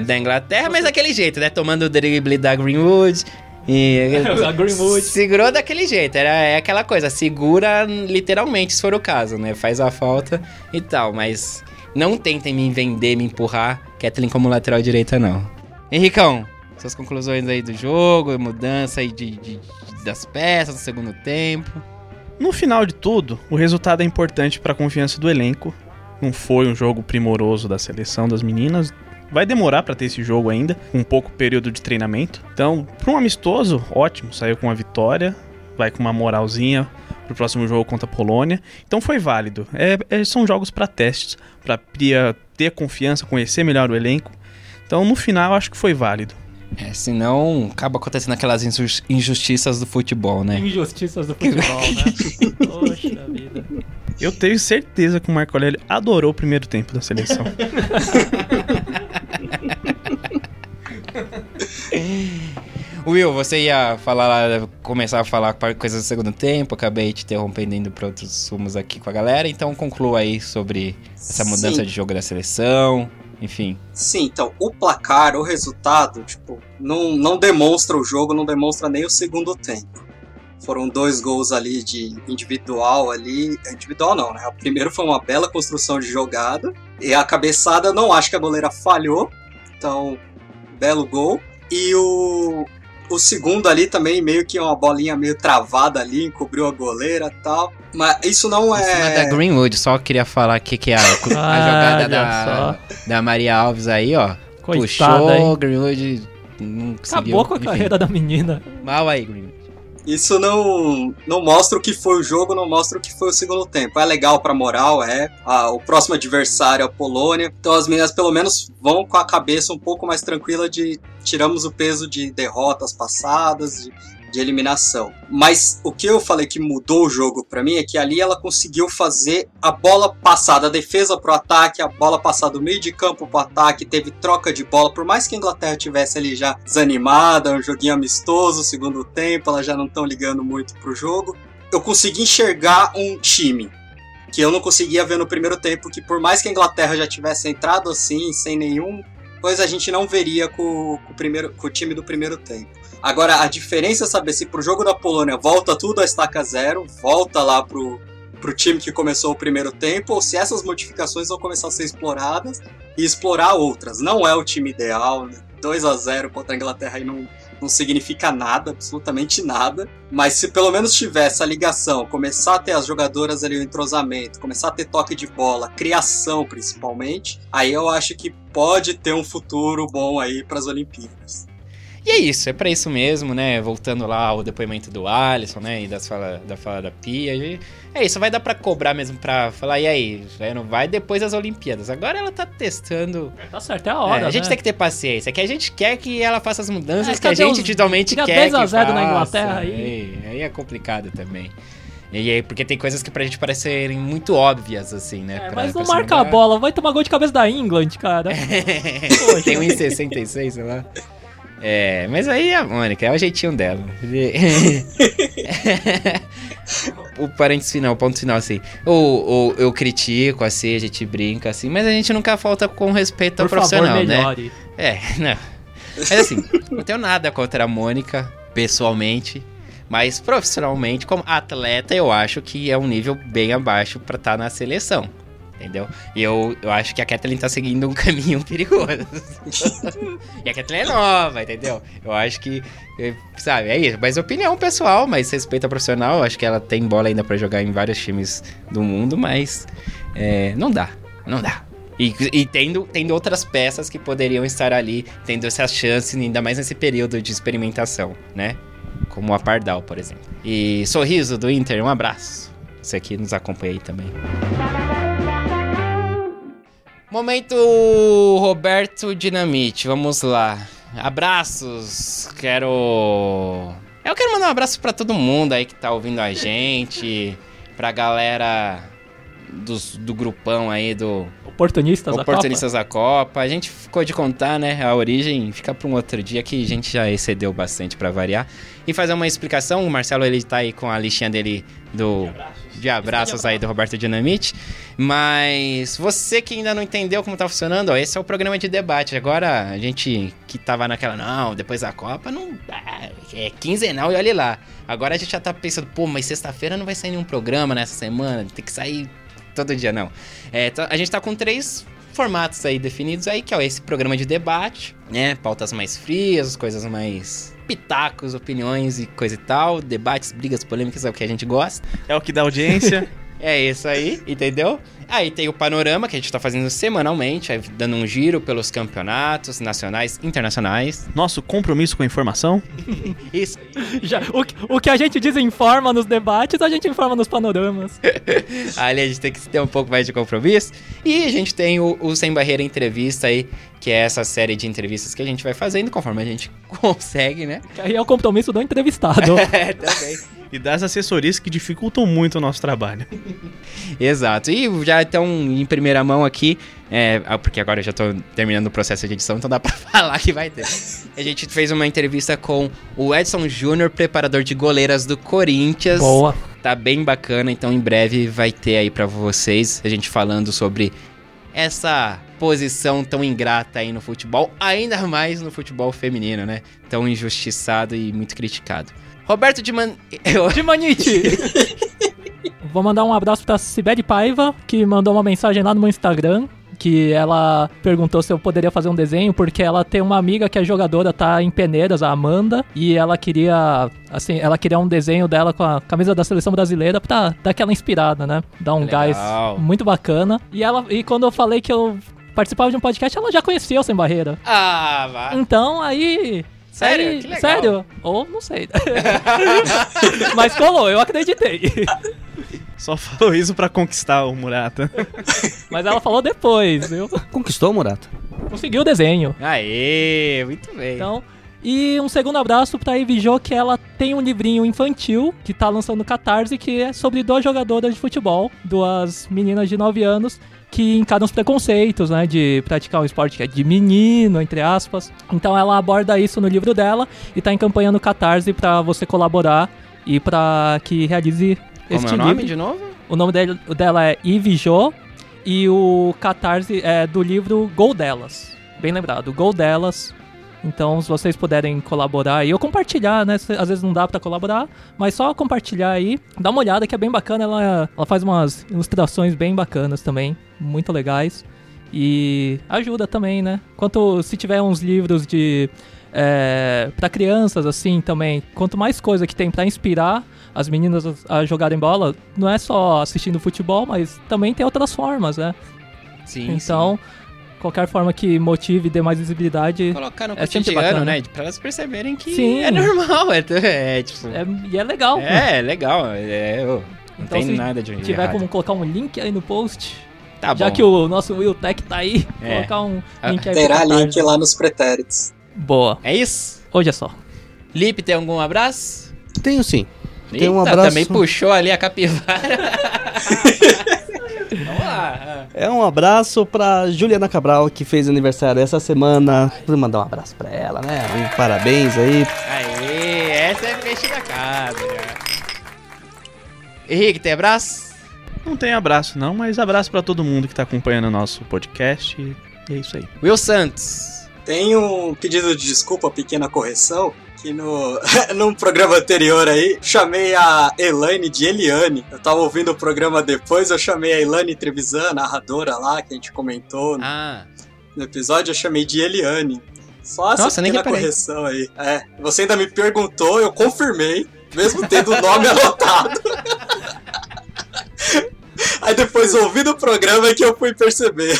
Speaker 1: da Inglaterra, mas daquele jeito, né? Tomando o drible da Greenwood. E
Speaker 3: A Greenwood.
Speaker 1: segurou daquele jeito, era é aquela coisa, segura literalmente se for o caso, né? Faz a falta e tal, mas não tentem me vender, me empurrar Kathleen como lateral direita, não. Henricão, suas conclusões aí do jogo, mudança aí de, de- das peças no segundo tempo.
Speaker 8: No final de tudo, o resultado é importante para a confiança do elenco. Não foi um jogo primoroso da seleção das meninas. Vai demorar para ter esse jogo ainda, um pouco período de treinamento. Então, para um amistoso, ótimo, saiu com uma vitória, vai com uma moralzinha pro próximo jogo contra a Polônia. Então foi válido. É, é- são jogos para testes, para ter confiança, conhecer melhor o elenco. Então, no final, acho que foi válido.
Speaker 1: É, senão acaba acontecendo aquelas injus- injustiças do futebol, né?
Speaker 3: Injustiças do futebol, né? Poxa vida.
Speaker 8: Eu tenho certeza que o Marco Aurélio adorou o primeiro tempo da seleção.
Speaker 1: Will, você ia falar, começar a falar coisas do segundo tempo, acabei te interrompendo indo para outros sumos aqui com a galera, então conclua aí sobre essa mudança
Speaker 10: Sim.
Speaker 1: de jogo da seleção, enfim.
Speaker 10: Sim, então, o placar, o resultado, tipo, não, não demonstra o jogo, não demonstra nem o segundo tempo. Foram dois gols ali de individual ali. Individual não, né? O primeiro foi uma bela construção de jogada. E a cabeçada, eu não acho que a goleira falhou. Então, belo gol. E o, o segundo ali também, meio que uma bolinha meio travada ali, encobriu a goleira e tal. Mas isso não
Speaker 1: Em cima da
Speaker 10: é.
Speaker 1: Greenwood, só queria falar aqui que é a, a
Speaker 3: Ah,
Speaker 1: jogada
Speaker 3: olha
Speaker 1: da, da Maria Alves aí, ó.
Speaker 3: Coitada,
Speaker 1: puxou,
Speaker 3: hein?
Speaker 1: Greenwood não conseguiu.
Speaker 3: Acabou com a
Speaker 1: Enfim.
Speaker 3: carreira da menina.
Speaker 1: Mal aí, Green.
Speaker 4: Isso não, não mostra o que foi o jogo, não mostra o que foi o segundo tempo. É legal pra moral, é. Ah, o próximo adversário é a Polônia. Então as meninas pelo menos vão com a cabeça um pouco mais tranquila de tiramos o peso de derrotas passadas, de, de eliminação. Mas o que eu falei que mudou o jogo pra mim é que ali ela conseguiu fazer a bola passar da defesa pro ataque, a bola passar do meio de campo pro ataque, teve troca de bola. Por mais que a Inglaterra tivesse ali já desanimada, um joguinho amistoso, segundo tempo, elas já não estão ligando muito pro jogo. Eu consegui enxergar um time que eu não conseguia ver no primeiro tempo, que por mais que a Inglaterra já tivesse entrado assim, sem nenhum coisa, a gente não veria com, com o, primeiro, com o time do primeiro tempo. Agora, a diferença é saber se pro jogo da Polônia volta tudo a estaca zero, volta lá pro, pro time que começou o primeiro tempo, ou se essas modificações vão começar a ser exploradas e explorar outras. Não é o time ideal, né? 2 a 0 contra a Inglaterra aí não, não significa nada, absolutamente nada. Mas se pelo menos tiver essa ligação, começar a ter as jogadoras ali o entrosamento, começar a ter toque de bola, criação principalmente, aí eu acho que pode ter um futuro bom aí para as Olimpíadas.
Speaker 1: E é isso, é pra isso mesmo, né? Voltando lá ao depoimento do Alisson, né? E das fala, da fala da Pia. É isso, vai dar pra cobrar mesmo pra falar, e aí, não vai depois das Olimpíadas. Agora ela tá testando.
Speaker 3: Tá certo, é a hora.
Speaker 1: É, a gente
Speaker 3: né?
Speaker 1: tem que ter paciência, é que a gente quer que ela faça as mudanças
Speaker 3: É,
Speaker 1: que a gente
Speaker 3: os-
Speaker 1: individualmente quer.
Speaker 3: 10 a
Speaker 1: que
Speaker 3: 0 na
Speaker 1: faça.
Speaker 3: Inglaterra aí.
Speaker 1: aí. Aí é complicado também. E aí, porque tem coisas que pra gente parecerem muito óbvias, assim, né?
Speaker 3: É,
Speaker 1: pra-
Speaker 3: mas não marca a
Speaker 1: mudar.
Speaker 3: bola, vai tomar gol de cabeça da England, cara.
Speaker 1: Tem um em 66, sei lá. É, mas aí a Mônica, é o jeitinho dela. o parênteses final, o ponto final, assim. Ou, eu critico, assim, a gente brinca, assim, mas a gente nunca falta com respeito ao
Speaker 3: Por favor,
Speaker 1: profissional, né?
Speaker 3: melhore.
Speaker 1: É, não. Mas assim, não tenho nada contra a Mônica, pessoalmente. Mas profissionalmente, como atleta, eu acho que é um nível bem abaixo pra estar na seleção. Entendeu? E eu, eu acho que a Kathleen tá seguindo um caminho perigoso. e a Kathleen é nova, entendeu? Eu acho que, eh, sabe, é isso. Mas opinião pessoal, mas respeito ao profissional. Acho que ela tem bola ainda pra jogar em vários times do mundo, mas é, não dá. Não dá. E, e tendo, tendo outras peças que poderiam estar ali, tendo essa chance, ainda mais nesse período de experimentação, né? Como a Pardal, por exemplo. E sorriso do Inter, um abraço. Você aqui nos acompanha aí também. Momento Roberto Dinamite, vamos lá. Abraços, quero. Eu quero mandar um abraço pra todo mundo aí que tá ouvindo a gente, pra galera dos, do grupão aí do
Speaker 3: Oportunistas da
Speaker 1: Oportunistas da Copa. A gente ficou de contar, né? A origem fica pra um outro dia que a gente já excedeu bastante pra variar. E fazer uma explicação, o Marcelo ele tá aí com a listinha dele do de abraços aí do Roberto Dinamite. Mas você que ainda não entendeu como tá funcionando, ó, esse é o programa de debate. Agora, a gente que tava naquela, não, depois da Copa, não. ah, É quinzenal e olha lá. Agora a gente já tá pensando, pô, mas sexta-feira não vai sair nenhum programa nessa semana, tem que sair todo dia, não. É, tá- a gente tá com três formatos aí definidos aí, que é esse programa de debate, né? Pautas mais frias, coisas mais pitacos, opiniões e coisa e tal, debates, brigas, polêmicas, é o que a gente gosta.
Speaker 8: É o que dá audiência.
Speaker 1: É isso aí, entendeu? Aí tem o panorama que a gente tá fazendo semanalmente, aí dando um giro pelos campeonatos nacionais, internacionais.
Speaker 8: Nosso compromisso com a informação.
Speaker 1: Isso.
Speaker 3: Já, o, que- o que a gente desinforma nos debates, a gente informa nos panoramas.
Speaker 1: Ali a gente tem que ter um pouco mais de compromisso. E a gente tem o, o Sem Barreira Entrevista aí, que é essa série de entrevistas que a gente vai fazendo conforme a gente consegue, né?
Speaker 3: Que aí é o compromisso do entrevistado.
Speaker 1: É, também.
Speaker 8: E das assessorias que dificultam muito o nosso trabalho.
Speaker 1: Exato. E já estão em primeira mão aqui, é, ah, porque agora eu já tô terminando o processo de edição, então dá pra falar que vai ter. A gente fez uma entrevista com o Edson Júnior, preparador de goleiras do Corinthians.
Speaker 3: Boa.
Speaker 1: Tá bem bacana, então em breve vai ter aí pra vocês a gente falando sobre essa posição tão ingrata aí no futebol, ainda mais no futebol feminino, né? Tão injustiçado e muito criticado. Roberto de Man... Eu...
Speaker 3: De Manite! Vou mandar um abraço pra Sibeli Paiva, que mandou uma mensagem lá no meu Instagram. Que ela perguntou se eu poderia fazer um desenho, porque ela tem uma amiga que é jogadora, tá em Peneiras, a Amanda, e ela queria, assim, ela queria um desenho dela com a camisa da seleção brasileira pra dar aquela inspirada, né? Dar um
Speaker 1: Legal.
Speaker 3: gás muito bacana. E ela, e quando eu falei que eu participava de um podcast, ela já conhecia o Sem Barreira.
Speaker 1: Ah, vá.
Speaker 3: Então, aí...
Speaker 1: Sério?
Speaker 3: aí-
Speaker 1: Que legal.
Speaker 3: Sério? Ou não sei. Mas colou, eu acreditei.
Speaker 8: Só falou isso pra conquistar o Murata.
Speaker 3: Mas ela falou depois, viu?
Speaker 2: Conquistou, Murata?
Speaker 3: Conseguiu o desenho.
Speaker 1: Aê, muito bem.
Speaker 3: Então, e um segundo abraço pra Ivy Jo, que ela tem um livrinho infantil que tá lançando no Catarse, que é sobre duas jogadoras de futebol, duas meninas de 9 anos, que encaram os preconceitos, né, de praticar um esporte que é de menino, entre aspas. Então ela aborda isso no livro dela e tá em campanha no Catarse pra você colaborar e pra que realize
Speaker 1: Como
Speaker 3: este
Speaker 1: é o nome
Speaker 3: livro.
Speaker 1: de novo?
Speaker 3: O nome dele- dela é Ivy Jo e o Catarse é do livro Gol Delas. Bem lembrado, Gol Delas. Então, se vocês puderem colaborar aí, ou compartilhar, né? Às vezes não dá pra colaborar, mas só compartilhar aí. Dá uma olhada que é bem bacana. Ela, ela faz umas ilustrações bem bacanas também, muito legais. E ajuda também, né? Quanto se tiver uns livros de. É, para crianças, assim, também. Quanto mais coisa que tem pra inspirar as meninas a jogarem bola, não é só assistindo futebol, mas também tem outras formas, né?
Speaker 1: Sim,
Speaker 3: então, qualquer forma que motive e dê mais visibilidade.
Speaker 1: Colocar no
Speaker 3: é
Speaker 1: cotidiano, né? Pra elas perceberem que
Speaker 3: Sim.
Speaker 1: é normal. É, é tipo.
Speaker 3: É, e é legal.
Speaker 1: É, é legal. É, não
Speaker 3: Então,
Speaker 1: tem
Speaker 3: se
Speaker 1: nada de
Speaker 3: tiver
Speaker 1: errado.
Speaker 3: como colocar um link aí no post.
Speaker 1: Tá
Speaker 3: já
Speaker 1: bom.
Speaker 3: que o nosso Will Tech tá aí,
Speaker 1: É.
Speaker 3: colocar um
Speaker 1: Ah,
Speaker 3: link aí
Speaker 10: Terá link lá nos pretéritos.
Speaker 3: Boa.
Speaker 1: É isso?
Speaker 3: Hoje é só.
Speaker 1: Lipe, tem algum abraço?
Speaker 2: Tenho sim. Tem um abraço.
Speaker 1: também puxou ali a capivara. Vamos lá.
Speaker 2: É um abraço pra Juliana Cabral, que fez aniversário essa semana. Vou mandar um abraço pra ela, né? Um parabéns aí.
Speaker 1: Aê, essa é a peixe da casa. já. Henrique, tem abraço?
Speaker 8: Não tem abraço não, mas abraço pra todo mundo que tá acompanhando o nosso podcast. E é isso aí.
Speaker 1: Will Santos.
Speaker 10: Tem um pedido de desculpa, pequena correção, que no num programa anterior aí, chamei a Elaine de Eliane. Eu tava ouvindo o programa depois, eu chamei a Elaine Trevisan, narradora lá, que a gente comentou no,
Speaker 1: Ah,
Speaker 10: no episódio, eu chamei de Eliane. Só essa
Speaker 1: Nossa,
Speaker 10: pequena correção aí. É, você ainda me perguntou, eu confirmei, mesmo tendo o nome anotado. Aí depois, ouvindo o programa, é que eu fui perceber.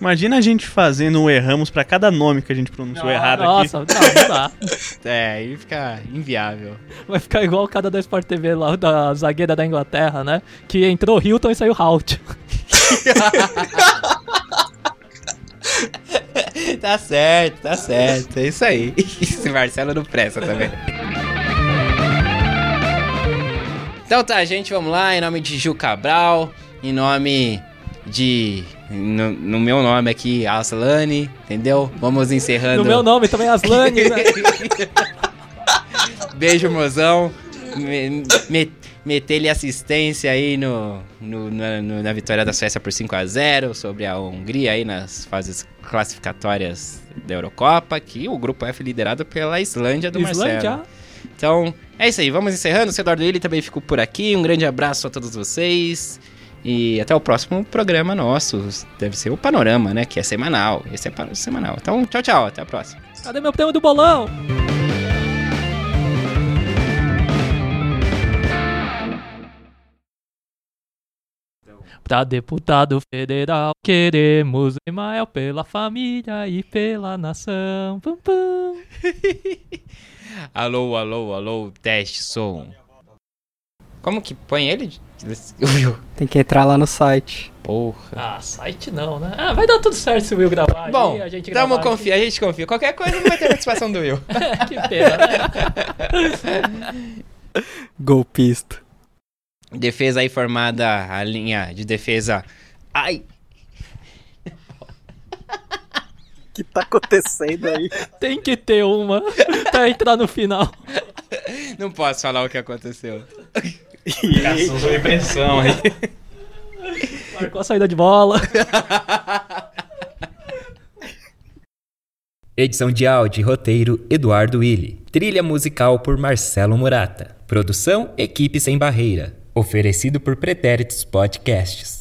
Speaker 8: Imagina a gente fazendo um erramos pra cada nome que a gente pronunciou errado
Speaker 3: Nossa,
Speaker 8: aqui.
Speaker 3: não, não dá.
Speaker 1: é, aí fica inviável.
Speaker 3: Vai ficar igual o cara da Sport TV lá, da zagueira da Inglaterra, né? Que entrou Hilton e saiu Halt.
Speaker 1: tá certo, tá certo. É isso aí. Esse Marcelo não presta também. Então tá, gente, vamos lá. Em nome de Gil Cabral, em nome de. No, no meu nome aqui, Aslane, entendeu? Vamos encerrando.
Speaker 3: No meu nome também, Aslane, né?
Speaker 1: Beijo, mozão. Me, me, Meter-lhe assistência aí no, no- na, no- na vitória da Suécia por 5 a 0 sobre a Hungria aí nas fases classificatórias da Eurocopa, que o grupo F liderado pela Islândia do
Speaker 3: Islândia.
Speaker 1: Marcelo. Então, é isso aí, vamos encerrando. O Cedor do Illy também ficou por aqui. Um grande abraço a todos vocês. E até o próximo programa nosso. Deve ser o Panorama, né? Que é semanal. Esse é semanal. Então, tchau, tchau. Até a próxima.
Speaker 3: Cadê meu prêmio do bolão? Pra deputado federal, queremos Emael pela família e pela nação. Pum, pum.
Speaker 1: Alô, alô, alô, teste som. Como que põe ele?
Speaker 4: Tem que entrar lá no site.
Speaker 1: Porra.
Speaker 3: Ah, site não, né? Ah, vai dar tudo certo se o Will gravar
Speaker 1: Bom,
Speaker 3: aí, a gente
Speaker 1: tamo
Speaker 3: gravar
Speaker 1: confia, a gente confia. Qualquer coisa não vai ter participação do Will.
Speaker 3: que pena, né?
Speaker 4: Golpista.
Speaker 1: Defesa aí formada, a linha de defesa. Ai!
Speaker 4: O que tá acontecendo aí?
Speaker 3: Tem que ter uma pra entrar no final.
Speaker 1: Não posso falar o que aconteceu.
Speaker 8: Caçou sua impressão aí.
Speaker 3: Marcou a saída de bola.
Speaker 5: Edição de áudio e roteiro Eduardo Willi. Trilha musical por Marcelo Murata. Produção Equipe Sem Barreira. Oferecido por Pretéritos Podcasts.